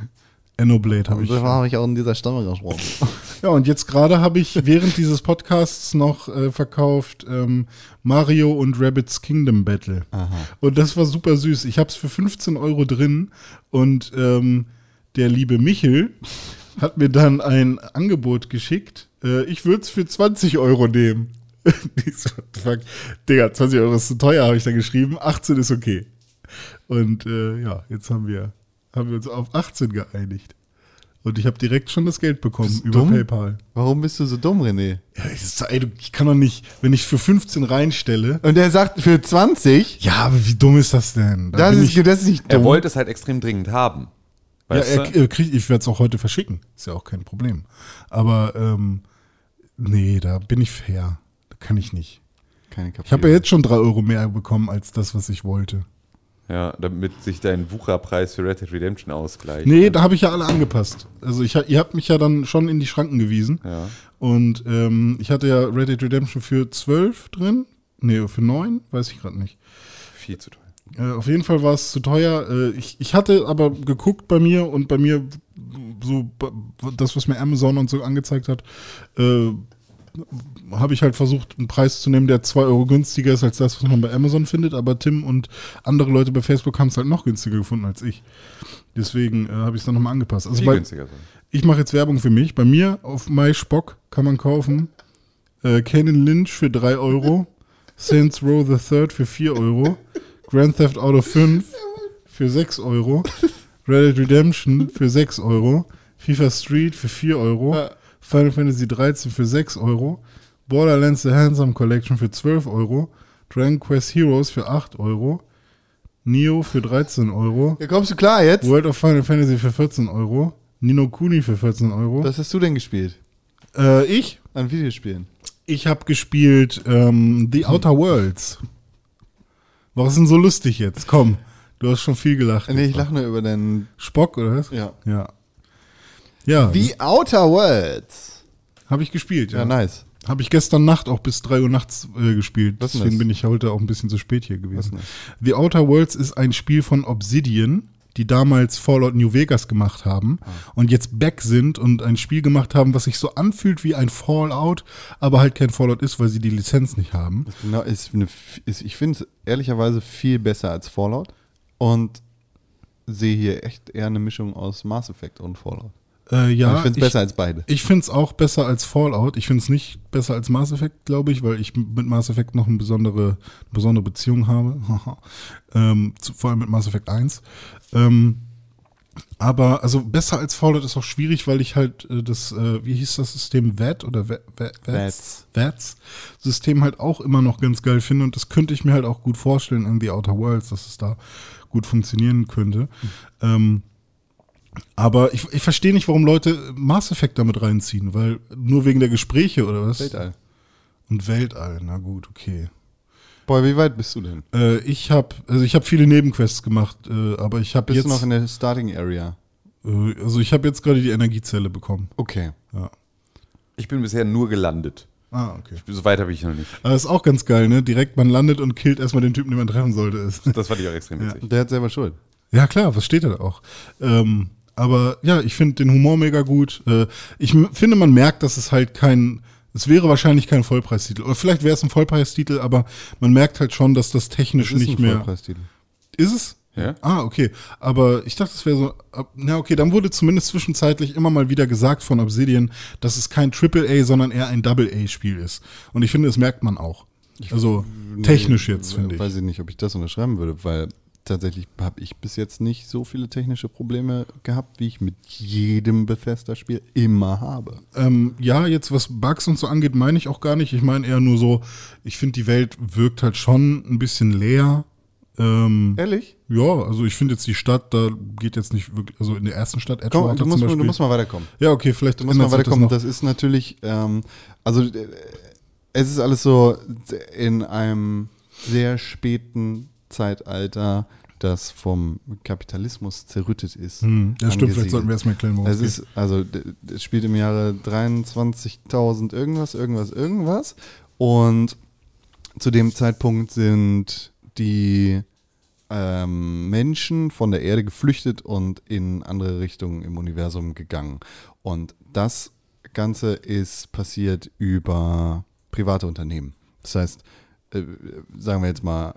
Ennoblade habe ich. so habe ich auch in dieser Stimme gesprochen. Ja, und jetzt gerade habe ich während dieses Podcasts noch äh, verkauft ähm, Mario und Rabbits Kingdom Battle. Und das war super süß. Ich habe es für 15 Euro drin und ähm, der liebe Michel hat mir dann ein Angebot geschickt. Äh, ich würde es für 20 Euro nehmen. Fuck? Digga, 20 Euro ist zu teuer, habe ich da geschrieben. 18 ist okay. Und äh, ja, jetzt haben wir, haben wir uns auf 18 geeinigt. Und ich habe direkt schon das Geld bekommen Bist über dumm? PayPal. Warum bist du so dumm, René? Ja, ich, sag, ey, du- ich kann doch nicht, wenn ich für 15 reinstelle. Und er sagt für 20? Ja, aber wie dumm ist das denn? Da Das ist, ich, das ist nicht Er dumm. wollte es halt extrem dringend haben. ja, er, er kriegt, ich werde es auch heute verschicken. Ist ja auch kein Problem. Aber ähm, nee, da bin ich fair. Da kann ich nicht. Keine Ich habe ja jetzt schon 3 Euro mehr bekommen als das, was ich wollte. Ja, damit sich dein Wucherpreis für Red Dead Redemption ausgleicht. Nee, da habe ich ja alle angepasst. Also ich, ihr habt mich ja dann schon in die Schranken gewiesen. Ja. Und ähm, ich hatte ja Red Dead Redemption für 12 drin. Nee, für 9, weiß ich gerade nicht. Viel zu teuer. Äh, auf jeden Fall war es zu teuer. Äh, ich, ich hatte aber geguckt bei mir und bei mir so das, was mir Amazon und so angezeigt hat, äh, habe ich halt versucht, einen Preis zu nehmen, der 2 Euro günstiger ist als das, was man bei Amazon findet. Aber Tim und andere Leute bei Facebook haben es halt noch günstiger gefunden als ich. Deswegen äh, habe ich es dann nochmal angepasst. Also Viel bei, günstiger sein. ich mache jetzt Werbung für mich. Bei mir auf MySpock kann man kaufen äh, Canon Lynch für 3 Euro, Saints Row the Third für 4 Euro, Grand Theft Auto 5 für 6 Euro, Red Dead Redemption für 6 Euro, FIFA Street für 4 Euro, Final Fantasy 13 für 6 Euro, Borderlands The Handsome Collection für 12 Euro, Dragon Quest Heroes für 8 Euro, Neo für 13 Euro, Ja, kommst du klar jetzt? World of Final Fantasy für 14 Euro, Nino Kuni für 14 Euro. Was hast du denn gespielt? Äh, ich? An Videospielen. Ich habe gespielt ähm, The Outer Worlds. Was ist denn so lustig jetzt? Komm, du hast schon viel gelacht. Nee, ich lache nur über deinen. Spock, oder was? Ja. Ja. Ja, The Outer Worlds. habe ich gespielt, ja. Ja, nice. Habe ich gestern Nacht auch bis 3 Uhr nachts äh, gespielt. Was Deswegen das? bin ich heute auch ein bisschen zu spät hier gewesen. The Outer Worlds ist ein Spiel von Obsidian, die damals Fallout New Vegas gemacht haben Ah. und jetzt back sind und ein Spiel gemacht haben, was sich so anfühlt wie ein Fallout, aber halt kein Fallout ist, weil sie die Lizenz nicht haben. Genau, ist eine, ist, ich finde es ehrlicherweise viel besser als Fallout und sehe hier echt eher eine Mischung aus Mass Effect und Fallout. Äh, ja, ich finde es besser als beide. Ich finde es auch besser als Fallout. Ich finde es nicht besser als Mass Effect, glaube ich, weil ich mit Mass Effect noch eine besondere, besondere Beziehung habe. ähm, zu, vor allem mit Mass Effect 1. Ähm, aber also besser als Fallout ist auch schwierig, weil ich halt äh, das, äh, wie hieß das System, VAT oder Va- Va- VATS? VATS System halt auch immer noch ganz geil finde und das könnte ich mir halt auch gut vorstellen in The Outer Worlds, dass es da gut funktionieren könnte. Ähm, aber ich, ich verstehe nicht, warum Leute Mass Effect damit reinziehen, weil nur wegen der Gespräche oder was? Weltall. Und Weltall, na gut, okay. Boah, wie weit bist du denn? Äh, ich habe also ich habe viele Nebenquests gemacht, äh, aber ich habe Bist jetzt du noch in der Starting Area? äh, also ich habe jetzt gerade die Energiezelle bekommen. Okay. Ja. Ich bin bisher nur gelandet. Ah, okay. So weit habe ich noch nicht. Aber das ist auch ganz geil, ne? Direkt man landet und killt erstmal den Typen, den man treffen sollte. Ist. Das fand ich auch extrem witzig. Der hat selber Schuld. Ja, klar, was steht da auch? Ähm, aber ja, ich finde den Humor mega gut. Äh, ich finde, man merkt, dass es halt kein, es wäre wahrscheinlich kein Vollpreistitel. Oder vielleicht wäre es ein Vollpreistitel, aber man merkt halt schon, dass das technisch Das ist nicht ein mehr. Vollpreistitel. Ist es? Ja. Ah, okay. Aber ich dachte, es wäre so. Na, okay, dann wurde zumindest zwischenzeitlich immer mal wieder gesagt von Obsidian, dass es kein AAA, sondern eher ein Double-A-Spiel ist. Und ich finde, das merkt man auch. Also technisch jetzt, finde ich. Weiß ich nicht, ob ich das unterschreiben würde, weil tatsächlich habe ich bis jetzt nicht so viele technische Probleme gehabt, wie ich mit jedem Bethesda-Spiel immer habe. Ähm, ja, jetzt was Bugs und so angeht, meine ich auch gar nicht. Ich meine eher nur so, ich finde, die Welt wirkt halt schon ein bisschen leer. Ähm, Ehrlich? ja, also ich finde jetzt die Stadt, da geht jetzt nicht wirklich, also in der ersten Stadt, Komm, Edgewater du, musst, zum mal- Beispiel. du musst mal weiterkommen. ja, okay, vielleicht Du musst mal das weiterkommen. noch. Das, ist natürlich, ähm, also äh, es ist alles so in einem sehr späten Zeitalter, das vom Kapitalismus zerrüttet ist. Hm, ja, stimmt, vielleicht angesiedelt. sollten wir erstmal erklären, worum Es es geht. ist, also es spielt im Jahre 23.000 irgendwas, irgendwas, irgendwas. Und zu dem Zeitpunkt sind die ähm, Menschen von der Erde geflüchtet und in andere Richtungen im Universum gegangen. Und das Ganze ist passiert über private Unternehmen. Das heißt, äh, sagen wir jetzt mal,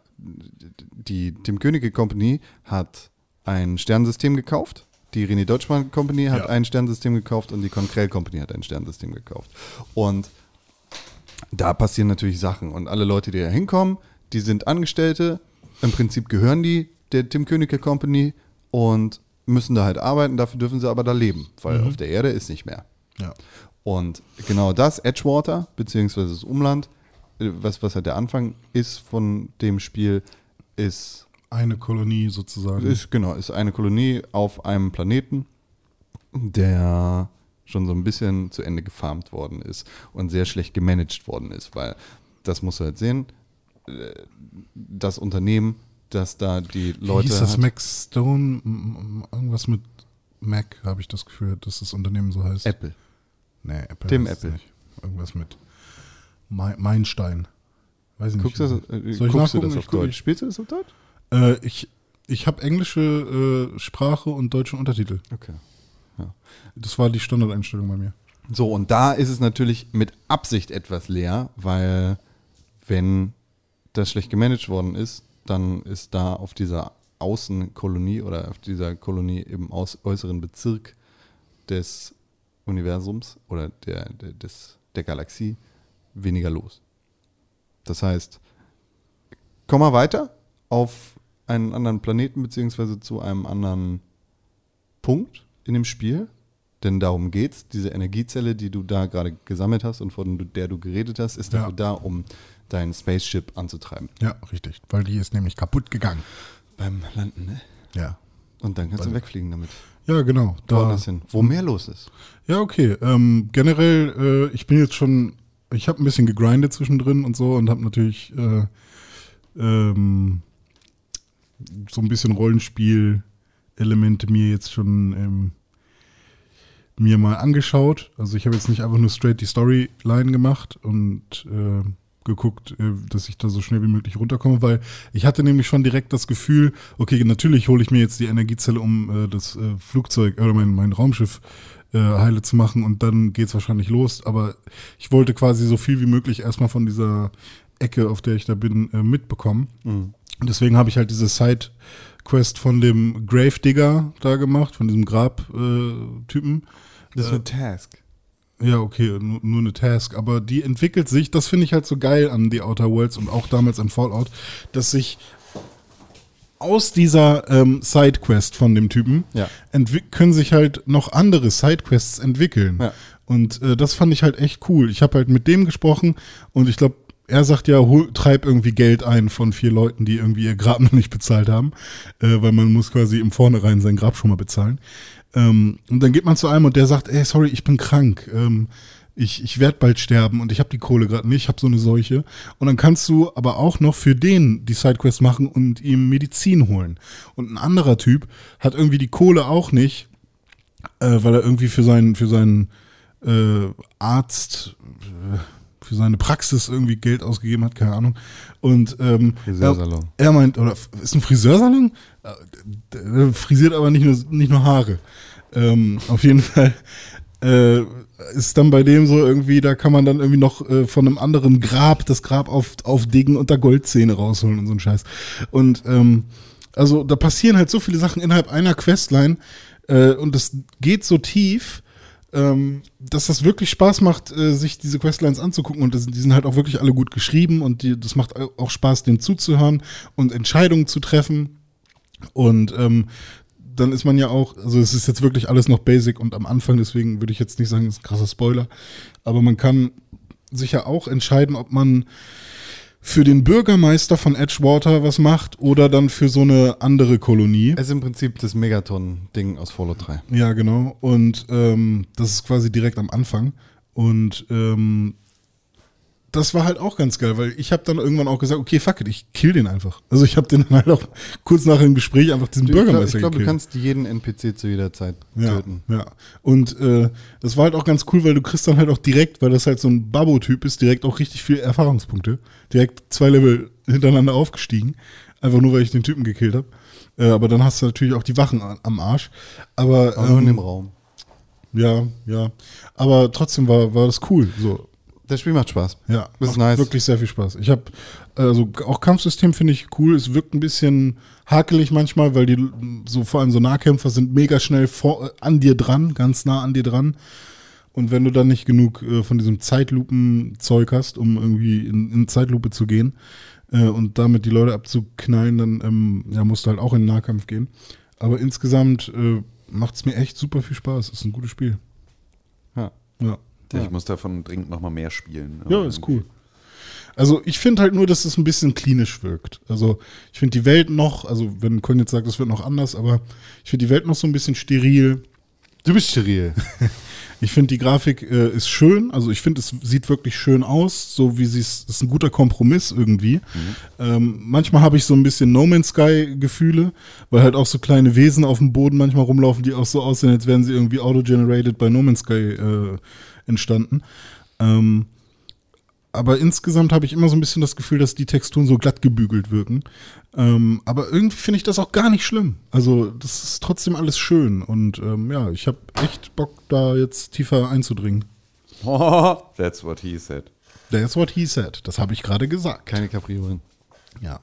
die Tim Königke Company hat ein Sternensystem gekauft. Die René Deutschmann Company hat Ja. ein Sternsystem gekauft und die Concrel Company hat ein Sternsystem gekauft. Und da passieren natürlich Sachen. Und alle Leute, die da hinkommen, die sind Angestellte. Im Prinzip gehören die der Tim Königke Company und müssen da halt arbeiten. Dafür dürfen sie aber da leben, weil auf der Erde ist nicht mehr. ja. Und genau das, Edgewater, beziehungsweise das Umland, was, was halt der Anfang ist von dem Spiel, ist, Eine Kolonie sozusagen. ist genau, ist eine Kolonie auf einem Planeten, der schon so ein bisschen zu Ende gefarmt worden ist und sehr schlecht gemanagt worden ist, weil das musst du halt sehen, äh, das Unternehmen, das da die Wie Leute hieß das hat, Mac Stone? Irgendwas mit Mac, habe ich das Gefühl, dass das Unternehmen so heißt. Apple. Nee, Apple. Tim Apple. Irgendwas mit Mei- Meinstein. Weiß ich Guckst nicht. du das, äh, Soll ich guckst du nachgucken? das Ich auf guck- Deutsch? ich- Spielst du das auf Deutsch? Äh, ich ich habe englische äh, Sprache und deutsche Untertitel. Okay. Das war die Standardeinstellung bei mir. So, und da ist es natürlich mit Absicht etwas leer, weil wenn das schlecht gemanagt worden ist, dann ist da auf dieser Außenkolonie oder auf dieser Kolonie im aus, äußeren Bezirk des Universums oder der, der, des, der Galaxie weniger los. Das heißt, komm mal weiter auf einen anderen Planeten beziehungsweise zu einem anderen Punkt in dem Spiel, denn darum geht's. Diese Energiezelle, die du da gerade gesammelt hast und von der du geredet hast, ist Ja. dafür da, um dein Spaceship anzutreiben. Ja, richtig. Weil die ist nämlich kaputt gegangen. Beim Landen, ne? Ja. Und dann kannst du wegfliegen damit. Ja, genau. Da, Woanders hin. Wo mehr los ist. Ja, okay. Ähm, generell, äh, ich bin jetzt schon, ich habe ein bisschen gegrindet zwischendrin und so und habe natürlich äh, ähm, so ein bisschen Rollenspiel-Elemente mir jetzt schon ähm, mir mal angeschaut. Also ich habe jetzt nicht einfach nur straight die Storyline gemacht und äh, geguckt, äh, dass ich da so schnell wie möglich runterkomme, weil ich hatte nämlich schon direkt das Gefühl, okay, natürlich hole ich mir jetzt die Energiezelle, um äh, das äh, Flugzeug oder mein, mein Raumschiff äh, heile zu machen und dann geht's wahrscheinlich los. Aber ich wollte quasi so viel wie möglich erstmal von dieser Ecke, auf der ich da bin, äh, mitbekommen. Und deswegen habe ich halt diese Side-Quest von dem Gravedigger da gemacht, von diesem Grab-Typen. Das ist eine Task. Ja, okay, nur, nur eine Task. Aber die entwickelt sich, das finde ich halt so geil an The Outer Worlds und auch damals an Fallout, dass sich aus dieser ähm, Sidequest von dem Typen Ja. können sich halt noch andere Sidequests entwickeln. Ja. Und äh, das fand ich halt echt cool. Ich habe halt mit dem gesprochen und ich glaube, er sagt ja, hol, treib irgendwie Geld ein von vier Leuten, die irgendwie ihr Grab noch nicht bezahlt haben, äh, weil man muss quasi im Vornherein sein Grab schon mal bezahlen. Ähm, und dann geht man zu einem und der sagt, ey, sorry, ich bin krank. Ähm, ich, ich werde bald sterben und ich habe die Kohle gerade nicht, ich habe so eine Seuche. Und dann kannst du aber auch noch für den die Sidequest machen und ihm Medizin holen. Und ein anderer Typ hat irgendwie die Kohle auch nicht, äh, weil er irgendwie für seinen, für seinen äh, Arzt, äh, für seine Praxis irgendwie Geld ausgegeben hat, keine Ahnung. Und ähm, Friseursalon. Er, er meint, oder ist ein Friseursalon? Äh, der frisiert aber nicht nur, nicht nur Haare. Ähm, auf jeden Fall äh, ist dann bei dem so irgendwie, da kann man dann irgendwie noch äh, von einem anderen Grab das Grab auf, aufdegen und da Goldzähne rausholen und so ein Scheiß. Und ähm, also da passieren halt so viele Sachen innerhalb einer Questline äh, und das geht so tief, ähm, dass das wirklich Spaß macht, äh, sich diese Questlines anzugucken und das, die sind halt auch wirklich alle gut geschrieben und die, das macht auch Spaß, denen zuzuhören und Entscheidungen zu treffen. Und ähm, dann ist man ja auch, also es ist jetzt wirklich alles noch basic und am Anfang, deswegen würde ich jetzt nicht sagen, das ist ein krasser Spoiler, aber man kann sich ja auch entscheiden, ob man für den Bürgermeister von Edgewater was macht oder dann für so eine andere Kolonie. Es ist im Prinzip das Megaton-Ding aus Fallout 3. Ja, genau. Und ähm, das ist quasi direkt am Anfang. Und ähm, das war halt auch ganz geil, weil ich habe dann irgendwann auch gesagt, okay, fuck it, ich kill den einfach. Also ich habe den dann halt auch kurz nach dem Gespräch einfach diesen Ich glaube, Bürgermeister glaub, du kannst jeden NPC zu jeder Zeit ja, töten. ja. Und äh, das war halt auch ganz cool, weil du kriegst dann halt auch direkt, weil das halt so ein Babbo-Typ ist, direkt auch richtig viele Erfahrungspunkte. Direkt zwei Level hintereinander aufgestiegen. Einfach nur, weil ich den Typen gekillt habe. Äh, aber dann hast du natürlich auch die Wachen am Arsch. Aber, Aber nur in ähm, dem Raum. Ja, ja. Aber trotzdem war, war das cool. So, Das Spiel macht Spaß. ja. Das ist nice. Wirklich sehr viel Spaß. Ich habe, also auch Kampfsystem finde ich cool. Es wirkt ein bisschen hakelig manchmal, weil die so vor allem so Nahkämpfer sind mega schnell vor, äh, an dir dran, ganz nah an dir dran. Und wenn du dann nicht genug äh, von diesem Zeitlupen-Zeug hast, um irgendwie in, in Zeitlupe zu gehen äh, und damit die Leute abzuknallen, dann ähm, ja, musst du halt auch in den Nahkampf gehen. Aber insgesamt äh, macht es mir echt super viel Spaß. Ist ein gutes Spiel. Ja. Ja. Ja, Ich muss davon dringend noch mal mehr spielen. Ja, ist cool. Also ich finde halt nur, dass es ein bisschen klinisch wirkt. Also ich finde die Welt noch, also wenn Con jetzt sagt, es wird noch anders, aber ich finde die Welt noch so ein bisschen steril. Du bist steril. Ich finde die Grafik äh, ist schön, also ich finde es sieht wirklich schön aus, so wie sie es ist ein guter Kompromiss irgendwie. Ähm, manchmal habe ich so ein bisschen No Man's Sky Gefühle, weil halt auch so kleine Wesen auf dem Boden manchmal rumlaufen, die auch so aussehen, als wären sie irgendwie auto-generated bei No Man's Sky äh, entstanden. Ähm, aber insgesamt habe ich immer so ein bisschen das Gefühl, dass die Texturen so glatt gebügelt wirken. Ähm, aber irgendwie finde ich das auch gar nicht schlimm. Also das ist trotzdem alles schön und ähm, ja, ich habe echt Bock, da jetzt tiefer einzudringen. That's what he said. That's what he said. Das habe ich gerade gesagt. Keine Capriolen. Ja.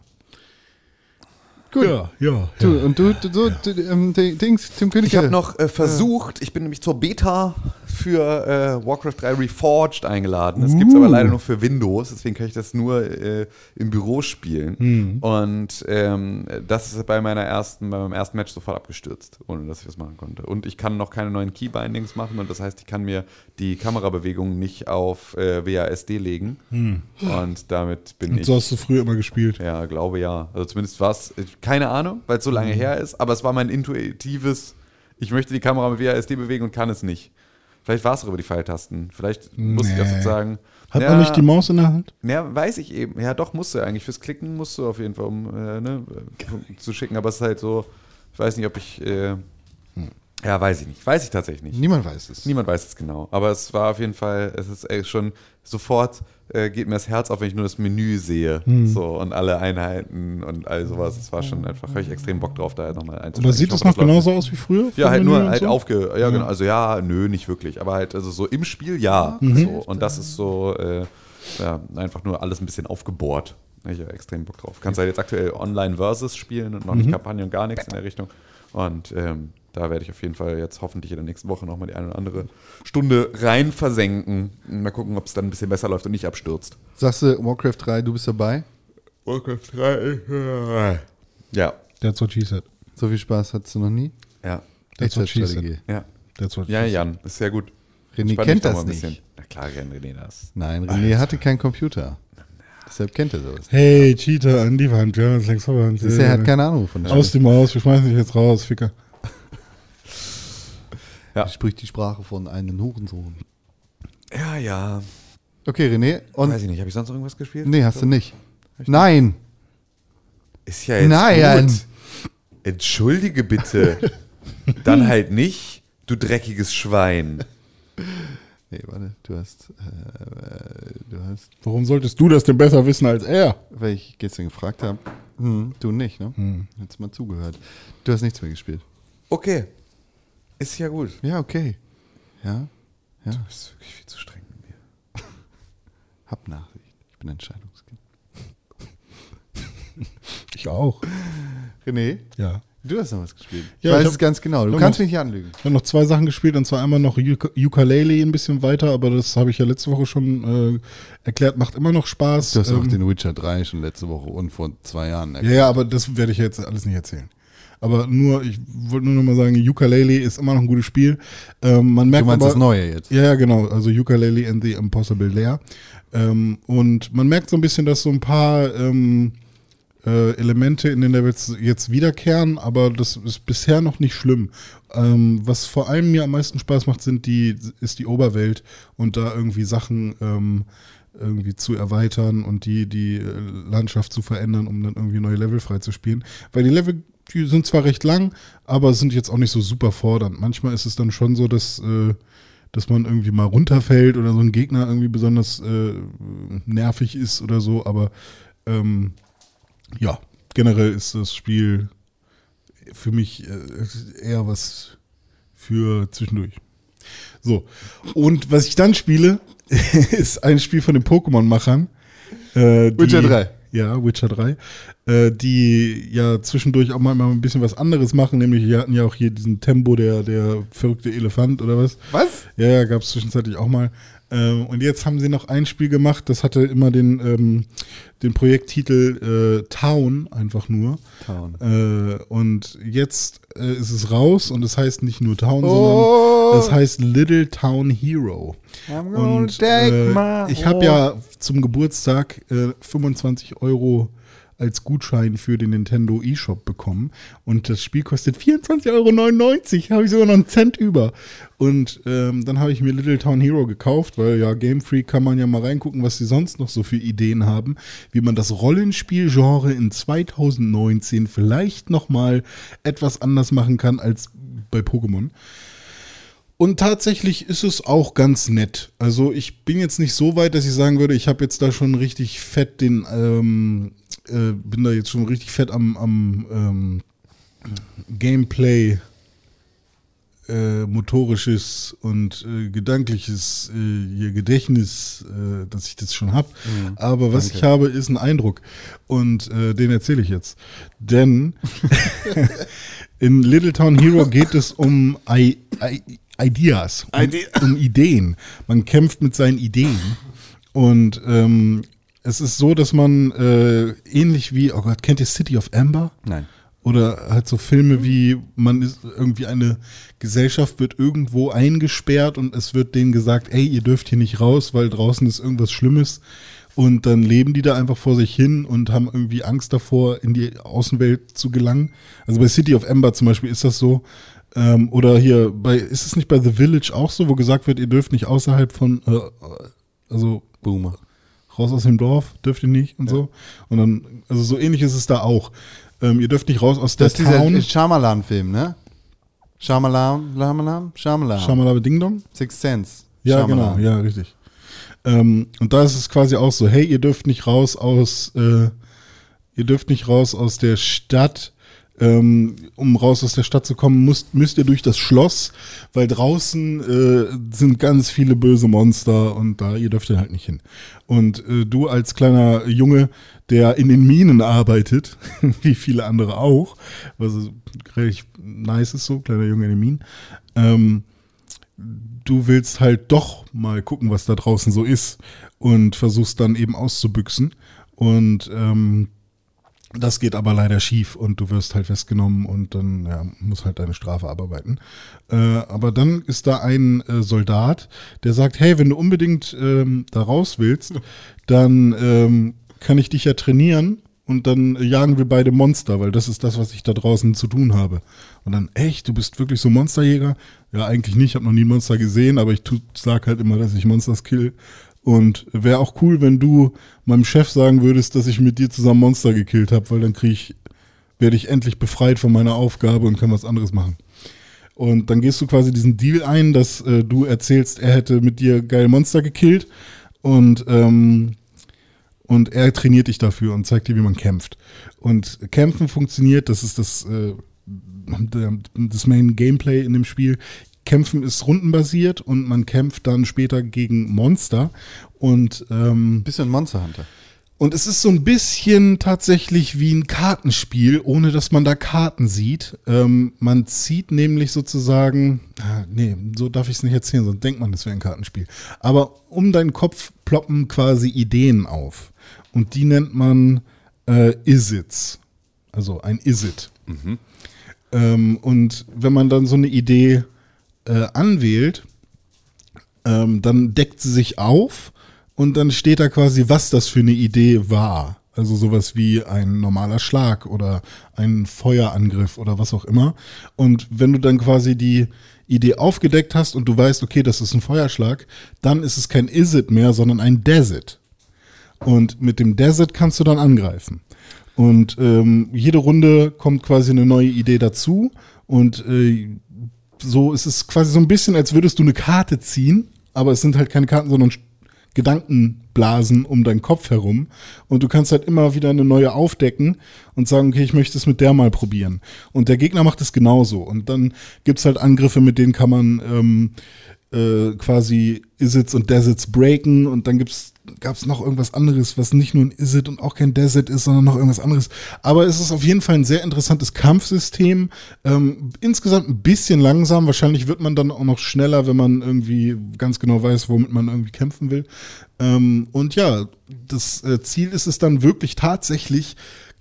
Gut. Ja, ja. Du, ja. und du, du, du, du ähm, Di- Dings, Tim König. Ich habe noch äh, versucht, ich bin nämlich zur Beta für äh, Warcraft 3 Reforged eingeladen. Das gibt es aber leider nur für Windows, deswegen kann ich das nur äh, im Büro spielen. Und ähm, das ist bei meiner ersten, bei meinem ersten Match sofort abgestürzt, ohne dass ich das machen konnte. Und ich kann noch keine neuen Keybindings machen und das heißt, ich kann mir die Kamerabewegungen nicht auf äh, WASD legen. Und damit bin Und ich. so hast du früher immer gespielt. Ja, glaube ja. Also zumindest war es, keine Ahnung, weil es so lange her ist, aber es war mein intuitives, ich möchte die Kamera mit WASD bewegen und kann es nicht. Vielleicht war es auch über die Pfeiltasten. Vielleicht muss ich das Nee. sozusagen. Hat ja, man nicht die Maus in der Hand? Ja, weiß ich eben. Ja, doch, musst du eigentlich. Fürs Klicken musst du auf jeden Fall, um äh, ne, zu schicken. Aber es ist halt so, ich weiß nicht, ob ich. Äh, ja, weiß ich nicht. Weiß ich tatsächlich nicht. Niemand weiß es. Niemand weiß es genau. Aber es war auf jeden Fall, es ist schon sofort äh, geht mir das Herz auf, wenn ich nur das Menü sehe. Hm. So und alle Einheiten und all sowas. Es war schon einfach, habe ich extrem Bock drauf, da nochmal einzusteigen. Aber sieht Ich das hoffe, noch genauso aus wie früher? Ja, halt Menü nur halt so? aufge. Ja, genau. Also ja, nö, nicht wirklich. Aber halt, also so im Spiel ja. Mhm. So. Und das ist so, äh, ja, einfach nur alles ein bisschen aufgebohrt. Ich habe extrem Bock drauf. Kannst halt jetzt aktuell Online Versus spielen und noch Mhm. nicht Kampagne und gar nichts in der Richtung. Und ähm, da werde ich auf jeden Fall jetzt hoffentlich in der nächsten Woche nochmal die eine oder andere Stunde rein versenken. Mal gucken, ob es dann ein bisschen besser läuft und nicht abstürzt. Sagst du Warcraft 3, du bist dabei? Warcraft 3. Ja, That's what she said. So viel Spaß hattest du noch nie? ja, That's what she said. ja. That's what Ja, she. Jan, ist sehr gut. René Spann kennt das nicht. bisschen. Na klar, kennt René das. Nein, René hatte keinen Computer. Deshalb kennt er sowas. Hey, Cheater, an die Wand. Wir haben uns längst verwandt. Er hat keine Ahnung von der Aus dem Haus, wir schmeißen dich jetzt raus, Ficker. Er spricht die Sprache von einem Hurensohn. Ja, ja. Okay, René. Und Weiß ich nicht, habe ich sonst noch irgendwas gespielt? nee, hast du nicht. Nein. Ist ja jetzt Nein. gut. Entschuldige bitte. Dann halt nicht, du dreckiges Schwein. Nee, warte, du hast, äh, du hast, Warum solltest du das denn besser wissen als er? weil ich gestern gefragt habe, hm, du nicht, ne? Hm. Hättest mal zugehört. Du hast nichts mehr gespielt. Okay. Ist ja gut. Ja, okay. Ja, ja, Du bist wirklich viel zu streng mit mir. hab Nachsicht. Ich bin Entscheidungskind. Ich auch. René, Ja. du hast noch was gespielt. Ja, ich weiß ich es hab- ganz genau. Du kannst noch- mich nicht anlügen. Ich habe noch zwei Sachen gespielt und zwar einmal noch Uk- Ukulele ein bisschen weiter, aber das habe ich ja letzte Woche schon äh, erklärt, macht immer noch Spaß. Du hast auch Ähm, den Witcher 3 schon letzte Woche und vor zwei Jahren Ja, ja, aber das werde ich jetzt alles nicht erzählen. Aber nur, ich wollte nur noch mal sagen, Ukulele ist immer noch ein gutes Spiel. Ähm, man merkt Du meinst aber, das Neue jetzt? Ja, genau. Also Ukulele and the Impossible Lair. Ähm, und man merkt so ein bisschen, dass so ein paar ähm, äh, Elemente in den Levels jetzt wiederkehren, aber das ist bisher noch nicht schlimm. Ähm, was vor allem mir am meisten Spaß macht, sind die, ist die Oberwelt und da irgendwie Sachen ähm, irgendwie zu erweitern und die, die äh, Landschaft zu verändern, um dann irgendwie neue Level freizuspielen. Weil die Level, die sind zwar recht lang, aber sind jetzt auch nicht so super fordernd. Manchmal ist es dann schon so, dass, äh, dass man irgendwie mal runterfällt oder so ein Gegner irgendwie besonders äh, nervig ist oder so, aber ähm, ja, generell ist das Spiel für mich äh, eher was für zwischendurch. So, und was ich dann spiele, ist ein Spiel von den Pokémon-Machern. Äh, Witcher 3. Ja, Witcher 3. Äh, die ja zwischendurch auch mal, mal ein bisschen was anderes machen, nämlich wir hatten ja auch hier diesen Tempo, der, der verrückte Elefant oder was. Was? Ja, ja, gab es zwischenzeitlich auch mal. Ähm, und jetzt haben sie noch ein Spiel gemacht, das hatte immer den, ähm, den Projekttitel äh, Town einfach nur. Town. Äh, und jetzt äh, ist es raus und es heißt nicht nur Town, Oh. sondern es heißt Little Town Hero. Und äh, ich habe ja zum Geburtstag äh, 25 Euro als Gutschein für den Nintendo eShop bekommen. Und das Spiel kostet 24,99 Euro. Habe ich sogar noch einen Cent über. Und ähm, dann habe ich mir Little Town Hero gekauft, weil ja Game Freak kann man ja mal reingucken, was sie sonst noch so für Ideen haben, wie man das Rollenspielgenre in 2019 vielleicht noch mal etwas anders machen kann als bei Pokémon. Und tatsächlich ist es auch ganz nett. Also ich bin jetzt nicht so weit, dass ich sagen würde, ich habe jetzt da schon richtig fett den, ähm, äh, bin da jetzt schon richtig fett am, am ähm, Gameplay äh, motorisches und äh, gedankliches äh, Gedächtnis, äh, dass ich das schon habe. Aber was ich habe, ist ein Eindruck. Und äh, den erzähle ich jetzt. Denn in Little Town Hero geht es um I I Ideas, um, um Ideen. Man kämpft mit seinen Ideen. Und ähm, es ist so, dass man äh, ähnlich wie, oh Gott, kennt ihr City of Amber? Nein. Oder halt so Filme wie, man ist irgendwie eine Gesellschaft wird irgendwo eingesperrt und es wird denen gesagt, ey, ihr dürft hier nicht raus, weil draußen ist irgendwas Schlimmes. Und dann leben die da einfach vor sich hin und haben irgendwie Angst davor, in die Außenwelt zu gelangen. Also bei City of Ember zum Beispiel ist das so. Ähm, oder hier bei, ist es nicht bei The Village auch so, wo gesagt wird, ihr dürft nicht außerhalb von, äh, also Boomer. raus aus dem Dorf, dürft ihr nicht und so. Und dann, also so ähnlich ist es da auch. Ähm, ihr dürft nicht raus aus Das ist der dieser Town. Shyamalan-Film, ne? Shyamalan, Shyamalan, Shyamalan. Schamalaba Ding Dong? Sixth Sense. Ja, Shyamalan. genau, ja, richtig. Ähm, und da ist es quasi auch so, hey, ihr dürft nicht raus aus, äh, ihr dürft nicht raus aus der Stadt. Ähm, um raus aus der Stadt zu kommen, müsst, müsst ihr durch das Schloss, weil draußen äh, sind ganz viele böse Monster und da, ihr dürft ihr halt nicht hin. Und äh, du als kleiner Junge, der in den Minen arbeitet, wie viele andere auch, was richtig nice ist so, kleiner Junge in den Minen, ähm, du willst halt doch mal gucken, was da draußen so ist und versuchst dann eben auszubüchsen. Und ähm, das geht aber leider schief und du wirst halt festgenommen und dann ja, musst halt deine Strafe abarbeiten. Äh, aber dann ist da ein äh, Soldat, der sagt, hey, wenn du unbedingt ähm, da raus willst, dann ähm, kann ich dich ja trainieren und dann jagen wir beide Monster, weil das ist das, was ich da draußen zu tun habe. Und dann, echt, du bist wirklich so Monsterjäger? Ja, eigentlich nicht, ich habe noch nie Monster gesehen, aber ich tu, sag halt immer, dass ich Monsters kill. Und wäre auch cool, wenn du meinem Chef sagen würdest, dass ich mit dir zusammen Monster gekillt habe, weil dann krieg ich, werde ich endlich befreit von meiner Aufgabe und kann was anderes machen. Und dann gehst du quasi diesen Deal ein, dass äh, du erzählst, er hätte mit dir geil Monster gekillt und ähm, und er trainiert dich dafür und zeigt dir, wie man kämpft. Und Kämpfen funktioniert, das ist das, äh, das Main Gameplay in dem Spiel. Kämpfen ist rundenbasiert und man kämpft dann später gegen Monster. Und, ähm, Bisschen Monster Hunter. und es ist so ein bisschen tatsächlich wie ein Kartenspiel, ohne dass man da Karten sieht. Ähm, man zieht nämlich sozusagen, ah, nee, so darf ich es nicht erzählen, sonst denkt man, das wäre ein Kartenspiel. Aber um deinen Kopf ploppen quasi Ideen auf. Und die nennt man äh, Isits. Also ein Isit. Ähm, und wenn man dann so eine Idee äh, anwählt, ähm, dann deckt sie sich auf und dann steht da quasi, was das für eine Idee war. Also sowas wie ein normaler Schlag oder ein Feuerangriff oder was auch immer. Und wenn du dann quasi die Idee aufgedeckt hast und du weißt, okay, das ist ein Feuerschlag, dann ist es kein Is-It mehr, sondern ein Desert. Und mit dem Desert kannst du dann angreifen. Und ähm, jede Runde kommt quasi eine neue Idee dazu. Und äh, so ist es quasi so ein bisschen, als würdest du eine Karte ziehen, aber es sind halt keine Karten, sondern Gedankenblasen um deinen Kopf herum. Und du kannst halt immer wieder eine neue aufdecken und sagen, okay, ich möchte es mit der mal probieren. Und der Gegner macht es genauso. Und dann gibt's halt Angriffe, mit denen kann man ähm, äh, quasi Isits und Deserts breaken und dann gibt's gab's noch irgendwas anderes, was nicht nur ein Isit und auch kein Desert ist, sondern noch irgendwas anderes. Aber es ist auf jeden Fall ein sehr interessantes Kampfsystem. Ähm, insgesamt ein bisschen langsam. Wahrscheinlich wird man dann auch noch schneller, wenn man irgendwie ganz genau weiß, womit man irgendwie kämpfen will. Ähm, und ja, das äh, Ziel ist es dann wirklich tatsächlich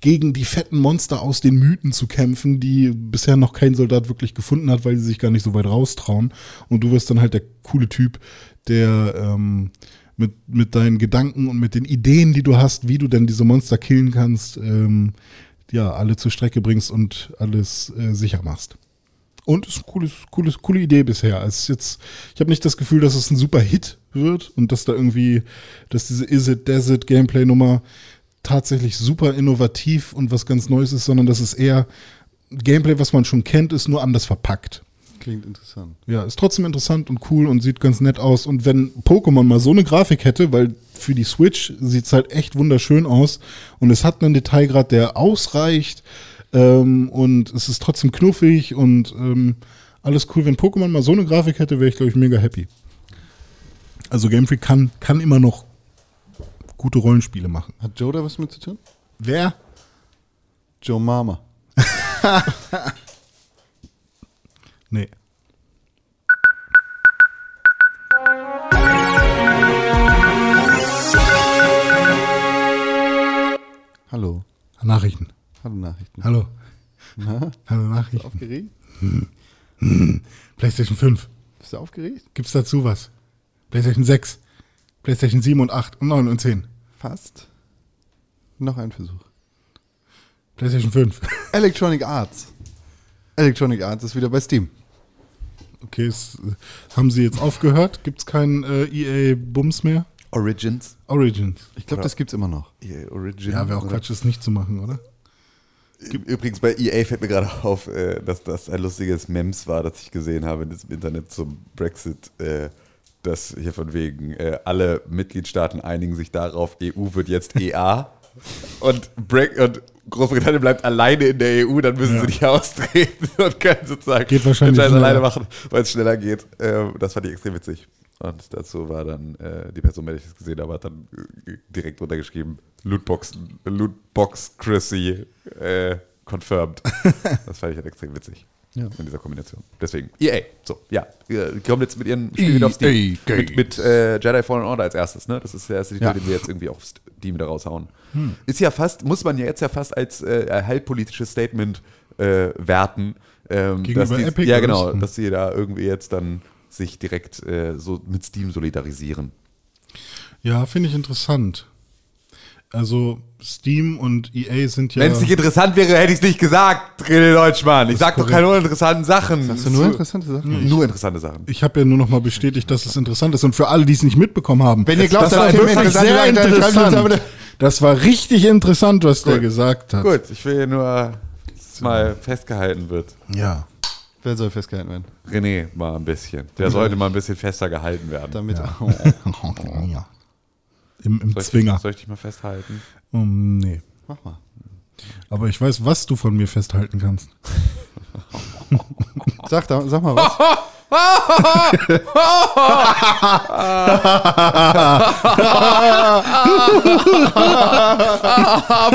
gegen die fetten Monster aus den Mythen zu kämpfen, die bisher noch kein Soldat wirklich gefunden hat, weil sie sich gar nicht so weit raustrauen. Und du wirst dann halt der coole Typ, der ähm, mit, mit deinen Gedanken und mit den Ideen, die du hast, wie du denn diese Monster killen kannst, ähm, ja, alle zur Strecke bringst und alles äh, sicher machst. Und ist eine cooles, cooles, coole Idee bisher. Ist jetzt, ich habe nicht das Gefühl, dass es ein super Hit wird und dass da irgendwie, dass diese Is It Desert Gameplay Nummer tatsächlich super innovativ und was ganz Neues ist, sondern das ist eher Gameplay, was man schon kennt, ist nur anders verpackt. Klingt interessant. Ja, ist trotzdem interessant und cool und sieht ganz nett aus. Und wenn Pokémon mal so eine Grafik hätte, weil für die Switch sieht's halt echt wunderschön aus und es hat einen Detailgrad, der ausreicht ähm, und es ist trotzdem knuffig und ähm, alles cool. Wenn Pokémon mal so eine Grafik hätte, wäre ich, glaube ich, mega happy. Also Game Freak kann, kann immer noch gute Rollenspiele machen. Hat Joe da was mit zu tun? Wer? Joe Mama. Nee. Hallo. Nachrichten. Hallo Nachrichten. Hallo. Na, Hallo Nachrichten. aufgeregt? PlayStation 5. Bist du aufgeregt? Gibt's dazu was? PlayStation 6. PlayStation 7 und 8 und 9 und 10. Fast. Noch ein Versuch. PlayStation 5. Electronic Arts. Electronic Arts ist wieder bei Steam. Okay, es, äh, haben sie jetzt aufgehört? Gibt's keinen äh, EA-Bums mehr? Origins. Origins. Ich glaube, das gibt's immer noch. EA Origins. Ja, wäre auch? Quatsch, das nicht zu machen, oder? Übrigens bei EA fällt mir gerade auf, äh, dass das ein lustiges Mems war, das ich gesehen habe im Internet zum Brexit. Äh, dass hier von wegen äh, alle Mitgliedstaaten einigen sich darauf, EU wird jetzt EA und, und Großbritannien bleibt alleine in der EU, dann müssen Ja. sie nicht austreten und können sozusagen Geht wahrscheinlich den Scheiß schneller. alleine machen, weil es schneller geht. Ähm, das fand ich extrem witzig. Und dazu war dann äh, die Person, mit der ich das gesehen habe, hat dann äh, direkt runtergeschrieben, Lootbox, Lootbox Chrissy äh, confirmed. das fand ich halt extrem witzig. Ja. In dieser Kombination. Deswegen, EA. So, ja. Die kommen jetzt mit ihren Spielen wieder auf Steam. EA Mit, mit äh, Jedi Fallen Order als erstes, ne? Das ist der erste Titel, Ja. den wir jetzt irgendwie auf Steam wieder raushauen. Ist ja fast, muss man ja jetzt ja fast als äh, halbpolitisches Statement äh, werten. Ähm, Gegenüber dass die, Epic, Ja, genau, was? Hm. dass sie da irgendwie jetzt dann sich direkt äh, so mit Steam solidarisieren. Ja, finde ich interessant. Also Steam und EA sind ja. Wenn es nicht interessant wäre, hätte ich es nicht gesagt, René Deutschmann. Ich sag doch korrekt. keine uninteressanten Sachen. Hast du nur interessante Sachen? Nur interessante Sachen. ich habe ja nur noch mal bestätigt, dass es interessant ist. Und für alle, die es nicht mitbekommen haben, Wenn ihr glaubt, das war dass Tim wirklich sehr interessant. Das war richtig interessant, was der gesagt hat. Gut, ich will nur, dass mal festgehalten wird. Ja. Wer soll festgehalten werden? René mal ein bisschen. Der sollte mal ein bisschen fester gehalten werden. Damit. ja. Im, im Soll ich, Zwinger. soll ich dich mal festhalten? Um, nee. Mach mal. Aber ich weiß, was du von mir festhalten kannst. Sag, da, sag mal was.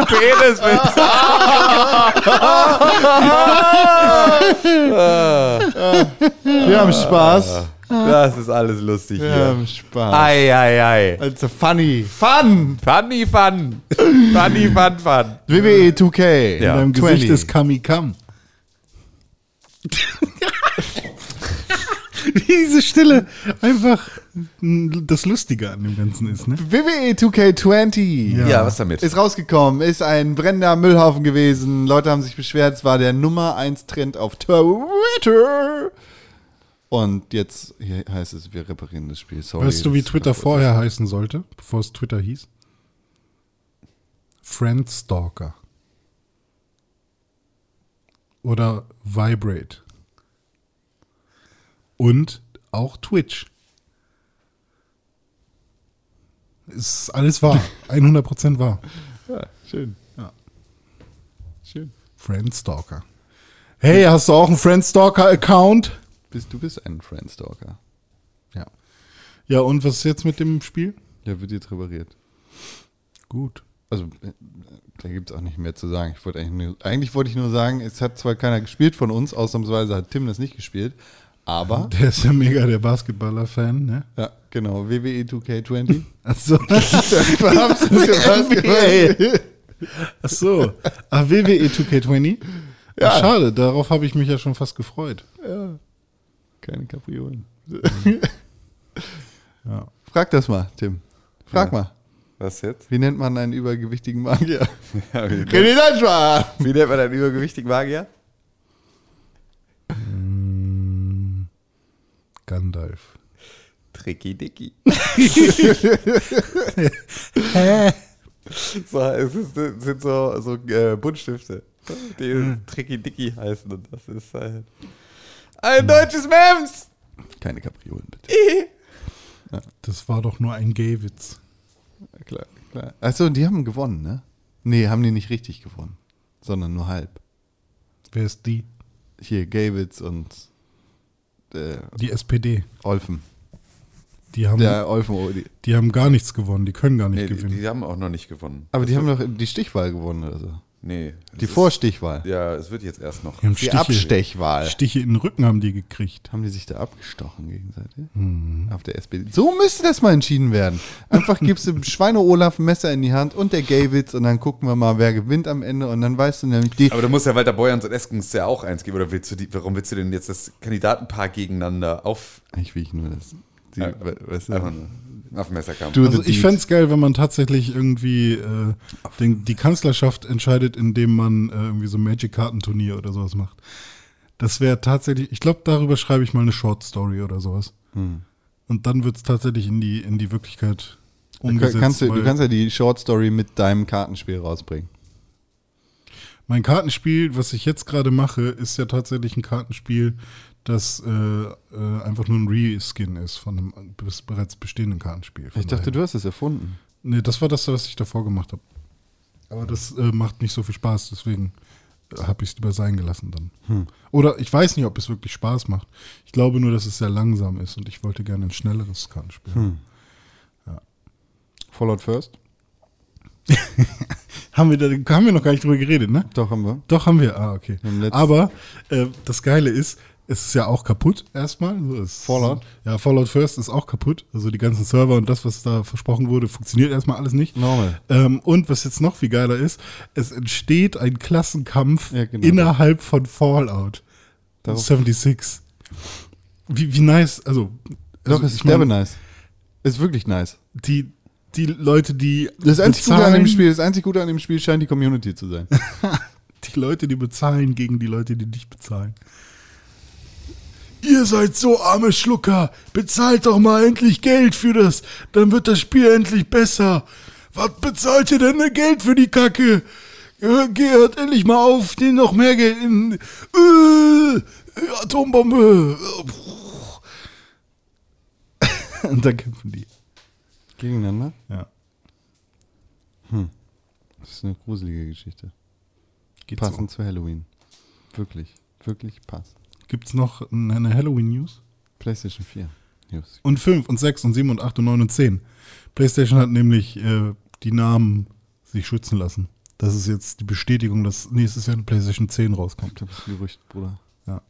Peniswitz! Wir haben Spaß. Das ist alles lustig Wir hier. haben Spaß. Ei, ei, ei. Also funny. Fun. Funny fun. Funny fun fun. WWE 2K. In Ja. deinem 20. Gesicht ist Kamikam. Wie diese Stille einfach das Lustige an dem Ganzen ist, ne? WWE 2K20. Ja. Ja, was damit? Ist rausgekommen, ist ein brennender Müllhaufen gewesen. Leute haben sich beschwert, es war der Nummer 1 Trend auf Twitter. Und jetzt hier heißt es, wir reparieren das Spiel. Sorry. Weißt du, wie Twitter vorher heißen sollte, bevor es Twitter hieß? Friendstalker. Oder Vibrate. Und auch Twitch. Ist alles wahr. 100% wahr. Ja, schön. Ja. Schön. Friendstalker. Hey, hast du auch einen Friendstalker-Account? Bist, du bist ein Friendstalker. Ja. Ja, und was ist jetzt mit dem Spiel? Ja, wird jetzt repariert. Gut. Also, äh, da gibt es auch nicht mehr zu sagen. Ich wollte eigentlich, nur, eigentlich wollte ich nur sagen, es hat zwar keiner gespielt von uns, ausnahmsweise hat Tim das nicht gespielt, aber, Der ist ja mega der Basketballer-Fan, ne? ja, genau, WWE 2K20. Achso. Achso. Ach, WWE 2K20? Ja. Ja. schade, darauf habe ich mich ja schon fast gefreut. Ja. Keine Kapriolen. Ja. Frag das mal, Tim. Frag Ja. mal. Was jetzt? Wie nennt man einen übergewichtigen Magier? Ja, wie, René Deutschmann! wie nennt man einen übergewichtigen Magier? Gandalf. Tricky Dicky. so, es, ist, sind so, so äh, Buntstifte, die Tricky Dicky heißen und das ist halt. Ein deutsches Mems! Keine Kapriolen, bitte. Das war doch nur ein Gay-Witz. Klar, klar. Achso, die haben gewonnen, ne? Nee, haben die nicht richtig gewonnen. Sondern nur halb. Wer ist die? Hier, Gawitz und äh, Die SPD. Olfen. Die haben, Der Olfen, oh, die, die haben gar nichts gewonnen. Die können gar nicht Nee, die, gewinnen. die haben auch noch nicht gewonnen. aber die haben doch die Stichwahl gewonnen oder so. Nee. Die es ist- Vorstichwahl. Ja, es wird jetzt erst noch. Die, Die Abstechwahl. Stiche in den Rücken haben die gekriegt. Haben die sich da abgestochen gegenseitig? Auf der SPD. So müsste das mal entschieden werden. Einfach gibst du Schweine-Olaf ein Messer in die Hand und der Gaywitz und dann gucken wir mal, wer gewinnt am Ende und dann weißt du nämlich die. Aber du musst ja Walter Beuerns und Eskens ja auch eins geben. Oder willst du die, warum willst du denn jetzt das Kandidatenpaar gegeneinander auf, Eigentlich will ich nur das. Die, Ja, we- weißt du, einfach nur auf dem Messerkampf? Also ich fände es geil, wenn man tatsächlich irgendwie äh, den, die Kanzlerschaft entscheidet, indem man äh, irgendwie so ein Magic-Kartenturnier oder sowas macht. Das wäre tatsächlich, ich glaube, darüber schreibe ich mal eine Short Story oder sowas. Hm. Und dann wird es tatsächlich in die, in die Wirklichkeit Du umgesetzt. kannst, du, du weil kannst ja die Short Story mit deinem Kartenspiel rausbringen. mein Kartenspiel, was ich jetzt gerade mache, ist ja tatsächlich ein Kartenspiel, das äh, äh, einfach nur ein Reskin ist von einem bereits bestehenden Kartenspiel. Ich dachte, daher. du hast es erfunden. Nee, das war das, was ich davor gemacht habe. Aber das äh, macht nicht so viel Spaß, deswegen äh, habe ich es lieber sein gelassen dann. Hm. Oder ich weiß nicht, ob es wirklich Spaß macht. Ich glaube nur, dass es sehr langsam ist und ich wollte gerne ein schnelleres Kartenspiel. Hm. Fallout First? Haben, wir da, haben wir noch gar nicht drüber geredet, ne? Doch, haben wir. Doch, haben wir. Ah, okay. Aber äh, das Geile ist, es ist ja auch kaputt erstmal. So, es, Fallout? Ja, Fallout First ist auch kaputt. Also die ganzen Server und das, was da versprochen wurde, funktioniert erstmal alles nicht. Normal. Ähm, und was jetzt noch viel geiler ist, es entsteht ein Klassenkampf Ja, genau. innerhalb von Fallout Darauf- 76. Wie, wie nice, also. Doch, also es ist derbe nice. Ist wirklich nice. Die, die Leute, die. Das einzig Gute an dem Spiel, das einzig Gute an dem Spiel scheint die Community zu sein. Die Leute, die bezahlen gegen die Leute, die nicht bezahlen. Ihr seid so arme Schlucker. Bezahlt doch mal endlich Geld für das. Dann wird das Spiel endlich besser. Was bezahlt ihr denn ne Geld für die Kacke? Ja, Gehört endlich mal auf, den noch mehr Geld in. Äh, Atombombe. Und dann kämpfen die. Gegeneinander? Ja. Das ist eine gruselige Geschichte. Geht Passend zu Halloween. Wirklich, wirklich passt. Gibt's noch eine Halloween-News? PlayStation 4. News. Und 5 und 6 und 7 und 8 und 9 und 10. PlayStation hat nämlich äh, die Namen sich schützen lassen. Das ist jetzt die Bestätigung, dass nächstes Jahr eine PlayStation 10 rauskommt. Das ist ein Gerücht, Bruder. Ja.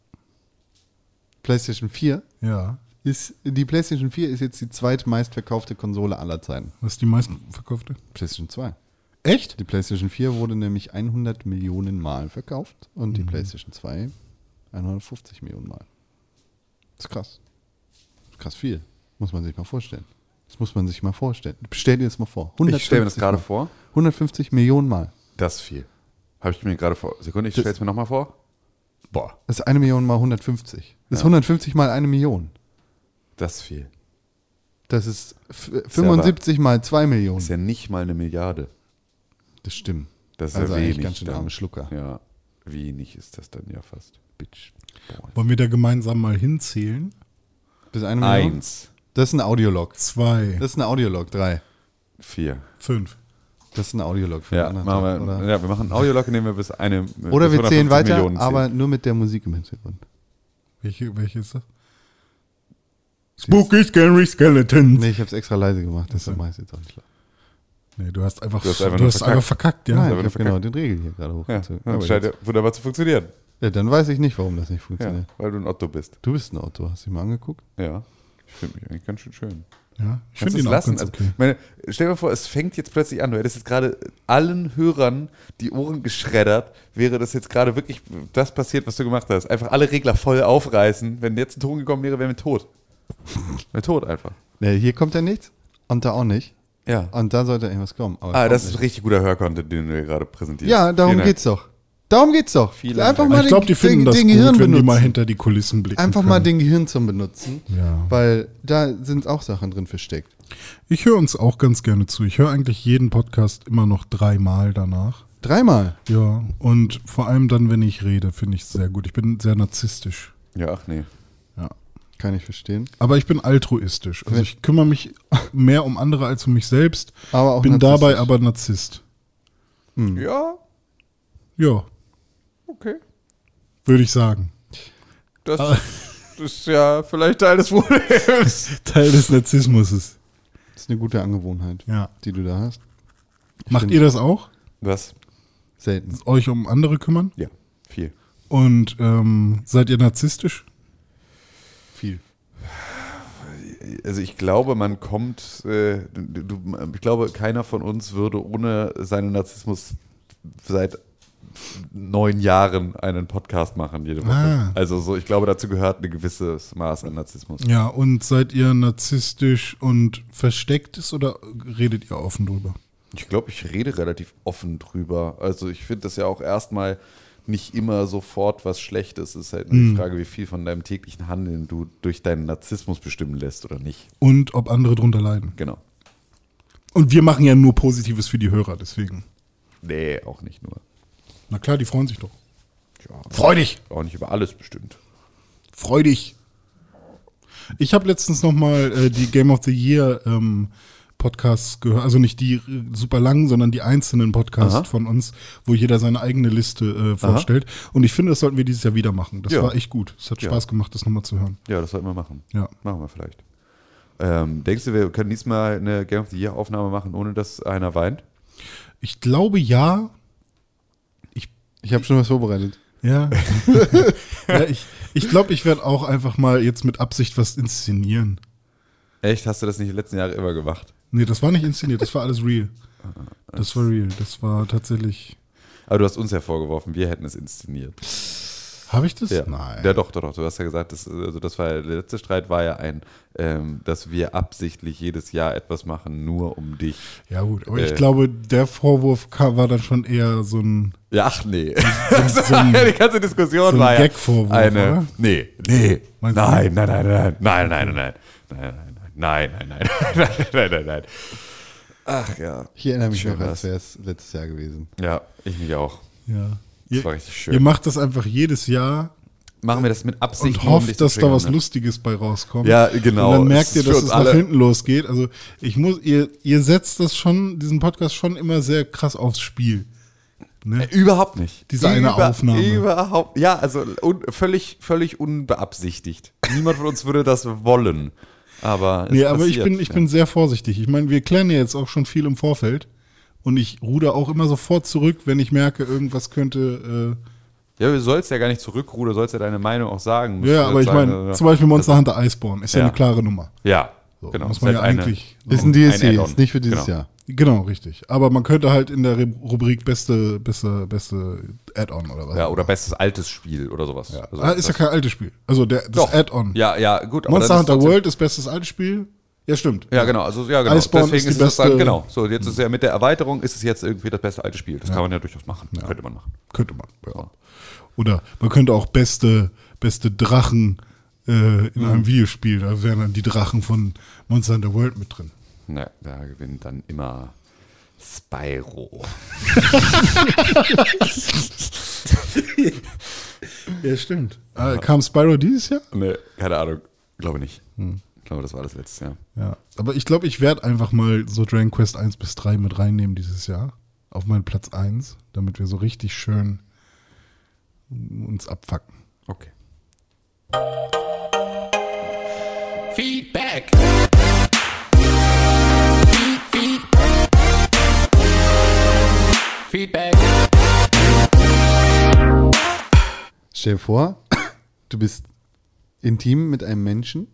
PlayStation 4 Ja. ist, die PlayStation 4 ist jetzt die zweitmeistverkaufte Konsole aller Zeiten. Was ist die meisten verkaufte? PlayStation 2. Echt? Die PlayStation 4 wurde nämlich 100 Millionen Mal verkauft und die PlayStation 2 150 Millionen Mal. Das ist krass. Das ist krass viel. Muss man sich mal vorstellen. Das muss man sich mal vorstellen. Stell dir das mal vor. Ich stelle mir das 150 gerade Mal. vor. 150 Millionen Mal. Das ist viel. Habe ich mir gerade vor. Sekunde, ich stelle es mir nochmal vor. Boah, Das ist eine Million mal 150. Das ist Ja. 150 mal eine Million. das ist viel. Das ist f- 75 mal 2 Millionen. Das ist ja nicht mal eine Milliarde. Das stimmt. Das ist Also ja wenig. ganz schön arme Schlucker. Ja, wenig ist das dann ja fast. Bitch. Boy. Wollen wir da gemeinsam mal hinzählen? Bis eine Million? Eins, Das ist ein Audiolog. Zwei, Das ist ein Audiolog. Drei. vier. fünf. Das ist ein Audiolog. für Ja, machen wir, oder? ja, wir machen einen Audiolog, nehmen wir bis eine. Oder bis wir zählen 150 weiter, Millionen aber zählen. nur mit der Musik im Hintergrund. Welche, welche ist das? Spooky Scary Skeletons. Nee, ich habe es extra leise gemacht, deshalb mache ich jetzt auch nicht laut. Nee, du hast einfach, Du hast du einfach hast nur einfach, verkackt. verkackt, ja. Nein, ich nur habe genau den Regel hier gerade Ja, hochgezogen. das Aber scheint ja wunderbar zu funktionieren. Ja, dann weiß ich nicht, warum das nicht Ja, funktioniert. weil du ein Otto bist. Du bist ein Autor, hast du dich mal angeguckt? Ja. Ich finde mich eigentlich ganz schön schön. ja ich finde ihn es auch lassen? ganz Also, okay. meine, stell dir mal vor, es fängt jetzt plötzlich an. Du hättest jetzt gerade allen Hörern die Ohren geschreddert. Wäre das jetzt gerade wirklich das passiert, was du gemacht hast? Einfach alle Regler voll aufreißen. Wenn jetzt ein Ton gekommen wäre, wären wir tot. wäre tot einfach. Nee, hier kommt ja nichts und da auch nicht. Ja. Und da sollte irgendwas kommen. Ah, das ist richtig guter Hörcontent, den du hier gerade präsentierst. Ja, darum geht's doch. Darum geht's doch. Vielen Einfach Dank. mal ich glaube, die den, finden den, das den gut, Gehirn wenn die mal benutzen. hinter die Kulissen blicken Einfach können. mal den Gehirn zum Benutzen. Ja. Weil da sind auch Sachen drin versteckt. Ich höre uns auch ganz gerne zu. Ich höre eigentlich jeden Podcast immer noch dreimal danach. Dreimal. Ja, und vor allem dann, wenn ich rede, finde ich es sehr gut. Ich bin sehr narzisstisch. Ja, ach nee. Ja. Kann ich verstehen. Aber ich bin altruistisch. Also ich kümmere mich mehr um andere als um mich selbst. Aber auch bin dabei aber Narzisst. Ja, Ja, okay. würde ich sagen. Das, das ist ja vielleicht Teil des Problems. Teil des Narzissmus. Das ist eine gute Angewohnheit, Ja. die du da hast. Macht find- ihr das auch? Was? Selten. Euch um andere kümmern? Ja, viel. Und ähm, seid ihr narzisstisch? Viel. Also ich glaube, man kommt, äh, du, ich glaube, keiner von uns würde ohne seinen Narzissmus seit neun Jahren einen Podcast machen jede Woche. Ah. Also so, ich glaube, dazu gehört ein gewisses Maß an Narzissmus. Ja, und seid ihr narzisstisch und versteckt es oder redet ihr offen drüber? Ich glaube, ich rede relativ offen drüber. Also ich finde das ja auch erstmal nicht immer sofort was Schlechtes. Es ist halt nur die Frage, wie viel von deinem täglichen Handeln du durch deinen Narzissmus bestimmen lässt oder nicht. Und ob andere drunter leiden. Genau. Und wir machen ja nur Positives für die Hörer, deswegen. Nee, auch nicht nur. Na klar, die freuen sich doch. Ja, Freu dich! auch nicht über alles bestimmt. Freu dich! Ich habe letztens nochmal äh, die Game of the Year ähm, Podcasts gehört, also nicht die äh, super langen, sondern die einzelnen Podcasts Aha. von uns, wo jeder seine eigene Liste äh, vorstellt. Und ich finde, das sollten wir dieses Jahr wieder machen. Das Ja. war echt gut. Es hat Ja. Spaß gemacht, das nochmal zu hören. Ja, das sollten wir machen. Ja. Machen wir vielleicht. Ähm, denkst du, wir können diesmal eine Game of the Year Aufnahme machen, ohne dass einer weint? Ich glaube ja. Ich habe schon was vorbereitet. Ja. ja ich ich glaube, ich werde auch einfach mal jetzt mit Absicht was inszenieren. Echt? Hast du das nicht die letzten Jahre immer gemacht? Nee, das war nicht inszeniert, das war alles real. Das war real. Das war tatsächlich. Aber du hast uns ja vorgeworfen, wir hätten es inszeniert. Habe ich das? Ja. Nein. Ja, doch, doch, doch. Du hast ja gesagt, das, also das war der letzte Streit war ja ein, ähm, dass wir absichtlich jedes Jahr etwas machen, nur um dich. Ja, gut, aber Äh. ich glaube, der Vorwurf kam, war dann schon eher so ein. Ja, ach nee. so ein- die ganze Diskussion so ein war ja Gag-Vorwurf, eine. oder? Nee, nee. Nein, nein, nein, nein, nein, nein, nein, nein, nein, nein, nein, nein, nein, nein, nein, nein, nein. Ach ja. Ich erinnere mich Schön noch, als wäre es letztes Jahr gewesen. Ja, ich mich auch. Ja. Das Ihr, war richtig schön. ihr macht das einfach jedes Jahr Machen wir das mit Absicht. und um hofft, dass da was ne? Lustiges bei rauskommt. Ja, genau. Und dann merkt ihr, dass es nach alle- hinten losgeht. Also ich muss, ihr, ihr setzt das schon, diesen Podcast schon immer sehr krass aufs Spiel. Ne? Überhaupt nicht. Diese eine Aufnahme. Überhaupt. Ja, also un, völlig, völlig unbeabsichtigt. Niemand von uns würde das wollen. Aber Nee, aber ich passiert, bin, ich ja. bin sehr vorsichtig. Ich meine, wir klären ja jetzt auch schon viel im Vorfeld. Und ich ruder auch immer sofort zurück, wenn ich merke, irgendwas könnte. Ja, du sollst ja gar nicht zurückrudern, sollst ja deine Meinung auch sagen. Äh, ja, aber ich meine, äh, zum Beispiel Monster Hunter Iceborne ist ja, Ja. eine klare Nummer. Ja, So, genau. muss man Ist ja halt eine- eigentlich. Ist ein ein DLC, Add-on. ist nicht für dieses Genau. Jahr. Genau, richtig. Aber man könnte halt in der Rubrik beste, beste, beste Add-on oder was. Ja, oder bestes altes Spiel oder sowas. Ja. Also ah, ist ja kein altes Spiel. Also der, das. Add-on. Ja, ja, gut. Monster Hunter World ist bestes altes Spiel. Ja, stimmt. Ja, genau. Also, ja, genau. Iceborne Deswegen ist ist, es dann, genau. So, jetzt ist ja mit der Erweiterung ist es jetzt irgendwie das beste alte Spiel. Das kann man ja durchaus machen. Könnte man machen. Könnte man. Ja. Oder man könnte auch beste, beste Drachen äh, in Mhm. einem Videospiel, da wären dann die Drachen von Monster Hunter World mit drin. Ne, da gewinnt dann immer Spyro. Ja, stimmt. Ah, kam Spyro dieses Jahr? Ne, keine Ahnung. Glaube nicht. Ich glaube, das war das letzte Jahr. Ja. Aber ich glaube, ich werde einfach mal so Dragon Quest 1 bis 3 mit reinnehmen dieses Jahr. Auf meinen Platz 1, damit wir so richtig schön uns abfacken. Okay. Feedback. Feedback. Stell dir vor, du bist intim mit einem Menschen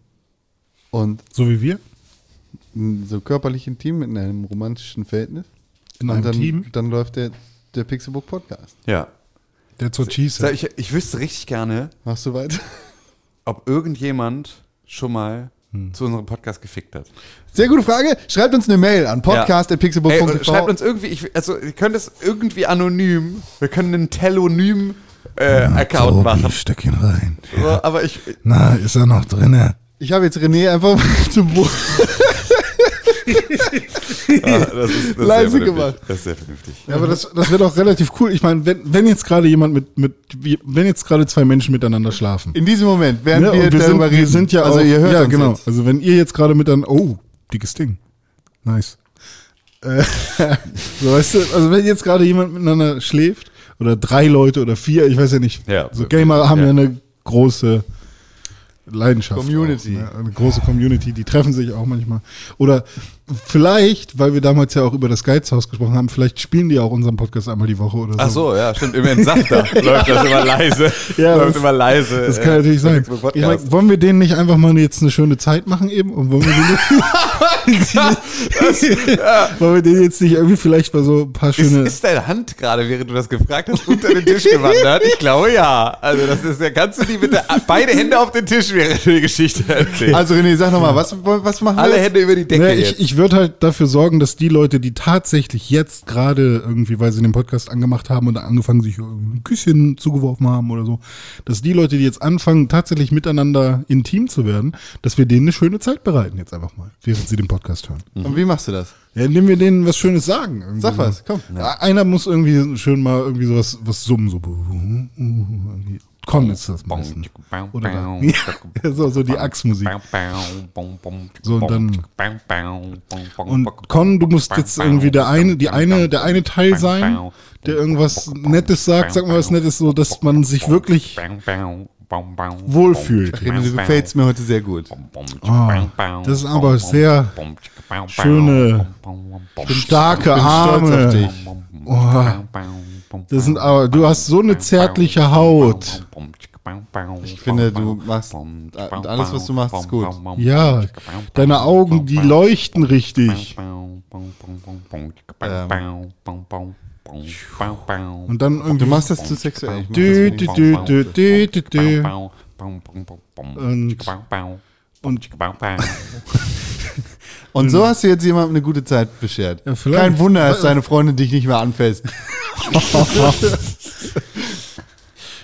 und So wie wir? so körperlich intim in einem romantischen Verhältnis. In und einem dann, Team? Dann läuft der, der Pixelbook Podcast. Ja. Der zur Cheese. Ich, ich wüsste richtig gerne, Machst du weiter? ob irgendjemand schon mal zu unserem Podcast gefickt hat. Sehr gute Frage. Schreibt uns eine Mail an Ey, und schreibt podcast.pixelbook.tv. uns irgendwie, ich, also ihr könnt es irgendwie anonym, wir können einen Telonym äh, Account machen. steck ihn rein. So, aber ich, Na, ist er noch drinne? Ich habe jetzt René einfach zum Buch. Ah, das ist, das Leise gemacht. Das ist sehr vernünftig. Ja, aber das, das wäre doch relativ cool. Ich meine, wenn, wenn jetzt gerade jemand mit, mit, wenn jetzt gerade zwei Menschen miteinander schlafen. In diesem Moment, während Ne, wir, wir, sind, darüber wir reden. sind ja also auch, ihr hört ja, uns genau. Jetzt. Also wenn ihr jetzt gerade miteinander, oh, dickes Ding. Nice. Äh, so, weißt du, also wenn jetzt gerade jemand miteinander schläft, oder drei Leute oder vier, ich weiß ja nicht. Ja. so Gamer haben Ja. ja eine große Leidenschaft. Community. Auch, ne? Eine große Community, die treffen sich auch manchmal. Oder vielleicht, weil wir damals ja auch über das Geizhaus gesprochen haben, vielleicht spielen die auch unseren Podcast einmal die Woche oder so. Ach so, ja, stimmt. Immer in Safter läuft das immer leise. Ja, läuft das- immer leise. Das kann äh, natürlich sein. Ich mein, wollen wir denen nicht einfach mal jetzt eine schöne Zeit machen eben? Und wollen wir denen, wollen wir denen jetzt nicht irgendwie vielleicht mal so ein paar Ist, schöne... ist deine Hand gerade, während du das gefragt hast, unter den Tisch gewandert? Ich glaube ja. Also das ist ja, kannst du die bitte beide Hände auf den Tisch, während du die Geschichte erzählst. Also René, sag nochmal, was, was machen wir Alle? Hände über die Decke Ja, jetzt. ich ich würde halt dafür sorgen, dass die Leute, die tatsächlich jetzt gerade irgendwie, weil sie den Podcast angemacht haben und angefangen, sich ein Küsschen zugeworfen haben oder so, dass die Leute, die jetzt anfangen, tatsächlich miteinander intim zu werden, dass wir denen eine schöne Zeit bereiten jetzt einfach mal, während sie den Podcast hören. Und wie machst du das? Ja, indem wir denen was Schönes sagen. irgendwie Sag so. was, komm. Einer muss irgendwie schön mal irgendwie sowas was summen, so. irgendwie. Con ist das meistens. Oder da. Ja, so, so die Achsmusik. So, und dann- Und Con, du musst jetzt irgendwie der eine, die eine, der eine Teil sein, der irgendwas Nettes sagt, sag mal was Nettes, so dass man sich wirklich wohlfühlt. Du gefällst mir heute sehr gut. Ah, das ist aber sehr schöne, starke bin stolz auf Arme. dich. Oh, das sind aber, du hast so eine zärtliche Haut. Ich finde, du machst, alles, was du machst, ist gut. Ja, deine Augen, die leuchten richtig. Und dann irgendwie. Du machst das zu sexuell. Dü, dü, dü, dü, dü, dü, dü. Und, Und so hast du jetzt jemandem eine gute Zeit beschert. Ja. Kein Wunder, dass deine Freundin dich nicht mehr anfasst.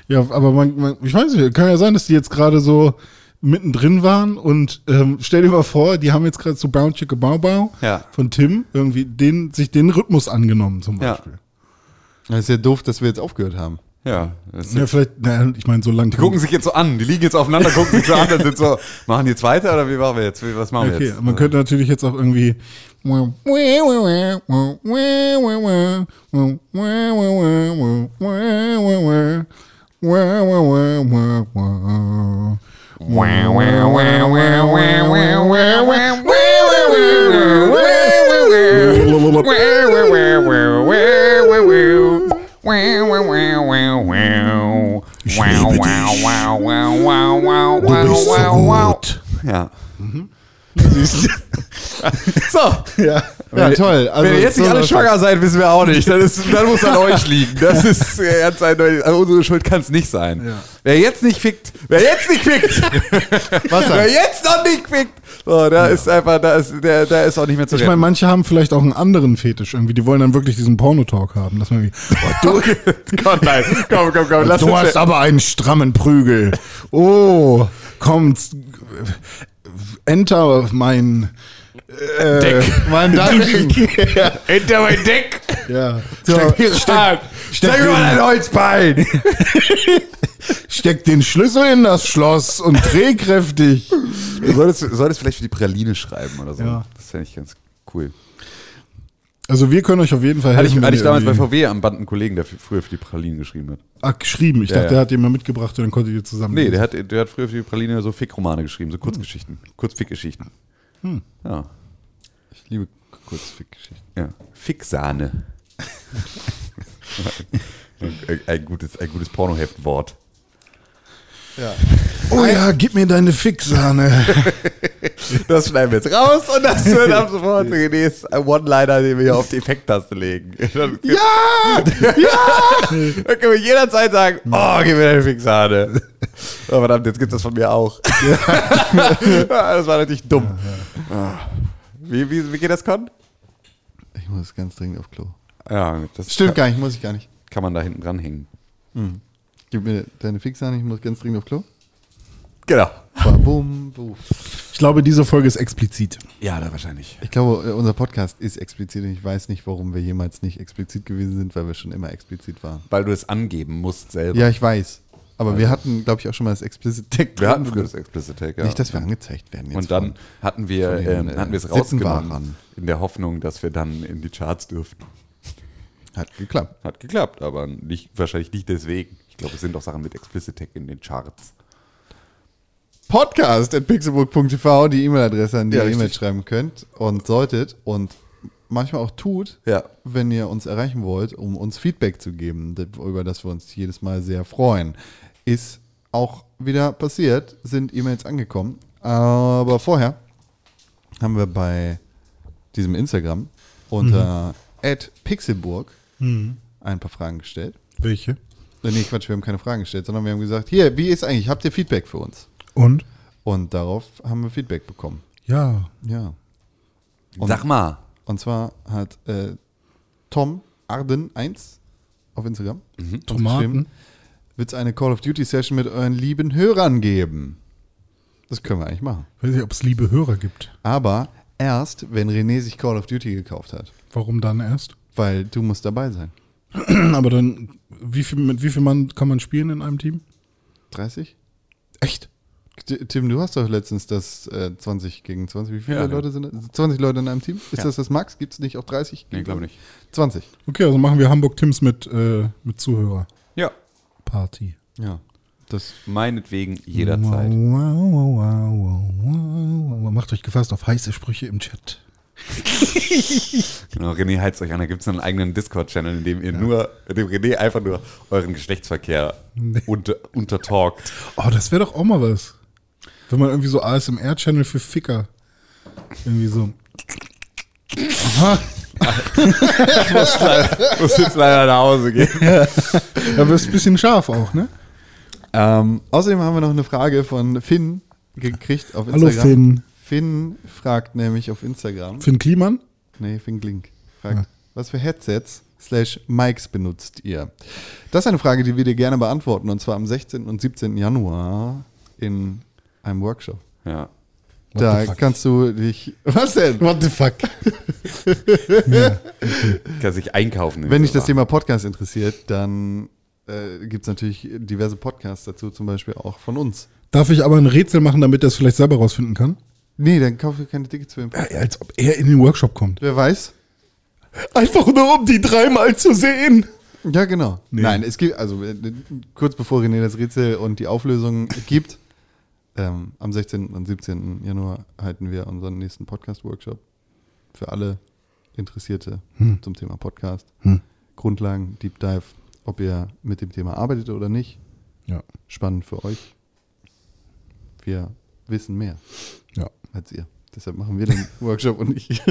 ja, aber man, man, ich weiß nicht, kann ja sein, dass die jetzt gerade so mittendrin waren und ähm, stell dir mal vor, die haben jetzt gerade so Bow Chicka Bow Bow Ja. von Tim irgendwie den, sich den Rhythmus angenommen zum Ja. Beispiel. Das ist ja doof, dass wir jetzt aufgehört haben. Ja, Ja, vielleicht, naja, ich meine, so lange. Die gucken sich jetzt so an, die liegen jetzt aufeinander, gucken sich so an und sind so, machen die jetzt weiter oder wie machen wir jetzt? Was machen wir Okay, jetzt? man könnte natürlich jetzt auch irgendwie. Wow, wow, wow, wow, wow. Wow, wow, wow, wow, wow, wow, wow, wow, wow. Ja. Mhm. So, Ja, toll. Also, wenn ihr jetzt nicht so alle läuft schwanger seid, wissen wir auch nicht. Das, ist, das muss an euch liegen. Das ist äh, ganz eindeutig. Also unsere Schuld kann es nicht sein. Wer jetzt nicht fickt, wer jetzt nicht fickt, wer jetzt noch nicht fickt, so, da ist einfach, da ist, der, der ist auch nicht mehr zu Ich meine, retten. manche haben vielleicht auch einen anderen Fetisch irgendwie. Die wollen dann wirklich diesen Pornotalk haben. Dass man wie, du, Gott, nein, komm, komm, komm, lass du hast aber einen strammen Prügel. Oh, kommt. Enter mein äh, Deck. Mein Dank. Hinter mein Deck. Ja. Steck, steck, steck mir mal ein Holzbein. Steck den Schlüssel in das Schloss und dreh kräftig. Du solltest, solltest vielleicht für die Praline schreiben oder so. Ja. Das fände ich ganz cool. Also wir können euch auf jeden Fall Hatte helfen. ich, wenn hatte ich damals bei VW am Band einen Kollegen, der früher für die Pralinen geschrieben hat. Ah, geschrieben. Ich Ja, dachte, ja. der hat den mal mitgebracht und dann konntet ihr zusammen. Nee, lesen. der hat, der hat früher für die Praline so Fickromane geschrieben, so Kurzgeschichten. Kurzfickgeschichten. Ja. Ich liebe Kurzfickgeschichten. ja. Ficksahne. ein, ein gutes, ein gutes Pornoheftwort. Ja. Oh ja, gib mir deine Fixsahne. Das schneiden wir jetzt raus und das wird ab sofort Renés One-Liner, den wir hier auf die Effekttaste legen. Ja! ja! Dann können wir jederzeit sagen, oh, gib mir deine Fixade. Oh, verdammt, jetzt gibt es das von mir auch. Das war natürlich dumm. Ah. Wie, wie, wie geht das, Con? Ich muss ganz dringend auf Klo. Ja, das Stimmt gar nicht, muss ich gar nicht. kann man da hinten dran hängen. Gib mir deine Fixsahne, ich muss ganz dringend auf Klo. Genau. Bam, bum, bum. Ich glaube, diese Folge ist explizit. Ja, da wahrscheinlich. Ich glaube, äh, unser Podcast ist explizit und ich weiß nicht, warum wir jemals nicht explizit gewesen sind, weil wir schon immer explizit waren. Weil du es angeben musst selber. Ja, ich weiß. Aber wir hatten, glaube ich, auch schon mal das Explicit Tag wir hatten früher das Explicit Take, ja. Nicht, dass wir angezeigt werden jetzt. Und dann von- hatten wir, den, ähm, äh, hatten wir es rausgenommen, in der Hoffnung, dass wir dann in die Charts dürften. Hat geklappt. Hat geklappt, aber nicht, wahrscheinlich nicht deswegen. Ich glaube, es sind auch Sachen mit Explicit Tech in den Charts. Podcast at pixelbook.tv, die E-Mail-Adresse, an die Ja, ihr. E-Mail schreiben könnt und solltet und manchmal auch tut, Ja. wenn ihr uns erreichen wollt, um uns Feedback zu geben, über das wir uns jedes Mal sehr freuen. Ist auch wieder passiert, sind E-Mails angekommen. Aber vorher haben wir bei diesem Instagram unter @pixelburg ein paar Fragen gestellt. Welche? Nee, Quatsch, wir haben keine Fragen gestellt, sondern wir haben gesagt, hier, wie ist eigentlich, habt ihr Feedback für uns? Und? Und darauf haben wir Feedback bekommen. Ja. Ja. Und- Sag mal. Und zwar hat äh, Tom Arden 1 auf Instagram uns Tomaten. geschrieben, wird es eine Call of Duty Session mit euren lieben Hörern geben. Das können wir eigentlich machen. Weiß nicht, ob es liebe Hörer gibt. Aber erst, wenn René sich Call of Duty gekauft hat. Warum dann erst? Weil du musst dabei sein. Aber dann, wie viel, mit wie viel Mann kann man spielen in einem Team? 30? Echt? Tim, du hast doch letztens das äh, 20 gegen 20. Wie viele Ja, Leute sind das? 20 Leute in einem Team? Ist Ja. das das Max? Gibt es nicht auch 30? Nee, glaube nicht. 20. Okay, also machen wir Hamburg Tims mit, äh, mit Zuhörer-Party. Ja. Ja. Das Meinetwegen jederzeit. Wow, wow, wow, wow, wow, wow. Macht euch gefasst auf heiße Sprüche im Chat. Genau, René heizt euch an. Da gibt es einen eigenen Discord-Channel, in dem ihr nur, in dem René einfach nur euren Geschlechtsverkehr unter, untertalkt. Oh, das wäre doch auch mal was. Wenn man irgendwie so ASMR-Channel für Ficker. Irgendwie so. Aha. Muss jetzt leider nach Hause gehen. Da wirst ein bisschen scharf auch, ne? Ähm, außerdem haben wir noch eine Frage von Finn gekriegt auf Hallo, Instagram. Finn. Finn fragt nämlich auf Instagram, Finn Kliman? nee, Finn Glink, fragt, Ah. was für Headsets slash Mics benutzt ihr? Das ist eine Frage, die wir dir gerne beantworten und zwar am 16. und 17. Januar in einem Workshop. Ja. da the fuck? kannst du dich, was denn? What the fuck? Kann sich einkaufen. Wenn dich das Thema Podcast interessiert, dann äh, gibt es natürlich diverse Podcasts dazu, zum Beispiel auch von uns. Darf ich aber ein Rätsel machen, damit er es vielleicht selber rausfinden kann? Nee, dann kauf dir keine Tickets für den Ja, als ob er in den Workshop kommt. Wer weiß? Einfach nur, um die dreimal zu sehen. Ja, genau. Nee. Nein, es gibt, also äh, kurz bevor René das Rätsel und die Auflösung gibt, ähm, am 16. und 17. Januar halten wir unseren nächsten Podcast-Workshop für alle Interessierte zum Thema Podcast. Grundlagen, Deep Dive, ob ihr mit dem Thema arbeitet oder nicht. Ja, Spannend für euch. Wir wissen mehr ja, als ihr. Deshalb machen wir den Workshop und nicht.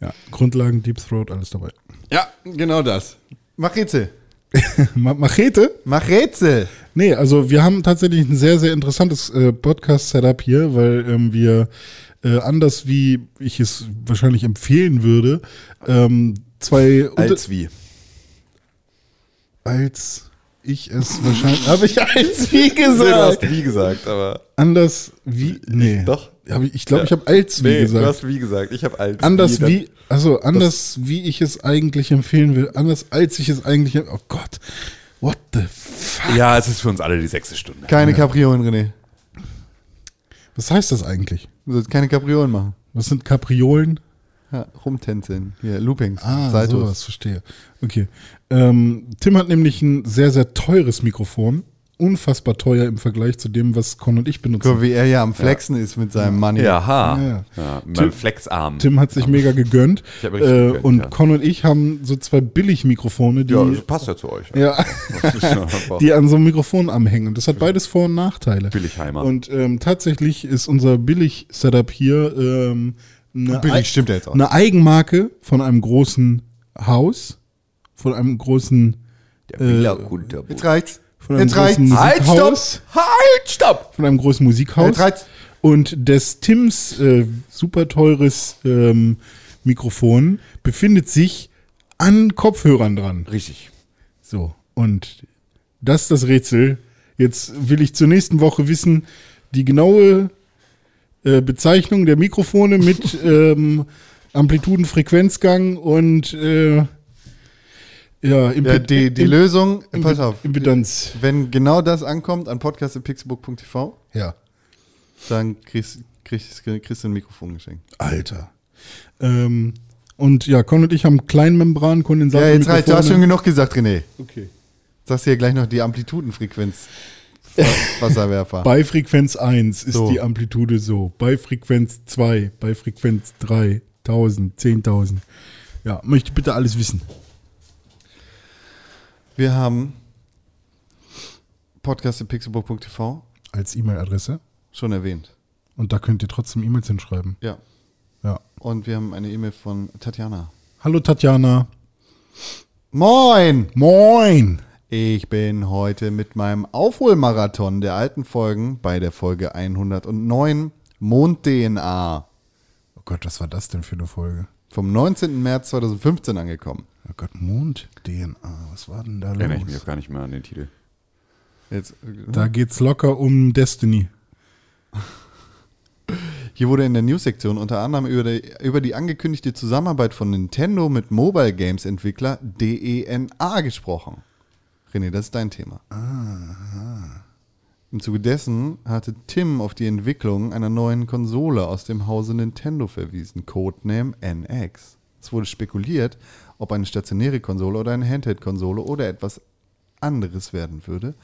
ja. Grundlagen, Deep Throat, alles dabei. ja, genau das. Machete? Mach Rätsel. Nee, also wir haben tatsächlich ein sehr, sehr interessantes äh, Podcast-Setup hier, weil ähm, wir äh, anders wie ich es wahrscheinlich empfehlen würde, ähm, zwei Als wie? als ich es wahrscheinlich habe ich als wie Nee, du hast gesagt. wie gesagt, aber. Anders wie nee. Doch. Hab ich ich glaube, Ja. ich habe als wie Nee, gesagt. du hast wie gesagt. Ich habe als Anders dann- wie, also anders wie ich es eigentlich empfehlen will, anders als ich es eigentlich, oh Gott, what the fuck? Ja, es ist für uns alle die sechste Stunde. Keine Kapriolen, René. Was heißt das eigentlich? Du sollst keine Kapriolen machen. Was sind Kapriolen? Ja, rumtänzeln. Hier, Loopings, Ah, Saltos. sowas, verstehe. Okay. Ähm, Tim hat nämlich ein sehr, sehr teures Mikrofon. Unfassbar teuer im Vergleich zu dem, was Con und ich benutzen. Guck, wie er ja am Flexen ist mit seinem Money. Ja, ha. Ja, Ja, ja. mit Tim- Flexarm. Tim hat sich mega gegönnt. Ich hab äh, gegönnt, und ja. Con und ich haben so zwei Billigmikrofone, die, ja, das passt ja zu euch. ja, ja die an so einem Mikrofon anhängen. Und das hat beides Vor- und Nachteile. Billigheimer. Und ähm, tatsächlich ist unser Billig-Setup hier ähm, eine, Billig stimmt ja jetzt auch. eine Eigenmarke von einem großen Haus, von einem großen, Der Villa Kunterbuch. Jetzt reicht's. Von einem Jetzt reicht's. großen Halt, Musikhaus, stopp! Halt, stopp! von einem großen Musikhaus. Jetzt reicht's. Und des Tims äh, super teures ähm, Mikrofon befindet sich an Kopfhörern dran. Richtig. So, und das ist das Rätsel. Jetzt will ich zur nächsten Woche wissen, die genaue äh, Bezeichnung der Mikrofone mit ähm, Amplituden, Frequenzgang und äh, ja, Impe Ja, die, die Lösung, pass auf, Impedanz. wenn genau das ankommt an podcast.pixelbook.tv, Ja. dann kriegst, kriegst, kriegst du ein Mikrofon geschenkt. Alter. Ähm, und ja, Con und ich haben Kleinmembran-Kondensator. Ja, jetzt reicht, du hast schon genug gesagt, René. Okay. Sagst du hier gleich noch die Amplitudenfrequenz. Wasserwerfer. Bei Frequenz 1 ist So. die Amplitude so. Bei Frequenz 2, bei Frequenz 3, 1000, 10.000. Ja, möchte bitte alles wissen. Wir haben podcast.pixelbook.tv Als E-Mail-Adresse. schon erwähnt. Und da könnt ihr trotzdem E-Mails hinschreiben. Ja. Ja. Und wir haben eine E-Mail von Tatjana. Hallo Tatjana. Moin! Moin. Ich bin heute mit meinem Aufholmarathon der alten Folgen bei der Folge 109 Mond-DNA Oh Gott, was war das denn für eine Folge? vom 19. März 2015 angekommen. Oh Gott, Mond-DNA. Was war denn da Erinnere ich mich los? auch gar nicht mehr an den Titel. Jetzt, Da geht's locker um Destiny. Hier wurde in der News-Sektion unter anderem über die, über die angekündigte Zusammenarbeit von Nintendo mit Mobile Games Entwickler DENA gesprochen. René, das ist dein Thema. Im Zuge dessen hatte Tim auf die Entwicklung einer neuen Konsole aus dem Hause Nintendo verwiesen, Codename NX. Es wurde spekuliert, ob eine stationäre Konsole oder eine Handheld-Konsole oder etwas anderes werden würde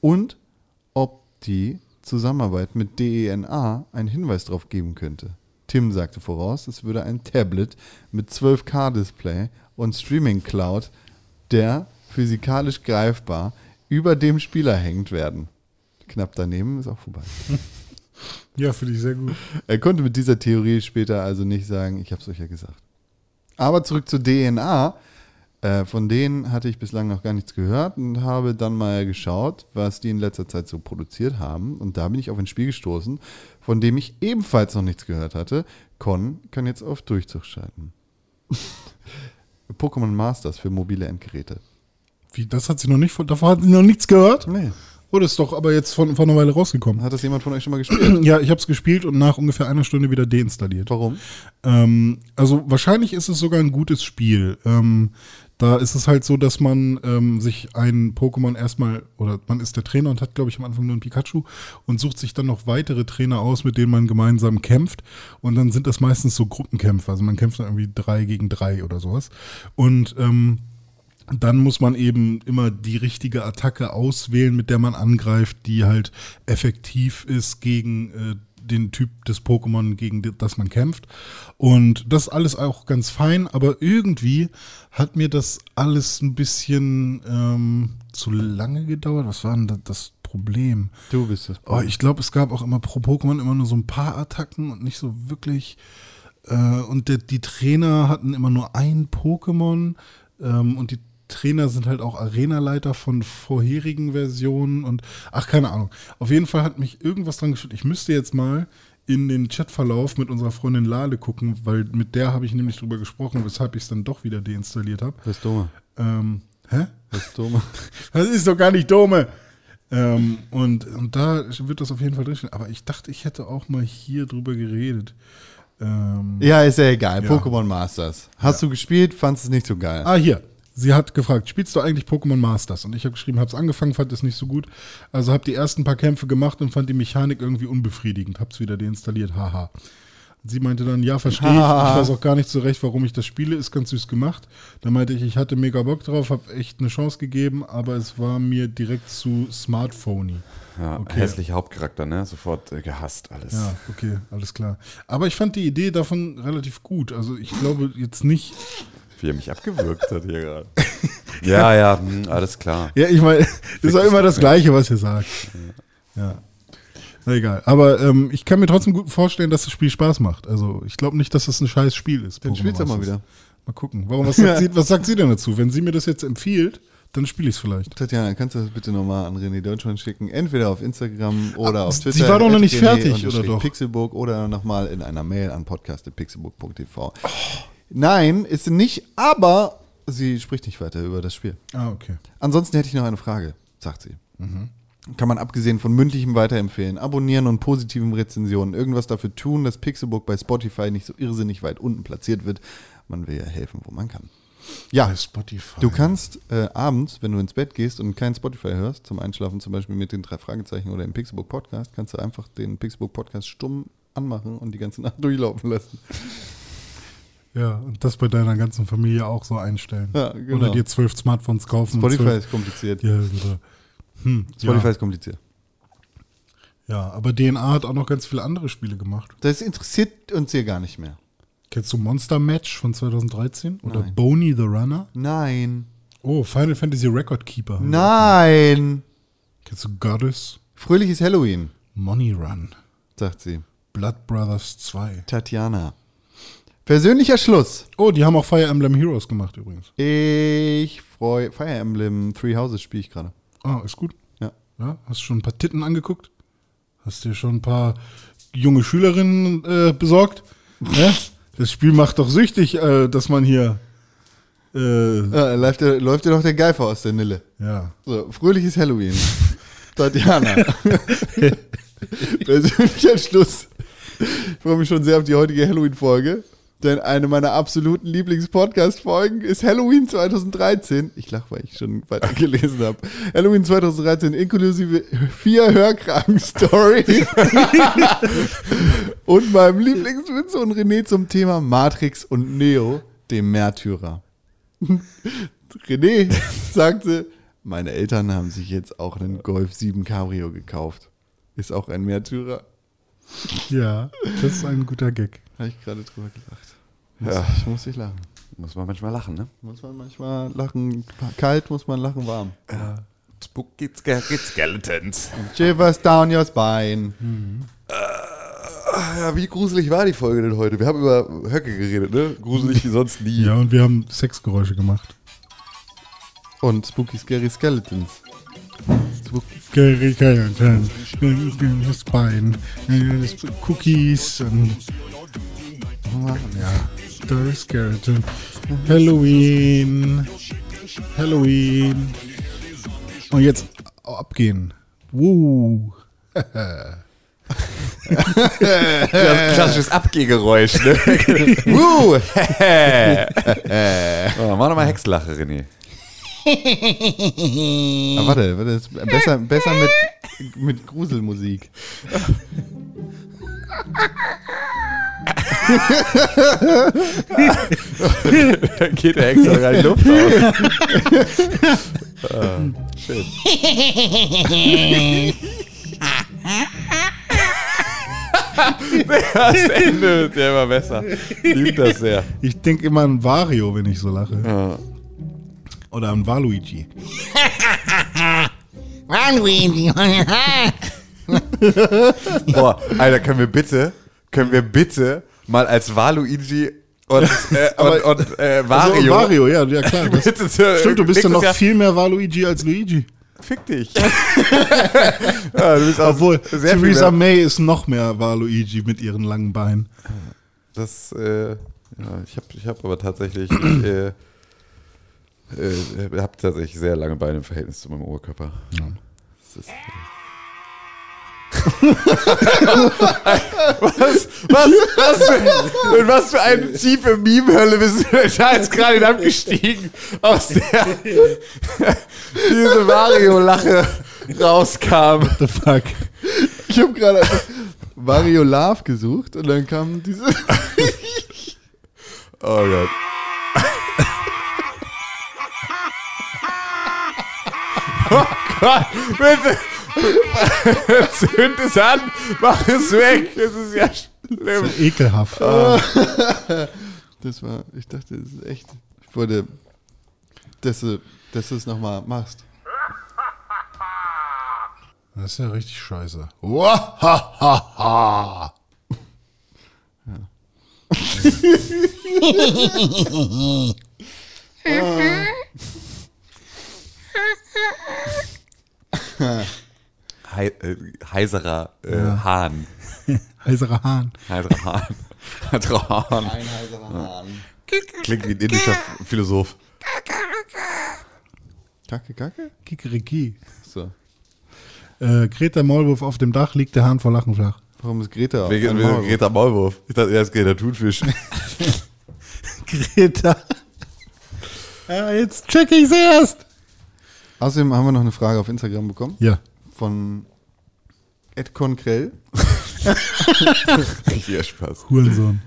und ob die Zusammenarbeit mit DENA einen Hinweis darauf geben könnte. Tim sagte voraus, es würde ein Tablet mit 12K-Display und Streaming Cloud, der physikalisch greifbar über dem Spieler hängt werden. Knapp daneben ist auch vorbei. Ja, finde ich sehr gut. Er konnte mit dieser Theorie später also nicht sagen, ich habe es euch ja gesagt. Aber zurück zu DNA. Äh, von denen hatte ich bislang noch gar nichts gehört und habe dann mal geschaut, was die in letzter Zeit so produziert haben. Und da bin ich auf ein Spiel gestoßen, von dem ich ebenfalls noch nichts gehört hatte. Con kann jetzt auf Durchzug schalten. Pokémon Masters für mobile Endgeräte. Wie, das hat sie noch nicht, von- davon hat sie noch nichts gehört? Nee. Oh, das ist doch aber jetzt von, von einer Weile rausgekommen. Hat das jemand von euch schon mal gespielt? Ja, ich habe es gespielt und nach ungefähr einer Stunde wieder deinstalliert. Warum? Ähm, also wahrscheinlich ist es sogar ein gutes Spiel. Ähm, da ist es halt so, dass man ähm, sich ein Pokémon erstmal, oder man ist der Trainer und hat, glaube ich, am Anfang nur ein Pikachu und sucht sich dann noch weitere Trainer aus, mit denen man gemeinsam kämpft. Und dann sind das meistens so Gruppenkämpfe. Also man kämpft dann irgendwie drei gegen drei oder sowas. Und ähm, dann muss man eben immer die richtige Attacke auswählen, mit der man angreift, die halt effektiv ist gegen äh, den Typ des Pokémon, gegen die- das man kämpft. Und das ist alles auch ganz fein, aber irgendwie hat mir das alles ein bisschen ähm, zu lange gedauert. Was war denn da das Problem? Du bist das. Oh, ich glaube, es gab auch immer pro Pokémon immer nur so ein paar Attacken und nicht so wirklich. Äh, und der, die Trainer hatten immer nur ein Pokémon. Ähm, und die Trainer sind halt auch Arenaleiter von vorherigen Versionen. Und ach, keine Ahnung. Auf jeden Fall hat mich irgendwas dran gestört. Ich müsste jetzt mal in den Chatverlauf mit unserer Freundin Lale gucken, weil mit der habe ich nämlich drüber gesprochen, weshalb ich es dann doch wieder deinstalliert habe. Das ist dumme. Ähm, hä? Das ist dumme. Das ist doch gar nicht dumme. Ähm, und, und da wird das auf jeden Fall drinstehen. Aber ich dachte, ich hätte auch mal hier drüber geredet. Ähm, Ja, ist ja egal. Ja. Pokémon Masters. Hast du gespielt, fandest es nicht so geil. Ah, hier. Sie hat gefragt, spielst du eigentlich Pokémon Masters? Und ich habe geschrieben, hab's angefangen, fand es nicht so gut. Also habe die ersten paar Kämpfe gemacht und fand die Mechanik irgendwie unbefriedigend. Hab's wieder deinstalliert, haha. Sie meinte dann, ja, verstehe ich. Ich weiß auch gar nicht so recht, warum ich das spiele. Ist ganz süß gemacht. Da meinte ich, ich hatte mega Bock drauf, habe echt eine Chance gegeben, aber es war mir direkt zu smartphony. Ja, Okay. hässlicher Hauptcharakter, ne? Sofort äh, gehasst alles. Ja, okay, alles klar. Aber ich fand die Idee davon relativ gut. Also ich glaube jetzt nicht. Wie er mich abgewürgt hat hier gerade. ja, ja, hm, alles klar. Ja, ich meine, das ist auch immer das Gleiche, was ihr sagt. Ja. Na egal. Aber ähm, ich kann mir trotzdem gut vorstellen, dass das Spiel Spaß macht. Also ich glaube nicht, dass das ein scheiß Spiel ist. Dann spielst du mal wieder. Mal gucken. Warum, was, sagt sie, was sagt sie denn dazu? Wenn sie mir das jetzt empfiehlt, dann spiele ich es vielleicht. Tatjana, kannst du das bitte nochmal an René Deutschmann schicken? Entweder auf Instagram oder Ah, auf sie Twitter. war doch noch nicht René fertig, oder doch? Pixelburg oder nochmal in einer Mail an podcast.pixelburg.tv. Nein, ist sie nicht, aber sie spricht nicht weiter über das Spiel. Ah, okay. Ansonsten hätte ich noch eine Frage, sagt sie. Kann man abgesehen von mündlichem weiterempfehlen, abonnieren und positiven Rezensionen irgendwas dafür tun, dass Pixelbook bei Spotify nicht so irrsinnig weit unten platziert wird. Man will ja helfen, wo man kann. Ja, Bei Spotify. du kannst äh, abends, wenn du ins Bett gehst und kein Spotify hörst, zum Einschlafen zum Beispiel mit den drei Fragezeichen oder im Pixelbook Podcast, kannst du einfach den Pixelbook Podcast stumm anmachen und die ganze Nacht durchlaufen lassen. Ja, und das bei deiner ganzen Familie auch so einstellen. Ja, genau. Oder dir zwölf Smartphones kaufen. Spotify ist kompliziert. ja, oder, hm, Spotify ja, ist kompliziert. ja, aber DNA hat auch noch ganz viele andere Spiele gemacht. Das interessiert uns hier gar nicht mehr. Kennst du Monster Match von 2013? Oder Nein. Boney the Runner? Nein. Oh, Final Fantasy Record Keeper. Nein. Kennst du Goddess? Fröhliches Halloween, Money Run. sagt sie. Blood Brothers 2. Tatjana. Persönlicher Schluss. Oh, die haben auch Fire Emblem Heroes gemacht übrigens. Ich freue Fire Emblem Three Houses spiele ich gerade. Ah, ist gut. Ja. Ja, hast du schon ein paar Titten angeguckt? Hast dir schon ein paar junge Schülerinnen äh, besorgt? ja? Das Spiel macht doch süchtig, äh, dass man hier. Äh, Ja, läuft, dir- läuft dir doch der Geifer aus der Nille. ja. So, fröhliches Halloween. Tatjana. Persönlicher Schluss. Ich freue mich schon sehr auf die heutige Halloween-Folge. Denn eine meiner absoluten Lieblings-Podcast-Folgen ist Halloween 2013. Ich lache, weil ich schon weiter gelesen habe. Halloween 2013 inklusive vier Hörkranken-Stories. und meinem Lieblingswitz und René zum Thema Matrix und Neo, dem Märtyrer. René sagte, meine Eltern haben sich jetzt auch einen Golf 7 Cabrio gekauft. Ist auch ein Märtyrer. Ja, das ist ein guter Gag. Habe ich gerade drüber gelacht. Ja. Ich muss nicht lachen. Muss man manchmal lachen, ne? Muss man manchmal lachen, kalt muss man lachen warm. Spooky Scary Skeletons. Shivers down your spine. Ja, wie gruselig war die Folge denn heute? Wir haben über Höcke geredet, ne? Gruselig wie sonst nie. Ja, und wir haben Sexgeräusche gemacht. Und Spooky Scary Skeletons. Gary Skeleton, Spine, äh, Cookies und ja, Scary Skeleton, Halloween, Halloween. Und jetzt abgehen. Woo. Klassisches Abgehgeräusch, ne? Wuh! oh, mach nochmal Hexlache, René. Ah, warte, warte, besser, besser mit, mit Gruselmusik. Da geht der Hex sogar in die Luft aus. ah, schön. das Ende wird ja immer besser. Liebt das sehr. Ich denke immer an Wario, wenn ich so lache. Ja. Oder an Waluigi. Boah, Alter, können wir bitte, können wir bitte mal als Waluigi und, äh, und, und äh, Wario. Also, Wario, ja, ja klar. Das, stimmt, du bist ja noch Jahr- viel mehr Waluigi als Luigi. Fick dich. ja, du bist Obwohl, Theresa. May ist noch mehr Waluigi mit ihren langen Beinen. Das, äh, ja, ich habe ich hab aber tatsächlich, ich, äh, äh, habe tatsächlich sehr lange Beine im Verhältnis zu meinem Oberkörper. Das ist, was, was, was, für, in was für eine tiefe Meme-Hölle bist du denn da jetzt gerade abgestiegen, aus der diese Mario-Lache rauskam. The fuck? Ich habe gerade Mario Love gesucht und dann kam diese. Oh Gott. Oh Gott, bitte. Zünd es an, mach es weg. Das ist ja schlimm. Ekelhaft. Das war, ich dachte, das ist echt. Ich wollte, dass du, dass du es nochmal machst. Das ist ja richtig scheiße. Wahahaha. Hei, äh, heiserer äh, Hahn. Heiserer Hahn. Heiserer Hahn. Heiserer Hahn. Ein heiserer Hahn. Klingt wie ein indischer Philosoph. Kacke, Kacke? Kikeriki. So. Äh, Greta Maulwurf auf dem Dach liegt der Hahn vor Lachen flach. Warum ist Greta? auf Wegen wegen Maulwurf? Greta Maulwurf. Ich dachte, er ist Greta Thunfisch. Greta. ja, jetzt check ich's erst. Außerdem haben wir noch eine Frage auf Instagram bekommen Ja. Von Ed Conkrell. Hier Spaß. Hurensohn.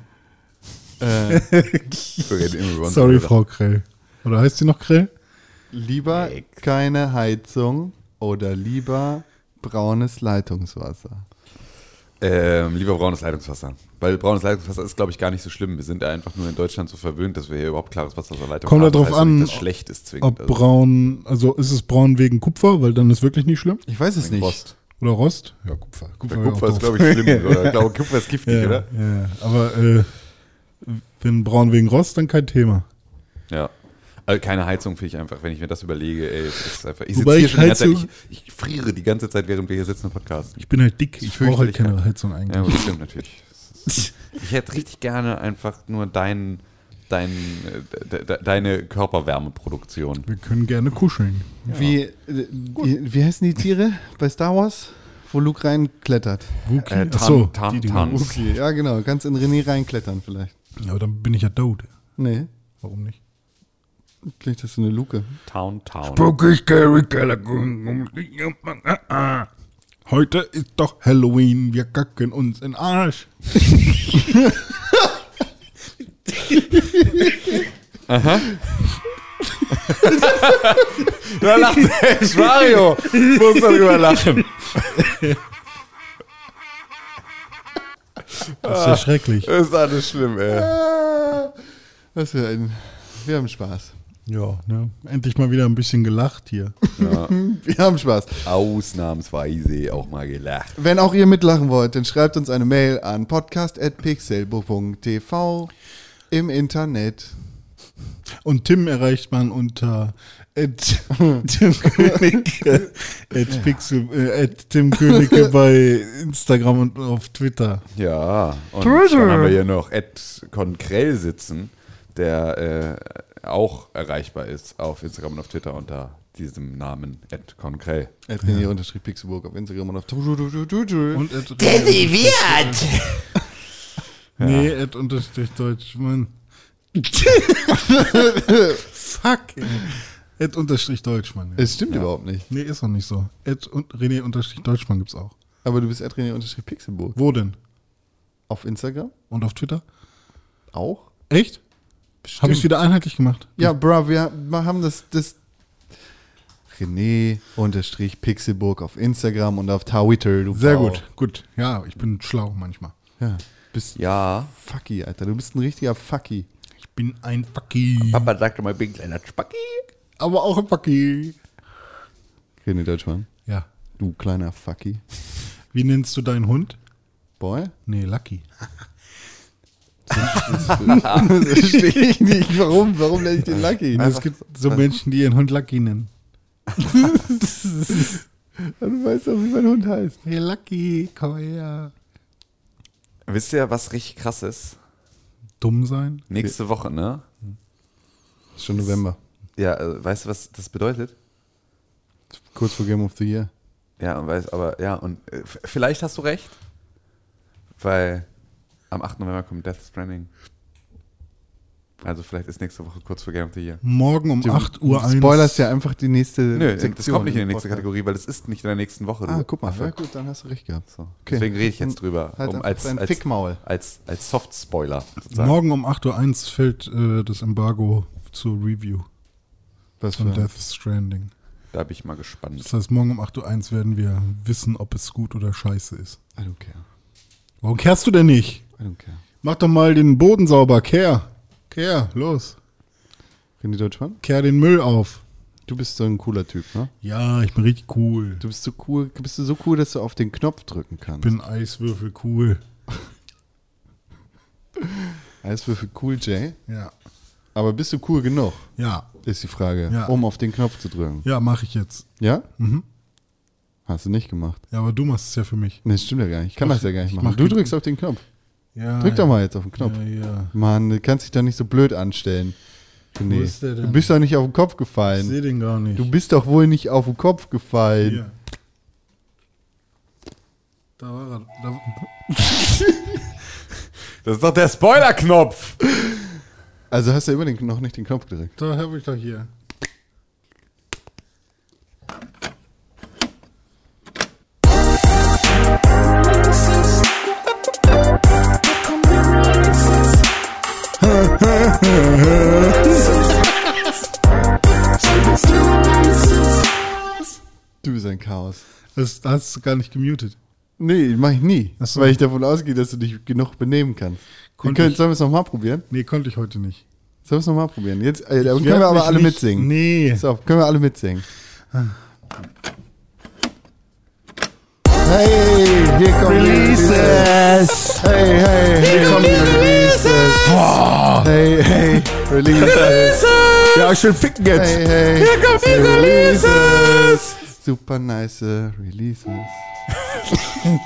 Äh. Sorry, Frau Krell. Oder heißt sie noch Krell? lieber keine Heizung oder lieber braunes Leitungswasser. Ähm, lieber braunes Leitungswasser. Weil braunes Leitungswasser ist, glaube ich, gar nicht so schlimm. Wir sind ja einfach nur in Deutschland so verwöhnt, dass wir hier überhaupt klares Wasser der Leitung Kommt haben. darauf das heißt, nicht, an, dass schlecht ist zwingend. Ob Also, braun, also ist es braun wegen Kupfer, weil dann ist wirklich nicht schlimm? Ich weiß es wegen nicht. Rost. Oder Rost? Ja, Kupfer. Kupfer auch ist, glaube ich, schlimm. Oder? Ich glaube, Kupfer ist giftig, ja, oder? Ja, ja. aber äh, wenn braun wegen Rost, dann kein Thema. Ja. Also keine Heizung finde ich einfach, wenn ich mir das überlege, ey, ist einfach. Ich sitze hier ich schon die ganze Zeit, Heizung- ich, ich friere die ganze Zeit, während wir hier sitzen im Podcast. Ich bin halt dick, ich brauche halt keine. Heizung eigentlich. Ja, das stimmt natürlich. Ich hätte richtig gerne einfach nur dein, dein, äh, de, de, deine Körperwärmeproduktion. Wir können gerne kuscheln. Wie, äh, wie, wie heißen die Tiere bei Star Wars, wo Luke reinklettert? Wookie? Äh, Achso, Tan- die, die Tan- ja genau. Kannst in René reinklettern vielleicht. Ja, aber dann bin ich ja tot. Nee, Warum nicht? Vielleicht hast du eine Luke. Town, Town. Spooky, scary, Heute ist doch Halloween, wir kacken uns in Arsch. Da lacht selbst Mario. Muss darüber lachen. Das ist ja schrecklich. Das ist alles schlimm, ey. Was für ein. Wir haben Spaß. Ja, ne? Endlich mal wieder ein bisschen gelacht hier. Wir haben Spaß. Ausnahmsweise auch mal gelacht. Wenn auch ihr mitlachen wollt, dann schreibt uns eine Mail an podcast.pixelbook.tv im Internet. Und Tim erreicht man unter at Tim Königke, at Pixel, äh, at Tim Königke bei Instagram und auf Twitter. Ja, und dann haben wir hier noch Ed Konkrell sitzen, der äh, auch erreichbar ist auf Instagram und auf Twitter unter diesem Namen Ed Konkrell. At ja. unterstrich Pixelburg auf Instagram und auf Twitter. Und at Deviviert! Nee, at unterstrich Deutsch, Mann. Fuck, ey. At unterstrich Deutschmann. Ja. Es stimmt überhaupt nicht. Nee, ist doch nicht so. At und René unterstrich Deutschmann gibt's auch. Aber du bist at René unterstrich Pixelburg. Wo denn? Auf Instagram? Und auf Twitter? Auch? Echt? Habe ich wieder einheitlich gemacht? Ja, bro, wir haben das, das René unterstrich Pixelburg auf Instagram und auf Twitter. Du Sehr gut, gut. Ja, ich bin schlau manchmal. Ja. Bist Ja, fucky, Alter. Du bist ein richtiger fucky. Ich bin ein Fucky. Papa sagte mal, ich bin ein kleiner Spacki. Aber auch ein Fucky. René Deutschmann. Ja. Du kleiner fucky. Wie nennst du deinen Hund? Boy? Nee, Lucky. das verstehe ich nicht. Warum? Warum nenne ich den Lucky? es gibt so Menschen, die ihren Hund Lucky nennen. Du weißt doch, wie mein Hund heißt. Hey Lucky, komm her. Wisst ihr, was richtig krass ist? Dumm sein? Nächste Woche, ne? Ist schon November. Ja, äh, weißt du, was das bedeutet? Kurz vor Game of the Year. Ja, und weiß, aber ja, und äh, vielleicht hast du recht. Weil am 8. November kommt Death Stranding. Also vielleicht ist nächste Woche kurz vor Game of the Year. Morgen um 8 Uhr Du 1. spoilerst ja einfach die nächste Nö, Sektion. das kommt nicht in die nächste. Kategorie, weil es ist nicht in der nächsten Woche. Ah, du guck mal. Affe. Ja, gut, dann hast du recht gehabt. So. Okay. Deswegen rede ich jetzt drüber. Halt um, als, als, Fickmaul. als, als Soft-Spoiler. Morgen um 8 Uhr 1 fällt äh, das Embargo zur Review Was von für Death Stranding. Da bin ich mal gespannt. Das heißt, morgen um 8 Uhr 1 werden wir wissen, ob es gut oder scheiße ist. I don't care. Warum kehrst du denn nicht? I don't care. Mach doch mal den Boden sauber, kehr. Kehr, los. René Deutschmann? Kehr den Müll auf. Du bist so ein cooler Typ, ne? Ja, ich bin richtig cool. Du bist so cool, bist du so cool, dass du auf den Knopf drücken kannst. Ich bin Eiswürfel cool. Eiswürfel cool, Jay. Ja. Aber bist du cool genug, Ja, ist die Frage, Ja. um auf den Knopf zu drücken. ja, mache ich jetzt. Ja? Mhm. Hast du nicht gemacht. Ja, aber du machst es ja für mich. Nee, das stimmt ja gar nicht. Ich kann Mach- das ja gar nicht ich machen. mach Du drückst auf den Knopf. Ja, Drück doch mal jetzt auf den Knopf. Ja, ja. Mann, du kannst dich doch nicht so blöd anstellen. René. Wo ist der denn? Du bist doch nicht auf den Kopf Ich gefallen. sehe den gar nicht. Du bist doch wohl nicht auf den Kopf gefallen. Hier. Da war er. Da, Das ist doch der Spoiler-Knopf. Also hast du immer den, noch nicht den Knopf gedrückt. da habe ich doch hier. Du bist ein Chaos. Das hast du gar nicht gemutet. Nee, mach ich nie. So. Weil ich davon ausgehe, dass du dich genug benehmen kannst. Wir können, sollen wir es nochmal probieren? Nee, konnte ich heute nicht. Sollen wir es nochmal probieren? Jetzt äh, können wir aber alle nicht- mitsingen. Nee. So, können wir alle mitsingen. Hey, hier kommen die Releases. Hey, hey, hier kommen die Releases. Hey, hey, Releases. Ja, schön ficken jetzt. Hey, hey, hier kommen die Releases. Super nice Releases.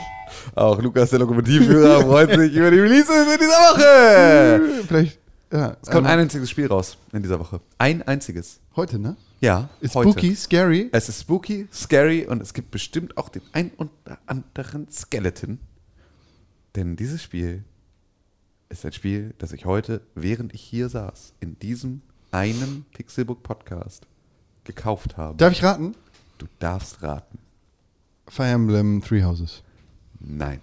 Auch Lukas, der Lokomotivführer, freut sich über die Releases in dieser Woche. Vielleicht, ja. Es kommt ähm, ein einziges Spiel raus in dieser Woche. Ein einziges. Heute, ne? Ja, Ist heute. spooky, scary. Es ist spooky, scary und es gibt bestimmt auch den ein oder anderen Skeleton. Denn dieses Spiel ist ein Spiel, das ich heute, während ich hier saß, in diesem einen Pixelbook Podcast gekauft habe. Darf ich raten? Du darfst raten. Fire Emblem Three Houses. Nein.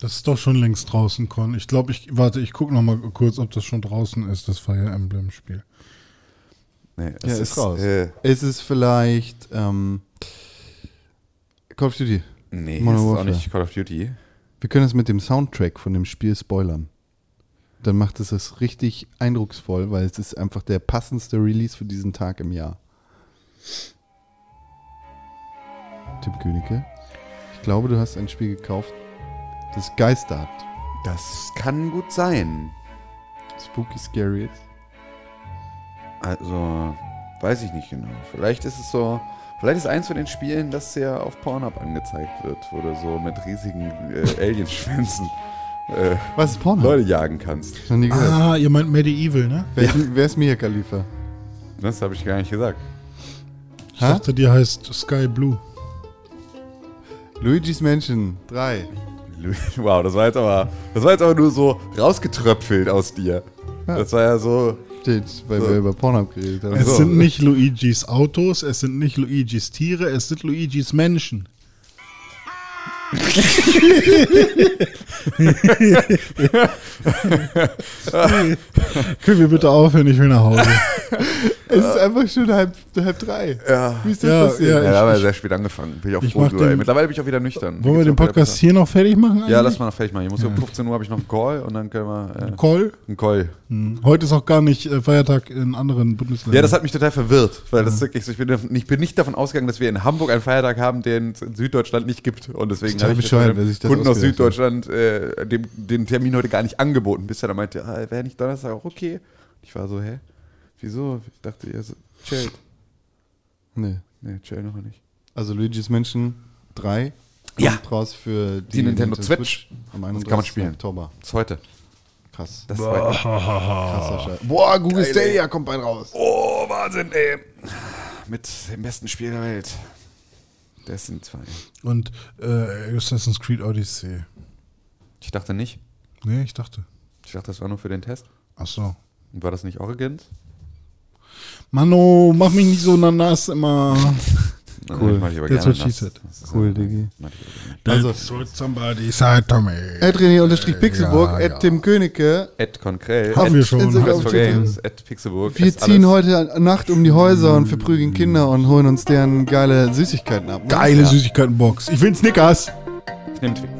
Das ist doch schon längst draußen, Con. Ich glaube, ich warte, ich gucke noch mal kurz, ob das schon draußen ist, das Fire Emblem Spiel. Nee, es Ja, ist, raus. Äh, ist es vielleicht ähm, Call of Duty? nee, Modern es ist auch nicht Call of Duty. Wir können es mit dem Soundtrack von dem Spiel spoilern. Dann macht es das richtig eindrucksvoll, weil es ist einfach der passendste Release für diesen Tag im Jahr. Tim Königke, ich glaube, du hast ein Spiel gekauft, das Geister hat. Das kann gut sein. Spooky Scary ist. Also, weiß ich nicht genau. Vielleicht ist es so, vielleicht ist eins von den Spielen, das ja auf Pornhub angezeigt wird, wo du so mit riesigen äh, Alienschwänzen äh, Was ist Porno? Leute jagen kannst. Noch nie gehört. Ah, ihr meint Medieval, ne? Wer, ist, wer ist Mia Khalifa? Das habe ich gar nicht gesagt. Ich Hä? dachte, die heißt Sky Blue. Luigi's Mansion 3. Wow, das war jetzt aber, das war jetzt aber nur so rausgetröpfelt aus dir. Das war ja so, Steht, weil So. wir über Pornhub geredet haben. Es so. sind nicht Luigis Autos, es sind nicht Luigis Tiere, es sind Luigis Menschen. Können wir bitte aufhören? Ich will nach Hause. Es ist einfach schon halb, halb drei. ja. Wie ist das Ja, passiert? ja, Ja, ich- da haben wir sehr spät angefangen. Bin ich auch ich froh drüber. den- Mittlerweile bin ich auch wieder nüchtern. Wollen wir den Podcast hier noch fertig machen? Ja, eigentlich? lass mal noch fertig machen. Ich muss um 15 Uhr habe ich noch einen Call und dann können wir äh, Call? einen Call. Hm. Heute ist auch gar nicht äh, Feiertag in anderen Bundesländern. Ja, das hat mich total verwirrt, weil das ist wirklich so, ich bin, ich bin nicht davon ausgegangen, dass wir in Hamburg einen Feiertag haben, den es in Süddeutschland nicht gibt. Und deswegen habe ich dem Kunden aus. Süddeutschland äh, dem, den Termin heute gar nicht angeboten, bis er dann meinte, ah, wäre nicht Donnerstag auch okay. Ich war so, hä? Wieso? Ich dachte, ihr chillt. Nee. Nee, chill noch nicht. Also Luigi's Mansion 3 Ja. kommt raus für die, Die Nintendo Switch. am Das 31. kann man spielen. Oktober. Das ist heute. Krass. Das ist heute. Krasser Scheiß. Boah, Google Stadia kommt bald raus. Oh, Wahnsinn, ey. Mit dem besten Spiel der Welt. Destiny 2. Und äh, Assassin's Creed Odyssey. Ich dachte nicht. Nee, ich dachte. Ich dachte, das war nur für den Test. Ach so. Und war das nicht Origins? Mano, mach mich nicht so nass immer. Cool. Mach ich aber That's what she said. Cool, Diggi. Also- somebody said to me. Ed René unterstrich Pixelburg, Ja, Ed ja. Tim Königke. Ed Concrell. Haben wir schon. Instagram. Quest for Games. Ed Pixelburg. Wir ziehen alles. heute Nacht um die Häuser und verprügeln Kinder und holen uns deren geile Süßigkeiten ab. ne? Geile Süßigkeitenbox. Ich will Snickers. Ich nehm Twix.